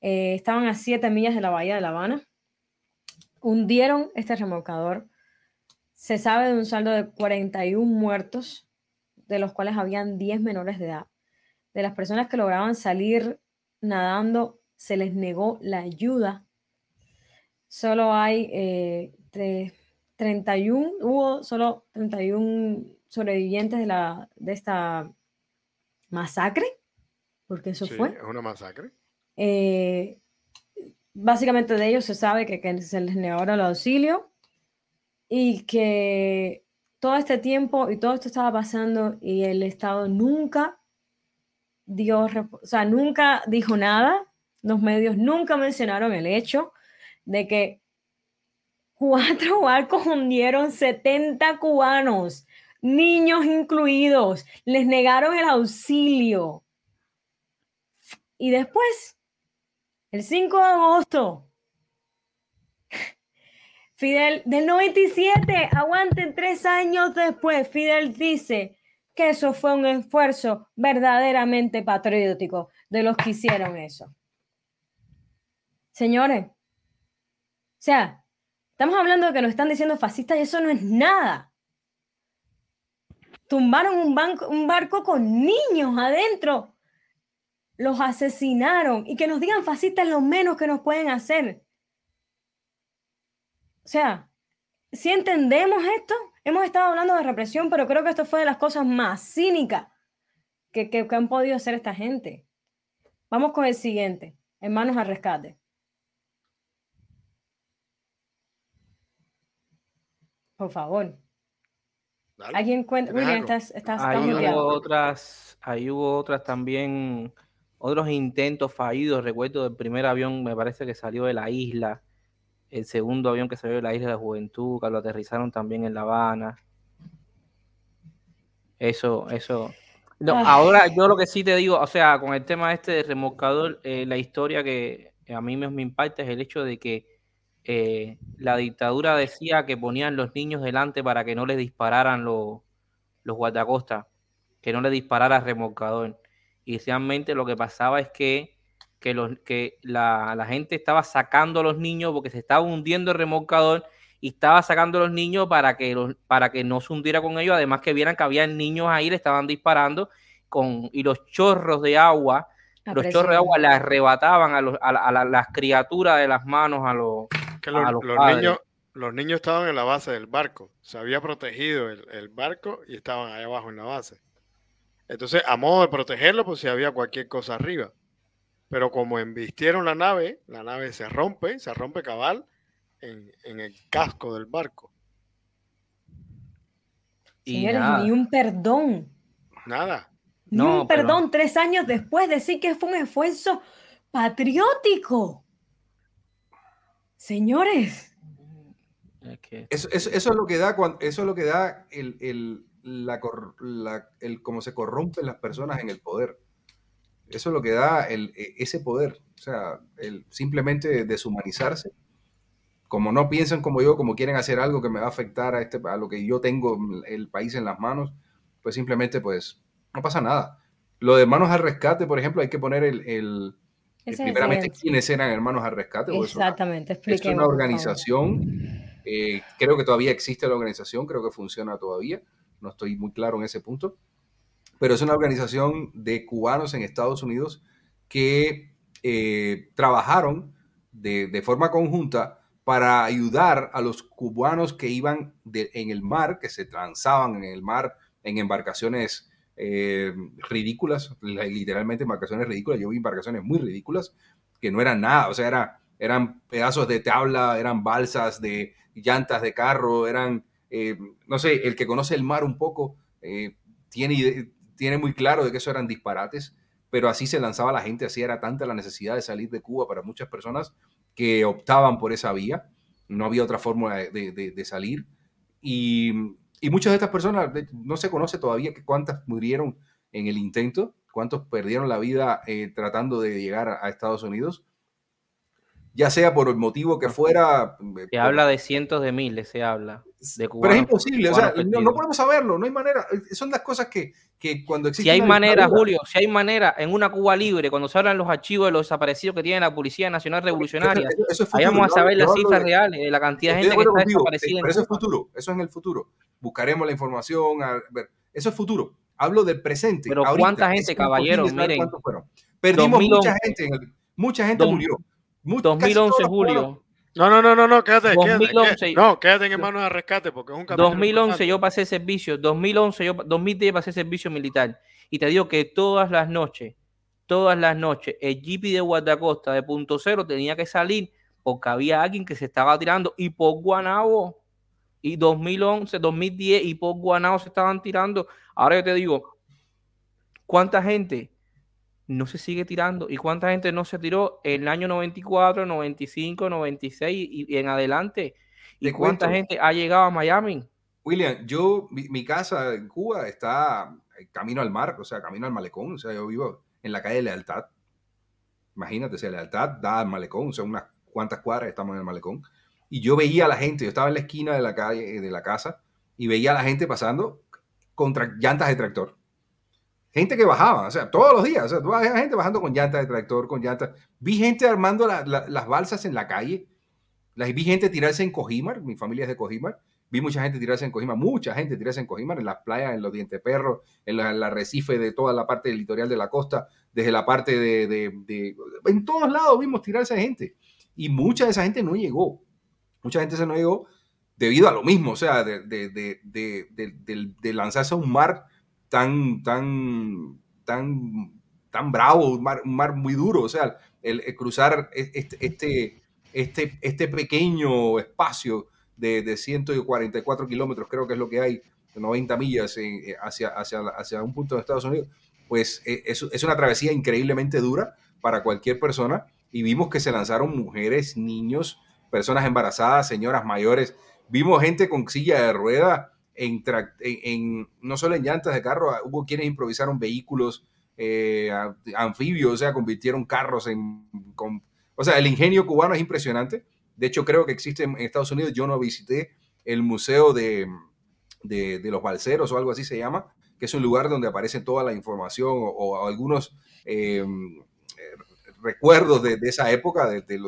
Eh, estaban a 7 millas de la bahía de La Habana. Hundieron este remolcador. Se sabe de un saldo de 41 muertos, de los cuales habían 10 menores de edad. De las personas que lograban salir nadando, se les negó la ayuda. Solo hay eh, tre- 31, hubo solo 31 sobrevivientes de, la, de esta masacre, porque eso Sí, fue. es una masacre. Eh, básicamente de ellos se sabe que, que se les negó el auxilio y que todo este tiempo y todo esto estaba pasando y el Estado nunca dio, o sea, nunca dijo nada, los medios nunca mencionaron el hecho de que cuatro barcos hundieron 70 cubanos, niños incluidos, les negaron el auxilio. Y después, el 5 de agosto, Fidel, del 97, aguanten tres años después, Fidel dice que eso fue un esfuerzo verdaderamente patriótico de los que hicieron eso. Señores, o sea, estamos hablando de que nos están diciendo fascistas y eso no es nada. Tumbaron un, un barco con niños adentro los asesinaron y que nos digan fascistas lo menos que nos pueden hacer. O sea, si entendemos esto, hemos estado hablando de represión, pero creo que esto fue de las cosas más cínicas que, que, que han podido hacer esta gente. Vamos con el siguiente, hermanos al rescate. Por favor. Dale. Alguien cuenta. Estás, estás, Ahí hubo otras, ahí hubo otras también, otros intentos fallidos. Recuerdo el primer avión, me parece que salió de la isla. El segundo avión que salió de la isla de la Juventud, que lo aterrizaron también en La Habana. Eso, eso. No, Ay. ahora yo lo que sí te digo, o sea, con el tema este de remolcador, eh, la historia que a mí me, me impacta es el hecho de que eh, la dictadura decía que ponían los niños delante para que no les dispararan los, los guardacostas, que no les disparara el remolcador. Y realmente lo que pasaba es que, que, los, que la, la gente estaba sacando a los niños porque se estaba hundiendo el remolcador y estaba sacando a los niños para que, los, para que no se hundiera con ellos, además que vieran que había niños ahí, le estaban disparando con, y los chorros de agua, los chorros de agua le arrebataban a, los, a, las criaturas de las manos a los, que los, niños los niños estaban en la base del barco, se había protegido el, el barco y estaban ahí abajo en la base. Entonces, a modo de protegerlo, pues si había cualquier cosa arriba. Pero como embistieron la nave, la nave se rompe, se rompe cabal en, el casco del barco. Y ni un perdón. Nada. Ni un perdón tres años después, decir que fue un esfuerzo patriótico. Señores. Eso, es lo que da, eso es lo que da el, el, la, el cómo se corrompen las personas en el poder. Eso es lo que da el, e, ese poder. O sea, el simplemente deshumanizarse. Como no piensan como yo, como quieren hacer algo que me va a afectar a, este, a lo que yo tengo el país en las manos, pues simplemente pues no pasa nada. Lo de Hermanos al Rescate, por ejemplo, hay que poner el, el, primeramente quiénes eran Hermanos al Rescate. Exactamente, Es una organización, eh, creo que todavía existe la organización, creo que funciona todavía, no estoy muy claro en ese punto, pero es una organización de cubanos en Estados Unidos que eh, trabajaron de, forma conjunta para ayudar a los cubanos que iban en el mar, que se transaban en el mar en embarcaciones eh, ridículas, literalmente embarcaciones ridículas. Yo vi embarcaciones muy ridículas que no eran nada, o sea, era, eran pedazos de tabla, eran balsas de llantas de carro, eran, eh, no sé, el que conoce el mar un poco tiene, tiene muy claro de que eso eran disparates, pero así se lanzaba la gente, así era tanta la necesidad de salir de Cuba para muchas personas que optaban por esa vía, no había otra fórmula de, salir. Y, muchas de estas personas, no se conoce todavía cuántas murieron en el intento, cuántos perdieron la vida eh, tratando de llegar a, Estados Unidos, ya sea por el motivo que fuera. Eh, se habla de cientos de miles, se habla. De pero es imposible, o sea, no, podemos saberlo, no hay manera. Son las cosas que, que cuando existe. Si hay manera, Julio, si hay manera, en una Cuba libre, cuando se hablan los archivos de los desaparecidos que tiene la Policía Nacional Revolucionaria, vamos a saber las cifras reales de la cantidad de gente que está desaparecida. Pero eso es futuro, eso es en el futuro. Buscaremos la información, a ver, eso es futuro. Hablo del presente. Pero cuánta gente, caballero, miren. Perdimos mucha gente, mucha gente murió. 2011, Julio. No, no, no, no, no, quédate, 2011, quédate, no, quédate en manos de rescate porque es un 2011 yo pasé servicio, 2011 yo 2010 pasé servicio militar. Y te digo que todas las noches, todas las noches el GP de Guardacosta de punto cero tenía que salir porque había alguien que se estaba tirando y por Guanabo y 2011, 2010 y por Guanabo se estaban tirando. Ahora yo te digo, ¿cuánta gente no se sigue tirando. ¿Y cuánta gente no se tiró en el año 94, 95, 96 y, en adelante? ¿Y cuánta gente ha llegado a Miami? William, yo, mi, casa en Cuba está camino al mar, o sea, camino al malecón, o sea, yo vivo en la calle de Lealtad. Imagínate, o sea, Lealtad da al malecón, o sea, unas cuantas cuadras estamos en el malecón. Y yo veía a la gente, yo estaba en la esquina de la calle, de la casa, y veía a la gente pasando contra llantas de tractor gente que bajaba, o sea, todos los días, o sea, tú ves gente bajando con llantas de tractor, con llantas. Vi gente armando las balsas en la calle, las, vi gente tirarse en Cojimar, mi familia es de Cojimar, vi mucha gente tirarse en Cojimar, mucha gente tirarse en Cojimar, en las playas, en los dientes perros, en el arrecife de toda la parte del litoral de la costa, desde la parte de, de, En todos lados vimos tirarse gente. Y mucha de esa gente no llegó. Mucha gente se no llegó debido a lo mismo, o sea, de, de lanzarse a un mar tan, tan, tan, tan bravo, un mar, un mar muy duro, o sea, el, cruzar e, este, este, este, este pequeño espacio de, de 144 kilómetros, creo que es lo que hay, 90 millas eh, hacia, hacia, hacia un punto de Estados Unidos, pues eh, es, es una travesía increíblemente dura para cualquier persona. Y vimos que se lanzaron mujeres, niños, personas embarazadas, señoras mayores, vimos gente con silla de rueda, en, no solo en llantas de carro, ah, hubo quienes improvisaron vehículos eh, anfibios, o sea, convirtieron carros en... o sea, el ingenio cubano es impresionante. De hecho, creo que existe en Estados Unidos, yo no visité el Museo de, de, los Balseros o algo así se llama, que es un lugar donde aparece toda la información o, algunos eh, recuerdos de, esa época, de,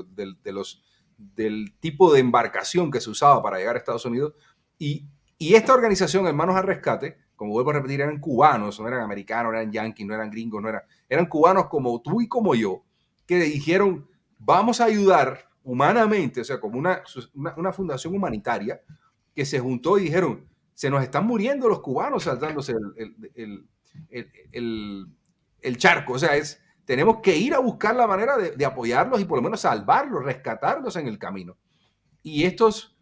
los del tipo de embarcación que se usaba para llegar a Estados Unidos. Y, y esta organización, Hermanos al Rescate, como vuelvo a repetir, eran cubanos, no eran americanos, no eran yanquis, no eran gringos, no eran, eran cubanos como tú y como yo, que dijeron, vamos a ayudar humanamente, o sea, como una, una, fundación humanitaria, que se juntó y dijeron, se nos están muriendo los cubanos saltándose el, el, el, el charco, o sea, es, tenemos que ir a buscar la manera de, de, apoyarlos y por lo menos salvarlos, rescatarlos en el camino. Y estos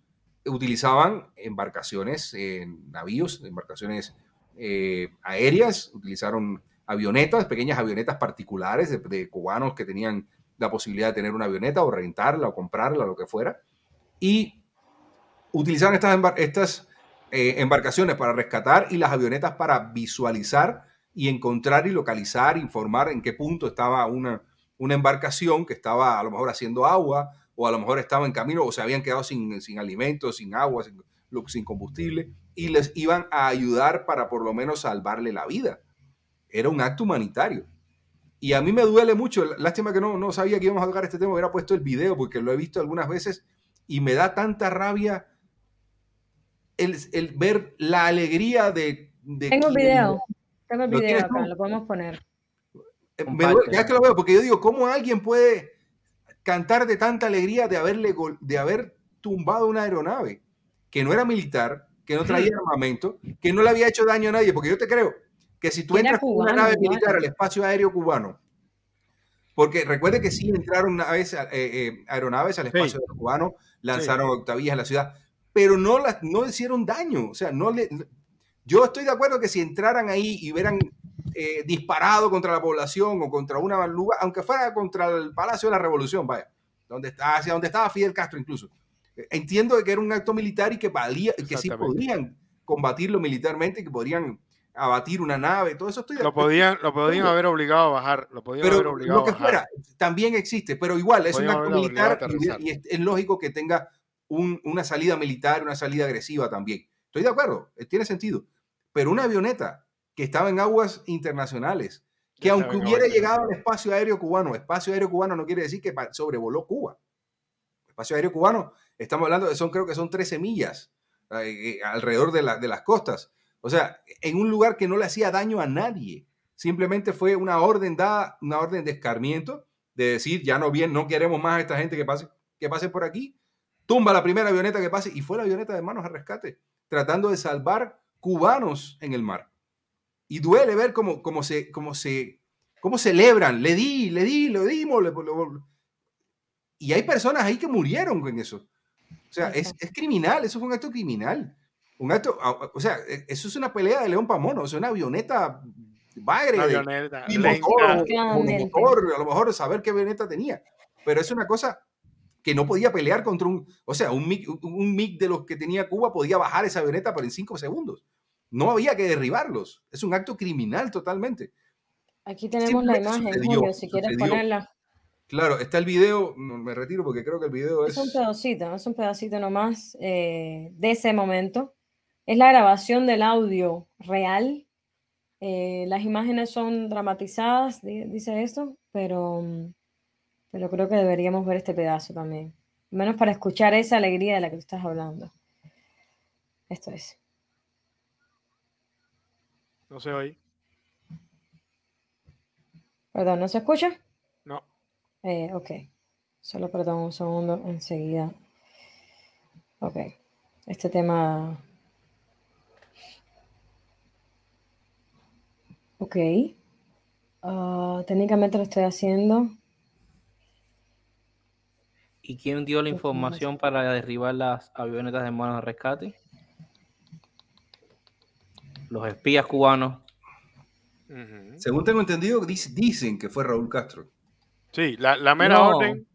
utilizaban embarcaciones, en navíos, embarcaciones eh, aéreas, utilizaron avionetas, pequeñas avionetas particulares de, cubanos que tenían la posibilidad de tener una avioneta o rentarla o comprarla, lo que fuera, y utilizaban estas, estas eh, embarcaciones para rescatar y las avionetas para visualizar y encontrar y localizar, informar en qué punto estaba una, una embarcación que estaba a lo mejor haciendo agua o a lo mejor estaba en camino o se habían quedado sin, sin alimentos, sin agua, sin, sin combustible y les iban a ayudar para por lo menos salvarle la vida. Era un acto humanitario. Y a mí me duele mucho, lástima que no, no sabía que íbamos a tocar este tema, hubiera puesto el video porque lo he visto algunas veces y me da tanta rabia el, el ver la alegría de... tengo el video, tengo el video acá, lo podemos poner. Eh, ya que lo veo, porque yo digo, ¿cómo alguien puede cantar de tanta alegría de, haberle, de haber tumbado una aeronave que no era militar, que no traía armamento, que no le había hecho daño a nadie, porque yo te creo que si tú entras con una nave militar al espacio aéreo cubano, porque recuerde que sí entraron naves, eh, eh, aeronaves al espacio cubano, lanzaron octavillas en la ciudad, pero no, las, no hicieron daño. O sea, no le, yo estoy de acuerdo que si entraran ahí y hubieran eh, disparado contra la población o contra una lugar, aunque fuera contra el Palacio de la Revolución, vaya, donde está, hacia donde estaba Fidel Castro incluso, entiendo que era un acto militar y que, valía, que sí podrían combatirlo militarmente, que podrían abatir una nave, todo eso estoy Lo podían, lo podían haber obligado a bajar, lo podían haber obligado lo que fuera, también existe, pero igual es un acto militar y, es, lógico que tenga una salida militar, una salida agresiva también. Estoy de acuerdo, eh, tiene sentido. Pero una avioneta que estaba en aguas internacionales, que aunque hubiera llegado al espacio aéreo cubano, espacio aéreo cubano no quiere decir que sobrevoló Cuba. espacio aéreo cubano Estamos hablando de, son, creo que son 13 millas eh, alrededor de, de las costas. O sea, en un lugar que no le hacía daño a nadie. Simplemente fue una orden dada, una orden de escarmiento, de decir, ya no bien, no queremos más a esta gente que pase, que pase por aquí. Tumba la primera avioneta que pase y fue la avioneta de manos a rescate, tratando de salvar cubanos en el mar. Y duele ver cómo, cómo se, cómo se, cómo celebran, le di, le di, lo dimos. y hay personas ahí que murieron con eso. O sea, es, es, criminal, eso fue un acto criminal. Un acto, o sea, e, eso es una pelea de león para mono, o sea, una avioneta bagre. avioneta, y motor, a lo mejor saber qué avioneta tenía. Pero es una cosa que no podía pelear contra un, o sea, un MiG, un MiG de los que tenía Cuba podía bajar esa avioneta por en cinco segundos. No había que derribarlos. Es un acto criminal totalmente. Aquí tenemos la imagen, Julio, si quieres ponerla. Claro, está el video, me retiro porque creo que el video es... Es un pedacito, es un pedacito nomás eh, de ese momento. Es la grabación del audio real. Eh, las imágenes son dramatizadas, dice esto, pero, pero creo que deberíamos ver este pedazo también. Menos para escuchar esa alegría de la que tú estás hablando. Esto es. No se oye. Perdón, ¿no se escucha? No. Eh, ok. Solo perdón un segundo enseguida. Ok. Este tema. Ok. Uh, técnicamente lo estoy haciendo. ¿Y quién dio la información para derribar las avionetas de manos de rescate? Los espías cubanos. Según tengo entendido, dicen que fue Raúl Castro. Sí, la, la mera orden.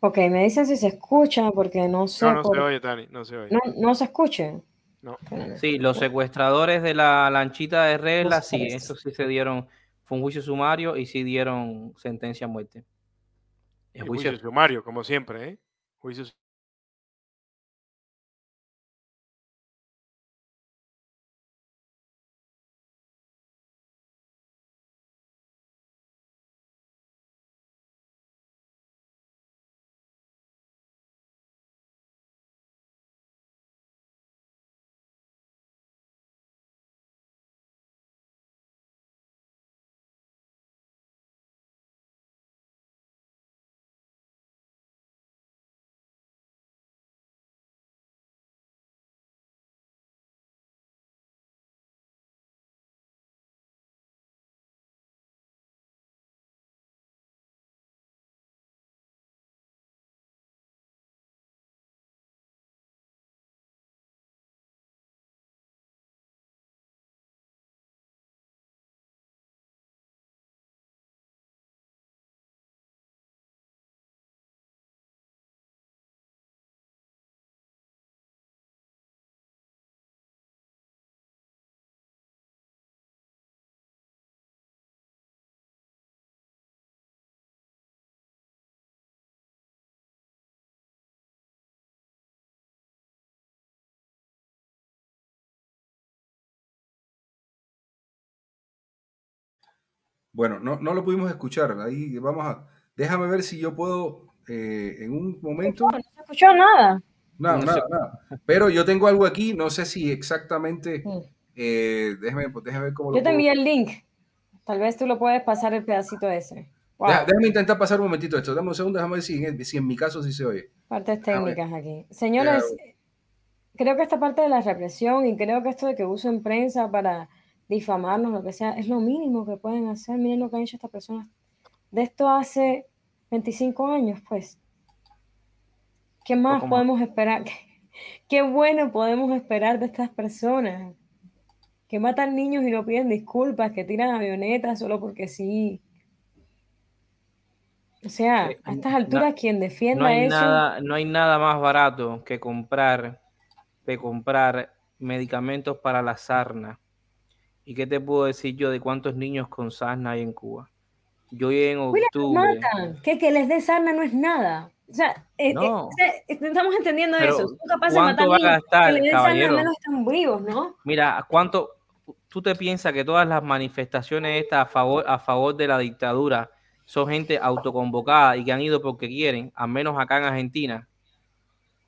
Ok, me dicen si se escucha, porque no sé. No, no se oye, Tani, no se oye. No, no se escuche. No. Sí, los secuestradores de la lanchita de regla, sí, eso sí se dieron, fue un juicio sumario y sí dieron sentencia a muerte. El juicio... juicio sumario, como siempre, ¿eh? Juicio Bueno, no, no lo pudimos escuchar. Ahí vamos a. Déjame ver si yo puedo eh, en un momento. No, no se escuchó nada. No, No nada, sé. nada. Pero yo tengo algo aquí, no sé si exactamente. Eh, déjame, déjame ver cómo lo Yo te envié el link. Tal vez tú lo puedes pasar el pedacito ese. Wow, Deja- déjame intentar pasar un momentito esto. Dame un segundo, déjame ver si en, si en mi caso sí se oye. partes técnicas aquí. Señores, creo que esta parte de la represión y creo que esto de que usen prensa para difamarnos, lo que sea, es lo mínimo que pueden hacer. Miren lo que han hecho estas personas. De esto hace 25 años, pues. ¿Qué más podemos esperar? Qué bueno podemos esperar de estas personas que matan niños y no piden disculpas, que tiran avionetas solo porque sí. O sea, a estas alturas quien defienda No hay, eso, nada, no hay nada más barato que comprar, que comprar medicamentos para la sarna. ¿Y qué te puedo decir yo de cuántos niños con sarna hay en Cuba? Yo en Uy, los octubre, matan, que que les dé sarna no es nada. O sea, eh, eh, estamos entendiendo Pero, eso. Son capaces de ¿cuánto matar va a niños, gastar, que le den sarna, están vivos, ¿no? mira, ¿cuánto tú te piensas que todas las manifestaciones estas a favor, a favor de la dictadura son gente autoconvocada y que han ido porque quieren, al menos acá en Argentina?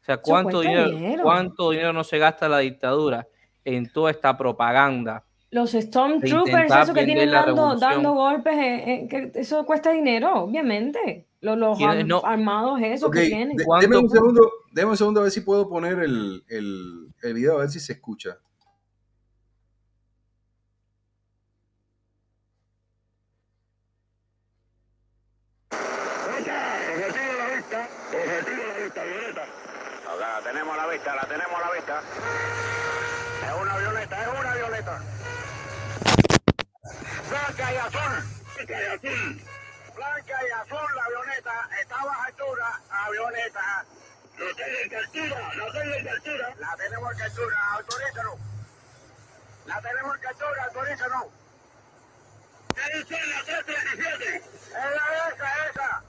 O sea, ¿cuánto dinero. cuánto dinero no se gasta la dictadura en toda esta propaganda? Los Stormtroopers, eso que tienen dando, dando golpes, eh, eh, que eso cuesta dinero, obviamente. Los, los Tiene- arm- no. armados, eso que tienen. de- ¿Cuánto deme un segundo, deme un segundo a ver si puedo poner el, el, el video, a ver si se escucha. Blanca y azul. La avioneta está baja altura, avioneta. No tengo en captura, no tengo en captura. La tenemos en captura, autorízanos. La tenemos en captura, autorízanos. ¿Qué dice la 337? Es la esa, esa.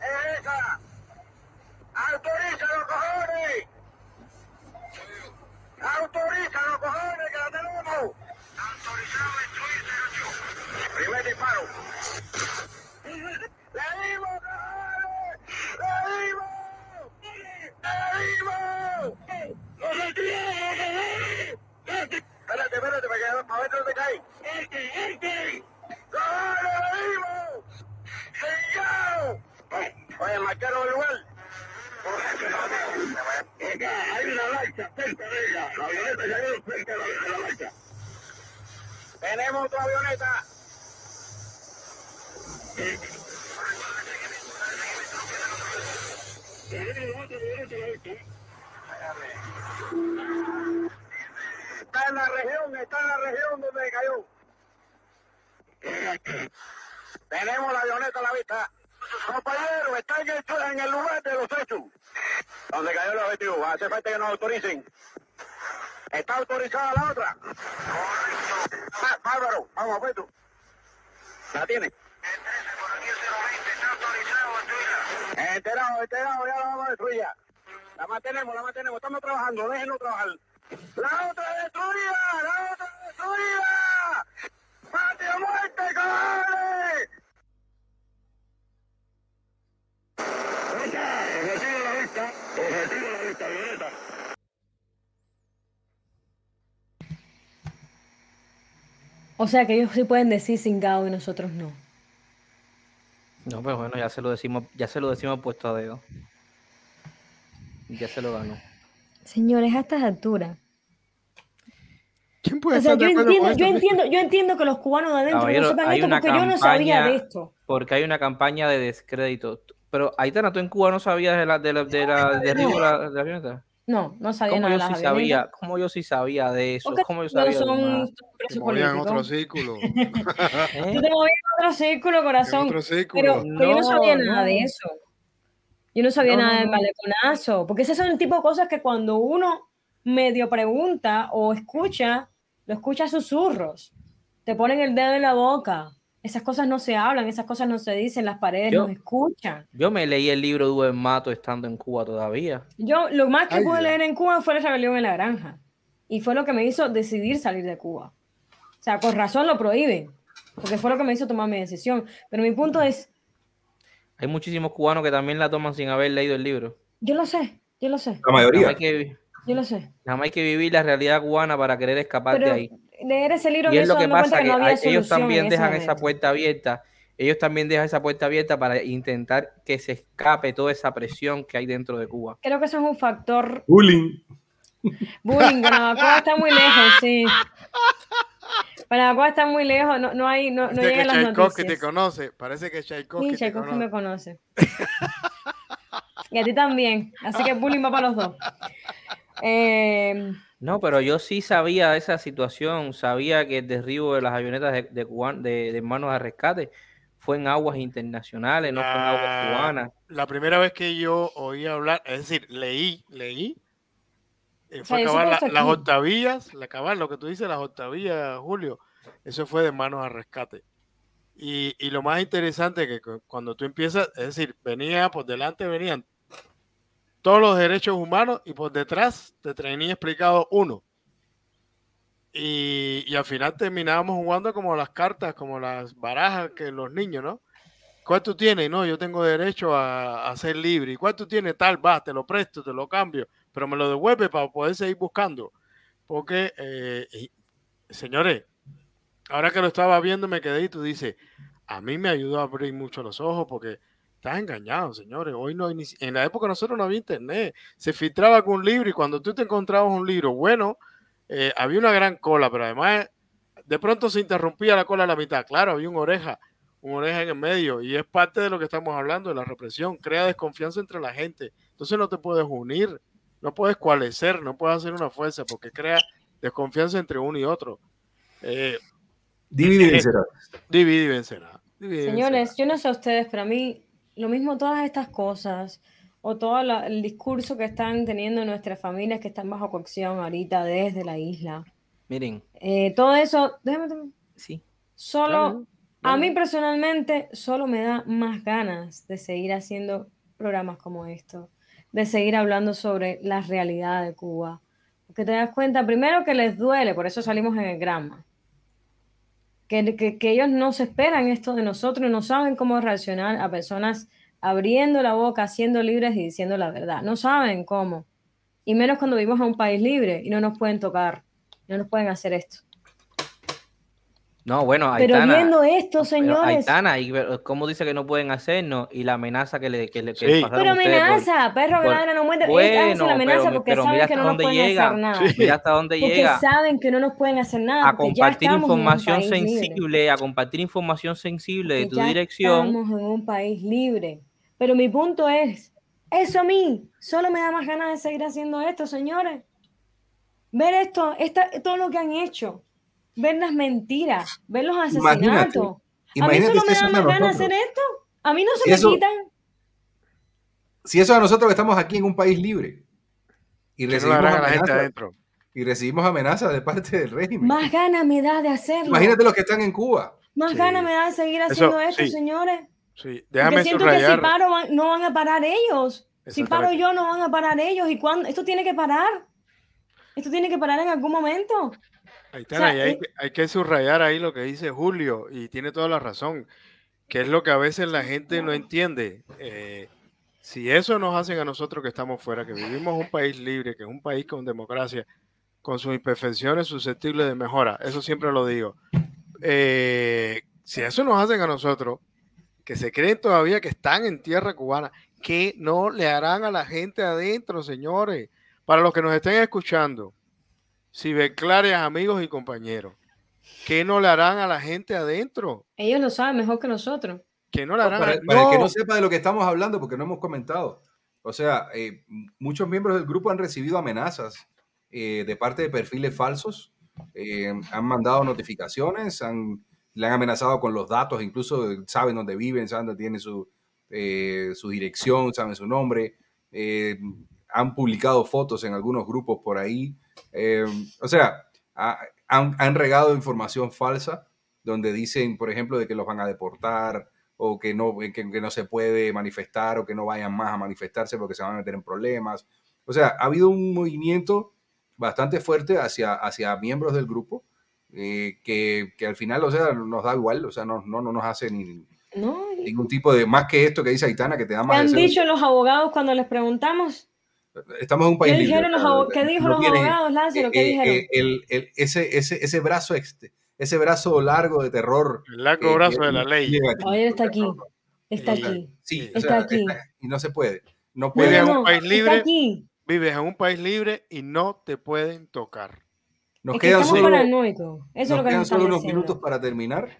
Es esa. Autorízalo, cojones. Autorízalo, cojones, que la tenemos. Autorizado, instruirse, Primer disparo. ¡Le dimos! ¡Le dimos! ¡Le dimos! ¡Lo retiramos, cojones! Espérate, espérate, quedo para ver dónde cae. ¡Arte, arte! ¡Cojones, le dimos! ¡Sellado! Oye, marcaron el lugar. Hay una lancha cerca de ella. La avioneta cayó cerca la, de la lancha. Tenemos otra avioneta. Está en la región, está en la región donde cayó. Tenemos la avioneta a la vista. Compañeros, está en el, en el lugar de los hechos. Donde cayó el objetivo. Hace falta que nos autoricen. ¿Está autorizada la otra? Ah, bárbaro, vamos a ver tú. ¿La tiene? Enterado, enterado, ya la vamos a destruir ya. La mantenemos, la mantenemos, estamos trabajando, déjenlo trabajar. ¡La otra destruida! ¡La otra destruida! ¡Mate o muerte, cabrones! Objetivo O sea que ellos sí pueden decir cingado y nosotros no. No, pero bueno, ya se lo decimos, ya se lo decimos puesto a dedo. Ya se lo ganó. Señores, a estas alturas. ¿Quién puede O sea, yo de entiendo, yo entiendo, yo entiendo que los cubanos de adentro Caballero, no sepan hay esto una porque yo no sabía campaña- de esto. Porque hay una campaña de descrédito. Pero Aitana, ¿tú en Cuba no sabías de la, de la, de la de la, de la avioneta? No, no sabía ¿Cómo nada yo de sí las sabía? ¿Cómo yo sí sabía de eso? Porque ¿Cómo yo no sabía de son presos Se movía en otro círculo. ¿Eh? Yo te moví en otro círculo, En corazón. otro círculo. Pero, pero yo no sabía No, nada no. de eso. Yo no sabía No, nada no, del no. maleconazo. Porque esas son el tipo de cosas que cuando uno medio pregunta o escucha, lo escucha a susurros. Te ponen el dedo en la boca. Esas cosas no se hablan, esas cosas no se dicen, las paredes Yo- no escuchan. Yo me leí el libro de Duen Mato estando en Cuba todavía. Yo lo más que Ay, pude Dios. leer en Cuba fue la rebelión en la granja. Y fue lo que me hizo decidir salir de Cuba. O sea, con razón lo prohíben. porque fue lo que me hizo tomar mi decisión. Pero mi punto es, Hay muchísimos cubanos que también la toman sin haber leído el libro. yo lo sé, yo lo sé, La Nada más mayoría. hay que, yo lo sé. nada más hay que vivir la realidad cubana para querer escapar de ahí. Leer ese libro Y me es lo que pasa que no había ellos solución también dejan esa puerta abierta. Ellos también dejan esa puerta abierta para intentar que se escape toda esa presión que hay dentro de Cuba. Creo que eso es un factor Bullying. bullying. Guanabacoa está muy lejos, sí. Guanabacoa está muy lejos, no, no hay, no, no las Tchaikovsky te noticias. conoce. Parece que Tchaikovsky Sí, te Tchaikovsky conoce. me conoce. Y a ti también. Así que bullying va para los dos. Eh, No, pero yo sí sabía de esa situación, sabía que el derribo de las avionetas de, de, cuban- de, de hermanos a rescate fue en aguas internacionales, no fue en aguas cubanas. La primera vez que yo oí hablar, es decir, leí, leí, eh, O fue sea, acabar la- las octavillas, la acabar lo que tú dices, las octavillas, Julio, eso fue de manos a rescate. Y, y lo más interesante que cu- cuando tú empiezas, es decir, venía por delante, venían todos los derechos humanos y por detrás te tenía explicado uno. Y, y al final terminábamos jugando como las cartas, como las barajas que los niños, ¿no? ¿Cuál tú tienes? No, yo tengo derecho a, a ser libre. ¿Y cuál tú tienes? Tal, va, te lo presto, te lo cambio, pero me lo devuelve para poder seguir buscando. Porque, eh, señores, ahora que lo estaba viendo me quedé y tú dices, a mí me ayudó a abrir mucho los ojos porque estás engañado, señores. Hoy no hay ni en la época nosotros no había internet. Se filtraba algún libro y cuando tú te encontrabas un libro bueno, eh, había una gran cola, pero además de pronto se interrumpía la cola a la mitad. Claro, había una oreja, una oreja en el medio y es parte de lo que estamos hablando, de la represión. Crea desconfianza entre la gente. Entonces no te puedes unir, no puedes coalescer, no puedes hacer una fuerza porque crea desconfianza entre uno y otro. Eh, Divide y divide y vencerá. divide Señores, vencerá. yo no sé ustedes, pero a mí lo mismo todas estas cosas o todo la- el discurso que están teniendo nuestras familias que están bajo coacción ahorita desde la isla, Miren, eh, todo eso, déjame sí. solo, a mí personalmente, solo me da más ganas de seguir haciendo programas como estos, de seguir hablando sobre la realidad de Cuba. Porque te das cuenta, primero que les duele, por eso salimos en el grama. Que, ellos no se esperan esto de nosotros y no saben cómo reaccionar a personas abriendo la boca, siendo libres y diciendo la verdad. No saben cómo. Y menos cuando vivimos en un país libre y no nos pueden tocar, no nos pueden hacer esto. No, bueno, Pero Aitana, viendo esto, pero señores. Aitana, y pero ¿cómo dice que no pueden hacernos? Y la amenaza que le, que le que Sí. Pero ustedes por- amenaza, perro que por- no muerde. Bueno, la amenaza pero- porque pero saben mira que hasta no nos pueden llega. hacer nada. Sí. Mira hasta dónde Porque llega. saben que no nos pueden hacer nada. a compartir información libre. sensible, a compartir información sensible de tu ya dirección. Estamos en un país libre. Pero mi punto es, eso a mí solo me da más ganas de seguir haciendo esto, señores. Ver esto, esta, todo lo que han hecho, ver las mentiras, ver los Imagínate, asesinatos. a mí Imagínate solo si me eso da ganas de hacer esto. A mí no se Si me eso- quitan. Si eso a nosotros que estamos aquí en un país libre y no recibimos, harán a la gente amenazas, adentro. y recibimos amenazas de parte del régimen. Más ganas me da de hacerlo. Imagínate los que están en Cuba. Más Sí. ganas me da de seguir Eso, haciendo esto, sí. señores. Sí, Porque déjame siento que si paro van- no van a parar ellos. Si paro yo no van a parar ellos. ¿Y cuándo? Esto tiene que parar. Esto tiene que parar en algún momento. Aitana, O sea, y hay, eh, que- hay que subrayar ahí lo que dice Julio, y tiene toda la razón, que es lo que a veces la gente no entiende. Eh, si eso nos hacen a nosotros que estamos fuera, que vivimos un país libre, que es un país con democracia, con sus imperfecciones susceptibles de mejora, eso siempre lo digo. Eh, si eso nos hacen a nosotros, que se creen todavía que están en tierra cubana, que no le harán a la gente adentro, señores? Para los que nos estén escuchando, ciberclarias, amigos y compañeros, ¿qué no le harán a la gente adentro? Ellos lo saben mejor que nosotros. ¿Qué no le harán? Para, a... para el que No, no sepa de lo que estamos hablando, porque no hemos comentado. O sea, eh, muchos miembros del grupo han recibido amenazas eh, de parte de perfiles falsos, eh, han mandado notificaciones, han, le han amenazado con los datos, incluso saben dónde viven, saben dónde tiene su, eh, su dirección, saben su nombre, eh, han publicado fotos en algunos grupos por ahí. Eh, o sea, ha- han, han regado información falsa donde dicen, por ejemplo, de que los van a deportar o que no, que, que no se puede manifestar o que no vayan más a manifestarse porque se van a meter en problemas. O sea, ha habido un movimiento bastante fuerte hacia, hacia miembros del grupo eh, que, que al final, o sea, nos da igual, o sea, no, no, no nos hace ni, No, ningún tipo de, más que esto que dice Aitana, que te da ¿Qué más han deseo. dicho los abogados cuando les preguntamos? Estamos en un país ¿Qué libre, dijeron los abo- qué dijo no los tiene- abogados, Lázaro? ¿Qué eh, dijeron? eh, el- el- ese, ese, ese brazo ex- ese brazo largo de terror. El largo eh, brazo de la ley. Oye, está aquí. Está Y- aquí. Sí, o Está sea, aquí. está- y no se puede. No puede. Vive no, en un país libre. Vives en un país libre y no te pueden tocar. Nos es que quedan solo, paranoicos. Eso es nos lo que quedan nos solo unos diciendo. minutos para terminar.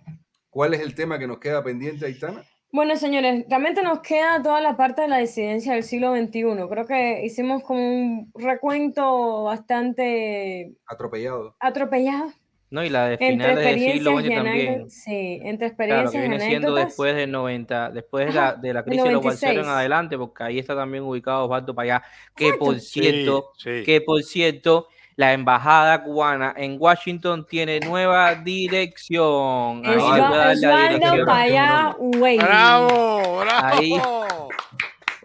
¿Cuál es el tema que nos queda pendiente, Aitana? Bueno, señores, realmente nos queda toda la parte de la disidencia del siglo XXI. Creo que hicimos como un recuento bastante Atropellado. atropellado No, y la de finales del siglo XX también. Sí, entre Claro, experiencias que y viene siendo después del 90, después de la, de la crisis de los balseros en 96. adelante, porque ahí está también ubicado Osvaldo Payá, que por Sí, cierto, sí. que por cierto, la embajada cubana en Washington tiene nueva dirección. Ahí la Osvaldo. Payá. ¡Bravo! ¡Bravo! Ahí.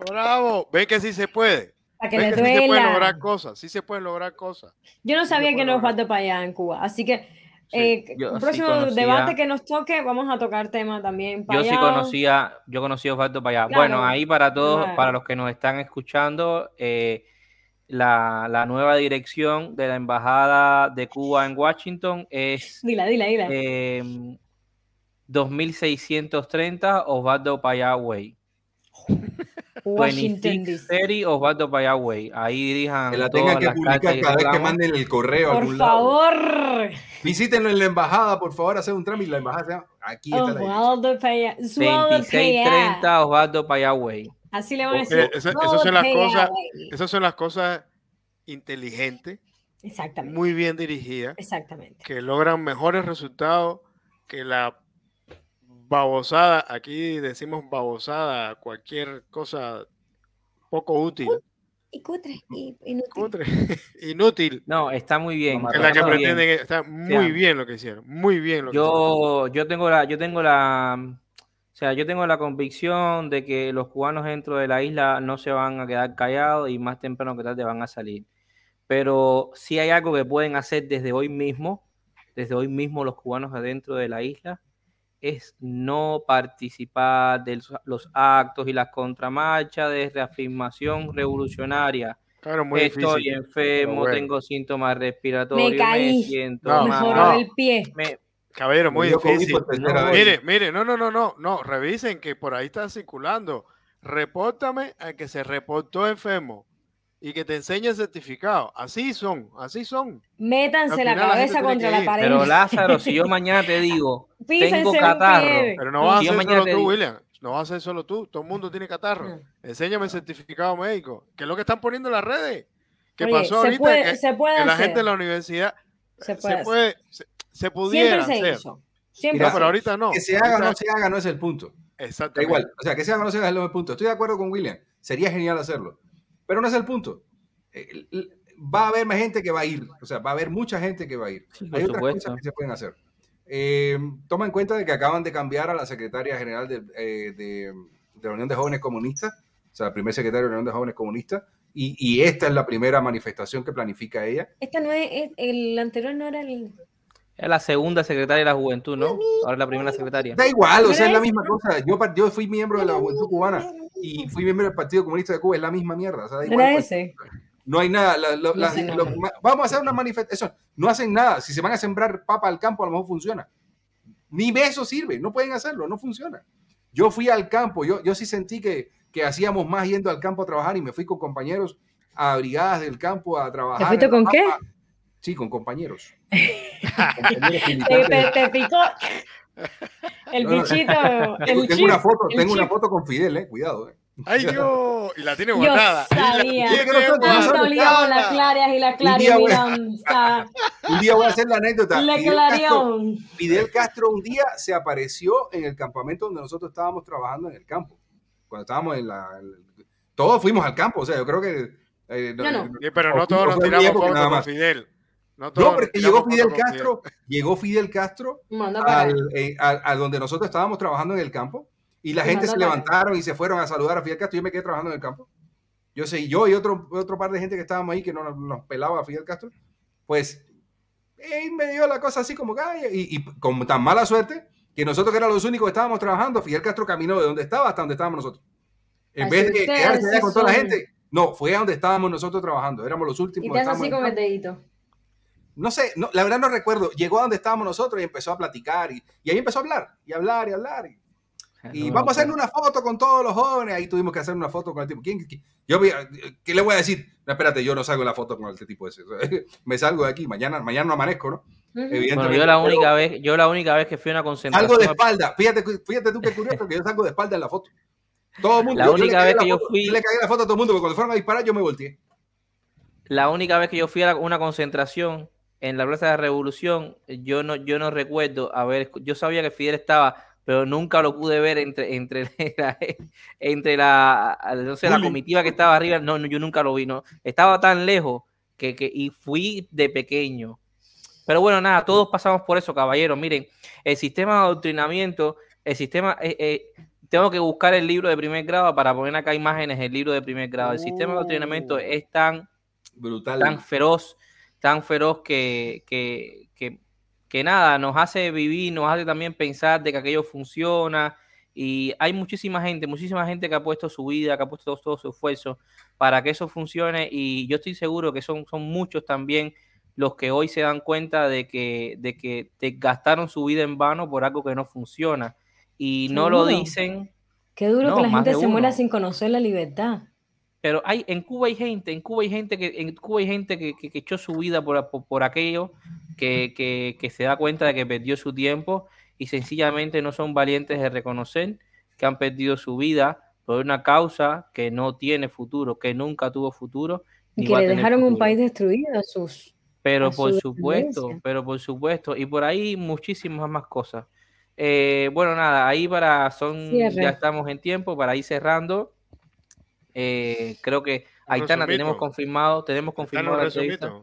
¡Bravo! Ven que sí se puede. Para que Ven les que sí se pueden duela. lograr cosas. Sí se pueden lograr cosas. Yo no sabía se que no es. Osvaldo Payá en Cuba. Así que Sí, eh, sí próximo conocía- debate que nos toque, vamos a tocar tema también. Yo sí conocía, yo conocí a Osvaldo Payá. Claro. Bueno, ahí para todos, Claro. para los que nos están escuchando, eh, la, la nueva dirección de la embajada de Cuba en Washington es Dila, dila, dila. eh, 2630 Osvaldo Payá Way. Washington, D.C. 2630 Osvaldo Payá Way. Ahí dirijan Que la tengan todas que las publicar cada vez que manden el correo a Por algún lado. favor. Visítenlo en la embajada, por favor, hacer un trámite. La embajada se llama- Aquí está. Osvaldo. Osvaldo Payá. 2630 Osvaldo Payá Way. Así le van a decir. esa- esas son las cosas-. Esas son las cosas inteligentes, Exactamente. muy bien dirigidas, Exactamente. que logran mejores resultados que la babosada. Aquí decimos babosada, cualquier cosa poco útil, Y cutre, y inútil. cutre, inútil. No, está muy bien. Es la está que muy bien. pretenden. Está muy bien lo que hicieron. Muy bien lo que hicieron. Yo, yo tengo la, yo tengo la, o sea, yo tengo la convicción de que los cubanos dentro de la isla no se van a quedar callados y más temprano que tarde van a salir. Pero sí hay algo que pueden hacer desde hoy mismo, desde hoy mismo los cubanos adentro de la isla, es no participar de los- actos y las contramarchas de reafirmación revolucionaria. Claro, muy Estoy difícil. enfermo, bueno. tengo síntomas respiratorios, me, caí. siento No, Me mal, joró no. el pie. me- Caballero, muy difícil. No. Mire, mire, no, no, no, no, no, revisen que por ahí está circulando. Repórtame al que se reportó enfermo y que te enseñe el certificado. Así son, así son. Métanse la final la gente cabeza contra la pared. Pero Lázaro, si yo mañana te digo, tengo catarro. Pero no vas a Si yo hacer mañana solo tú, digo- William. No vas a hacer solo tú. Todo el mundo tiene catarro. No. Enséñame el certificado médico. ¿Qué es lo que están poniendo en las redes? ¿Qué Oye, pasó se ahorita? puede- que, se puede que la gente en la universidad Se se puede puede, hacer. se, se pudiera Siempre se hacer. hizo. Siempre No, pero ahorita no. Que se haga o no se haga no es el punto. Da Exactamente. igual. O sea, que se haga o no se haga es el punto. Estoy de acuerdo con William. Sería genial hacerlo. Pero no es el punto. Eh, Va a haber más gente que va a ir. O sea, va a haber mucha gente que va a ir. Sí, Hay otras supuesto. cosas que se pueden hacer. Eh, toma en cuenta de que acaban de cambiar a la secretaria general de, eh, de- de la Unión de Jóvenes Comunistas, o sea, el primer secretario de la Unión de Jóvenes Comunistas, y, y esta es la primera manifestación que planifica ella. Esta no es, es- el anterior no era el. Es la segunda secretaria de la juventud, ¿no? Ahora es la primera secretaria. Da igual, o sea, es la misma cosa. Yo, fui miembro de la Juventud Cubana y fui miembro del Partido Comunista de Cuba, es la misma mierda. O sea, da igual, Era pues. ese. No hay nada. la- la- no. lo- vamos a hacer una manifestación. No hacen nada. Si se van a sembrar papa al campo, a lo mejor funciona. Ni eso sirve. No pueden hacerlo. No funciona. Yo fui al campo. Yo, yo sí sentí que, que hacíamos más yendo al campo a trabajar y me fui con compañeros a brigadas del campo a trabajar. ¿Te fuiste con qué? Sí, con compañeros. Compañeros Te, militantes. te- te picó el No, no. bichito. Tengo, El tengo chip, una foto, el tengo una foto con Fidel, eh. Cuidado, eh. ¡Ay, Dios! Y la tiene Yo guardada. Y la sabía. no no con las clarias y las clarias Un día voy a hacer la anécdota. Le Fidel Castro, clarión. Fidel Castro un día se apareció en el campamento donde nosotros estábamos trabajando en el campo. Cuando estábamos en la... el- todos fuimos al campo, o sea, yo creo que... eh, No, no. Sí, pero no todos nos tiramos fotos con. Fidel. No, todos No, porque llegó Fidel Castro, llegó Fidel Castro al, acá. eh, al- al donde nosotros estábamos trabajando en el campo y la Y gente se levantaron y se fueron a saludar a Fidel Castro. Yo me quedé trabajando en el campo. Yo sé, yo y otro, otro par de gente que estábamos ahí que no nos, pelaba a Fidel Castro, pues Y me dio la cosa así como que, y, y con tan mala suerte que nosotros que éramos los únicos que estábamos trabajando, Fidel Castro caminó de donde estaba hasta donde estábamos nosotros. En Así vez de quedarse con toda la gente, no, fue a donde estábamos nosotros trabajando. Éramos los últimos. Y que te así con el dedito. No sé, no, la verdad no recuerdo. Llegó a donde estábamos nosotros y empezó a platicar. Y, y ahí empezó a hablar, y hablar, y hablar. Y, y No, vamos a hacer una foto con todos los jóvenes. Ahí tuvimos que hacer una foto con el tipo. ¿Quién, quién- Yo, voy a- ¿Qué le voy a decir? No, espérate, yo no salgo en la foto con el tipo ese. Me salgo de aquí. Mañana, mañana no amanezco, ¿no? Evidentemente. Bueno, yo la Pero única vez, yo la única vez que fui a una concentración. Salgo de espalda. Fíjate, fíjate tú qué curioso que yo salgo de espalda en la foto. Todo el mundo. La yo- yo única cagué vez la que yo foto- fui- Yo le cagué la foto a todo el mundo porque cuando fueron a disparar yo me volteé. La única vez que yo fui a la- una concentración en la Plaza de la Revolución, yo no, yo no recuerdo haber, yo sabía que Fidel estaba, pero nunca lo pude ver entre, entre, la, entre la, no sé, la comitiva que estaba arriba, no, no, yo nunca lo vi, no, estaba tan lejos que, que y fui de pequeño. Pero bueno, nada, todos pasamos por eso, caballeros. Miren, el sistema de adoctrinamiento, el sistema, eh, eh, tengo que buscar el libro de primer grado para poner acá imágenes del libro de primer grado. El sistema de adoctrinamiento Uh. es tan Brutal. tan feroz, tan feroz que, que, que, que nada, nos hace vivir, nos hace también pensar de que aquello funciona. Y hay muchísima gente, muchísima gente que ha puesto su vida, que ha puesto todo, todo su esfuerzo para que eso funcione. Y yo estoy seguro que son, son muchos también los que hoy se dan cuenta de que, de que gastaron su vida en vano por algo que no funciona. Y no lo dicen, Qué duro No, que la gente se muera sin conocer la libertad. Pero hay, en Cuba hay gente, en Cuba hay gente que, en Cuba hay gente que, que- que echó su vida por, por, por aquello, que, que- que se da cuenta de que perdió su tiempo y sencillamente no son valientes de reconocer que han perdido su vida por una causa que no tiene futuro, que nunca tuvo futuro. Y que le dejaron un futuro. país destruido a sus. Pero a su por supuesto, pero por supuesto, y por ahí muchísimas más cosas. Eh, bueno, nada, ahí para son, Cierre. ya estamos en tiempo para ir cerrando. Eh, creo que Aitana tenemos confirmado, tenemos confirmado la entrevista.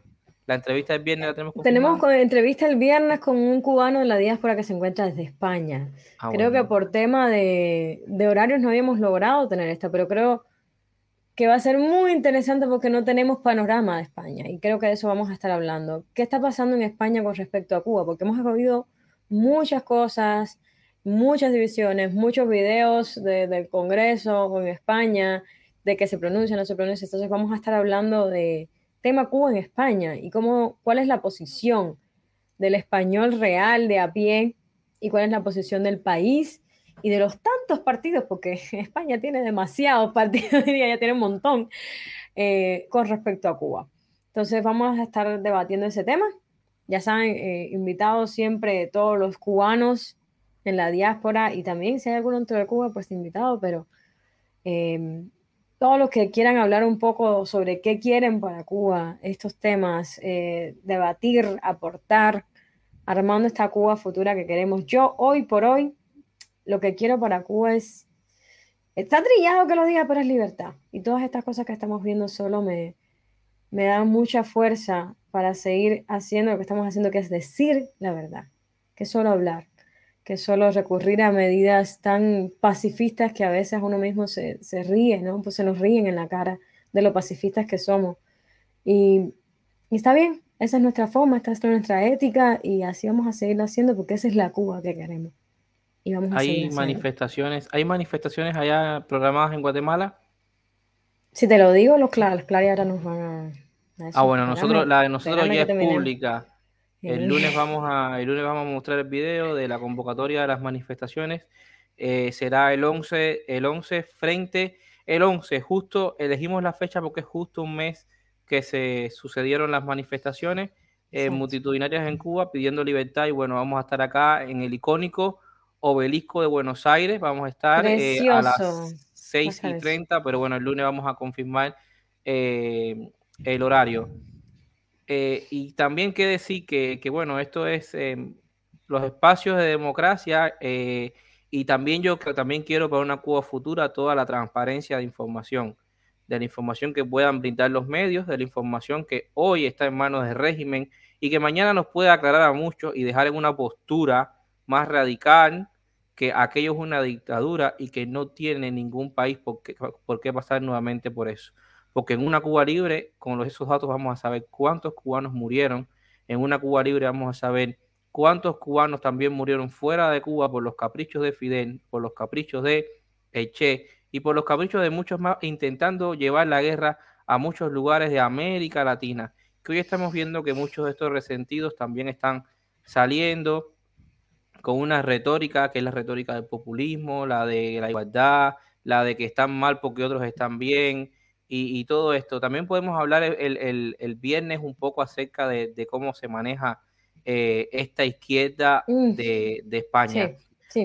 La entrevista del viernes la tenemos confirmada. Tenemos con- entrevista el viernes con un cubano en la diáspora que se encuentra desde España. Ah, Creo bueno. que por tema de, de horarios no habíamos logrado tener esta, pero creo que va a ser muy interesante porque no tenemos panorama de España y creo que de eso vamos a estar hablando. ¿Qué está pasando en España con respecto a Cuba? Porque hemos oído muchas cosas, muchas divisiones, muchos videos de- del Congreso en España, de que se pronuncia, no se pronuncia. Entonces vamos a estar hablando de tema Cuba en España y cómo, cuál es la posición del español real de a pie y cuál es la posición del país y de los tantos partidos, porque España tiene demasiados partidos, diría, ya tiene un montón, eh, con respecto a Cuba. Entonces vamos a estar debatiendo ese tema. Ya saben, eh, invitados siempre todos los cubanos en la diáspora y también si hay alguno dentro de Cuba, pues invitado, pero eh, todos los que quieran hablar un poco sobre qué quieren para Cuba, estos temas, eh, debatir, aportar, armando esta Cuba futura que queremos. Yo hoy por hoy, lo que quiero para Cuba es, está trillado que lo diga, pero es libertad. Y todas estas cosas que estamos viendo solo me, me dan mucha fuerza para seguir haciendo lo que estamos haciendo, que es decir la verdad, que es solo hablar, que solo recurrir a medidas tan pacifistas que a veces uno mismo se, se ríe, ¿no? Pues se nos ríen en la cara de lo pacifistas que somos. Y, y está bien, esa es nuestra forma, esta es nuestra ética y así vamos a seguirlo haciendo porque esa es la Cuba que queremos. Y vamos a Hay haciendo. manifestaciones, hay manifestaciones allá programadas en Guatemala. Si te lo digo, los, cla- los Clary ahora nos van a... a eso. Ah, bueno, nosotros, la de nosotros ya es pública. El lunes vamos a, el lunes vamos a mostrar el video de la convocatoria de las manifestaciones. Eh, será el 11, el 11 frente, el 11, justo elegimos la fecha porque es justo un mes que se sucedieron las manifestaciones eh, multitudinarias en Cuba pidiendo libertad y bueno, vamos a estar acá en el icónico obelisco de Buenos Aires, vamos a estar eh, a las 6 Vas a y ver. 30, pero bueno, el lunes vamos a confirmar eh, el horario. Eh, y también que decir que, que, bueno, esto es eh, los espacios de democracia eh, y también yo también quiero para una Cuba futura toda la transparencia de información, de la información que puedan brindar los medios, de la información que hoy está en manos del régimen y que mañana nos pueda aclarar a muchos y dejar en una postura más radical que aquello es una dictadura y que no tiene ningún país por qué pasar nuevamente por eso porque en una Cuba libre, con esos datos vamos a saber cuántos cubanos murieron En una Cuba libre vamos a saber cuántos cubanos también murieron fuera de Cuba por los caprichos de Fidel, por los caprichos de Che y por los caprichos de muchos más intentando llevar la guerra a muchos lugares de América Latina. Que hoy estamos viendo que muchos de estos resentidos también están saliendo con una retórica que es la retórica del populismo, la de la igualdad, la de que están mal porque otros están bien y, todo esto. También podemos hablar el, viernes un poco acerca de, cómo se maneja eh, esta izquierda de, España.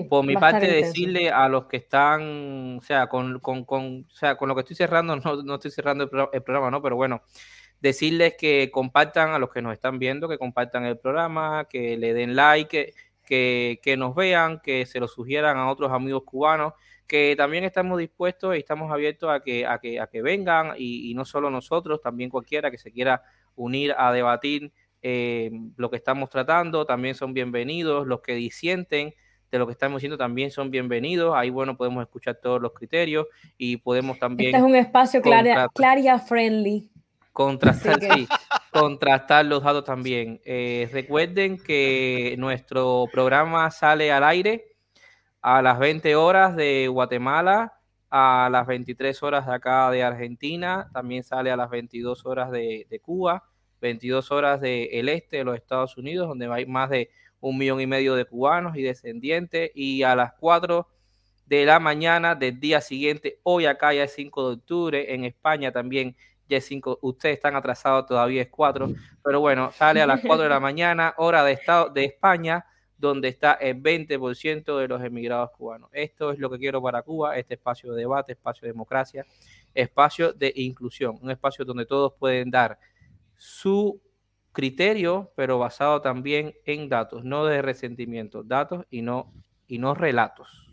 Por mi parte, decirle a los que están, o sea, con, con, con, o sea, con lo que estoy cerrando, no, no estoy cerrando el, programa, ¿no? Pero bueno, decirles que compartan a los que nos están viendo, que compartan el programa, que le den like, que, que nos vean, que se lo sugieran a otros amigos cubanos, que también estamos dispuestos y estamos abiertos a que, a que, a que vengan y, no solo nosotros, también cualquiera que se quiera unir a debatir eh, lo que estamos tratando, también son bienvenidos, los que disienten de lo que estamos diciendo también son bienvenidos. Ahí, bueno, podemos escuchar todos los criterios y podemos también... Este es un espacio claria, friendly. Contrastar, sí, contrastar los datos también. Eh, recuerden que nuestro programa sale al aire a las 20 horas de Guatemala, a las 23 horas de acá de Argentina, también sale a las 22 horas de, de Cuba, 22 horas del este de los Estados Unidos, donde hay más de un millón y medio de cubanos y descendientes, y a las 4 de la mañana del día siguiente, hoy acá ya es 5 de octubre, en España también ya es 5, ustedes están atrasados, todavía es 4, pero bueno, sale a las 4 de la mañana, hora de Estado de España, donde está el 20% de los emigrados cubanos. Esto es lo que quiero para Cuba, este espacio de debate, espacio de democracia, espacio de inclusión, un espacio donde todos pueden dar su criterio, pero basado también en datos, no de resentimiento, datos y no, y no relatos.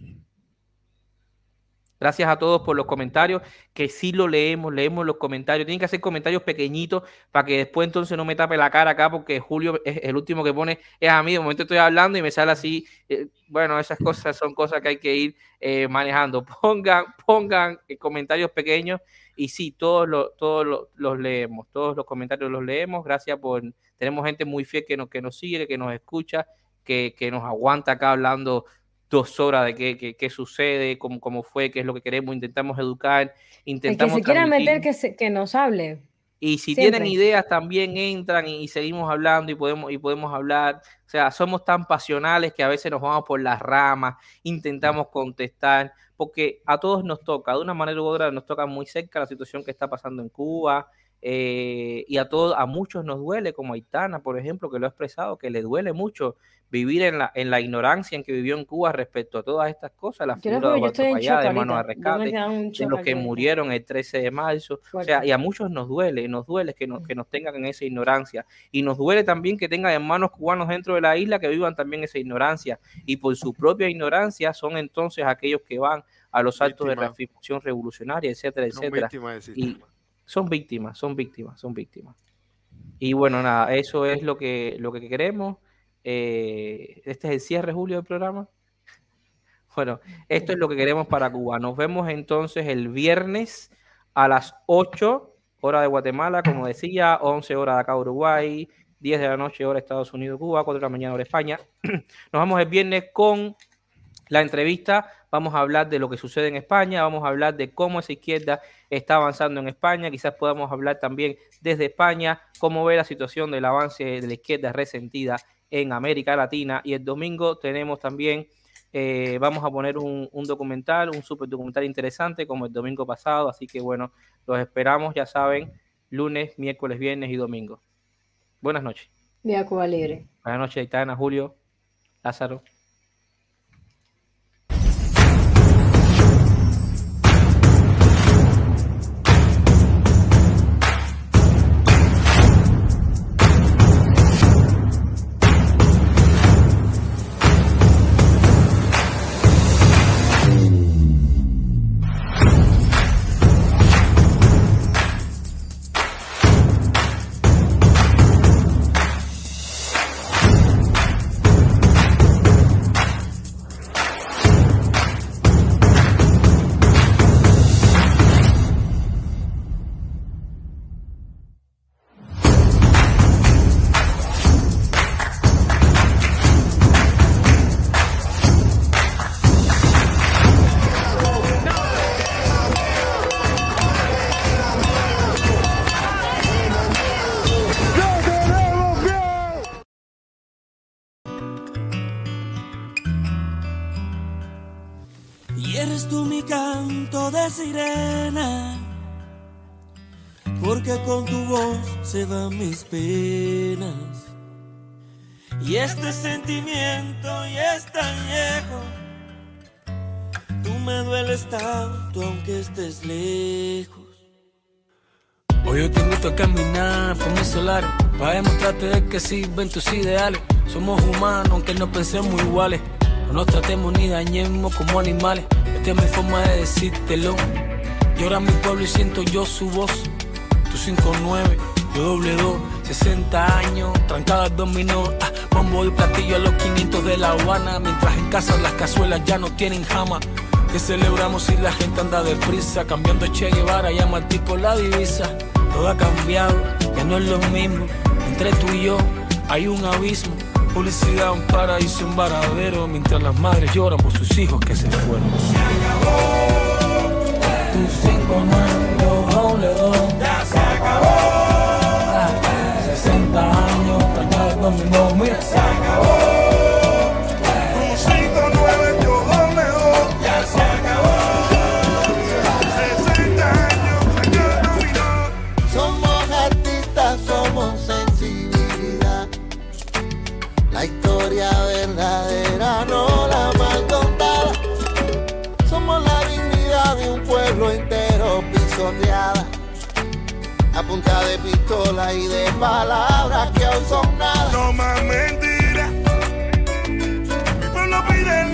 Gracias a todos por los comentarios, que sí lo leemos, leemos los comentarios. Tienen que hacer comentarios pequeñitos para que después entonces no me tape la cara acá, porque Julio es el último que pone, es a mí, de momento estoy hablando y me sale así. Eh, bueno, esas cosas son cosas que hay que ir eh, manejando. Pongan, pongan eh, comentarios pequeños y sí, todos, los, todos los, leemos, todos los comentarios los leemos. Gracias por, tenemos gente muy fiel que nos, que nos sigue, que nos escucha, que, que nos aguanta acá hablando dos horas de qué, qué, sucede, cómo, cómo, fue, qué es lo que queremos, intentamos educar, intentamos... El que se quiera meter, que, que nos hable. Y si tienen ideas, también entran y, seguimos hablando y podemos, y podemos hablar. O sea, somos tan pasionales que a veces nos vamos por las ramas, intentamos contestar, porque a todos nos toca, de una manera u otra, nos toca muy cerca la situación que está pasando en Cuba, eh, y a todos, a muchos nos duele, como Aitana, por ejemplo, que lo ha expresado, que le duele mucho vivir en la, en la ignorancia en que vivió en Cuba respecto a todas estas cosas, la figura de Payá, de hermanos a rescate, de los que murieron el 13 de marzo, o sea, y a muchos nos duele, nos duele que nos, que nos tengan en esa ignorancia, y nos duele también que tengan hermanos cubanos dentro de la isla que vivan también esa ignorancia, y por su propia ignorancia son entonces aquellos que van a los actos de reafirmación revolucionaria, etcétera, etcétera. Y son víctimas, son víctimas, son víctimas. Y bueno, nada, eso es lo que, lo que queremos. Eh, este es el cierre, Julio, del programa. Bueno, esto es lo que queremos para Cuba. Nos vemos entonces el viernes a las 8 hora de Guatemala, como decía, 11 horas de acá Uruguay, 10 de la noche hora Estados Unidos, Cuba, 4 de la mañana hora España. Nos vamos el viernes con la entrevista. Vamos a hablar de lo que sucede en España, vamos a hablar de cómo esa izquierda está avanzando en España, quizás podamos hablar también desde España, cómo ve la situación del avance de la izquierda resentida en América Latina. Y el domingo tenemos también, eh, vamos a poner un, documental, un super documental interesante como el domingo pasado. Así que bueno, los esperamos, ya saben, lunes, miércoles, viernes y domingo. Buenas noches. Día Cuba Libre. Buenas noches, Aitana, Julio, Lázaro. Y este sentimiento ya es tan viejo, tú me dueles tanto aunque estés lejos. Hoy yo te invito a caminar por mis solares Para demostrarte de que sirven tus ideales. Somos humanos aunque no pensemos iguales. No nos tratemos ni dañemos como animales. Esta es mi forma de decírtelo. Llora mi pueblo y siento yo su voz. Tu 5-9, yo doble 2 60 años, trancadas dominó ah, Bombo y platillo a los 500 de La Habana Mientras en casa las cazuelas ya no tienen jama que celebramos si la gente anda deprisa, cambiando Che Guevara, llama al tipo la divisa. Todo ha cambiado, ya no es lo mismo. Entre tú y yo hay un abismo. Publicidad, un paraíso, un varadero. Mientras las madres lloran por sus hijos que se fueron. Se acabó. Tu cinco nueve, doble dos. Ya se acabó. Trancado dominó, mira, se A punta de pistola y de palabras que aún son nada. No más mentiras. Mi pueblo pide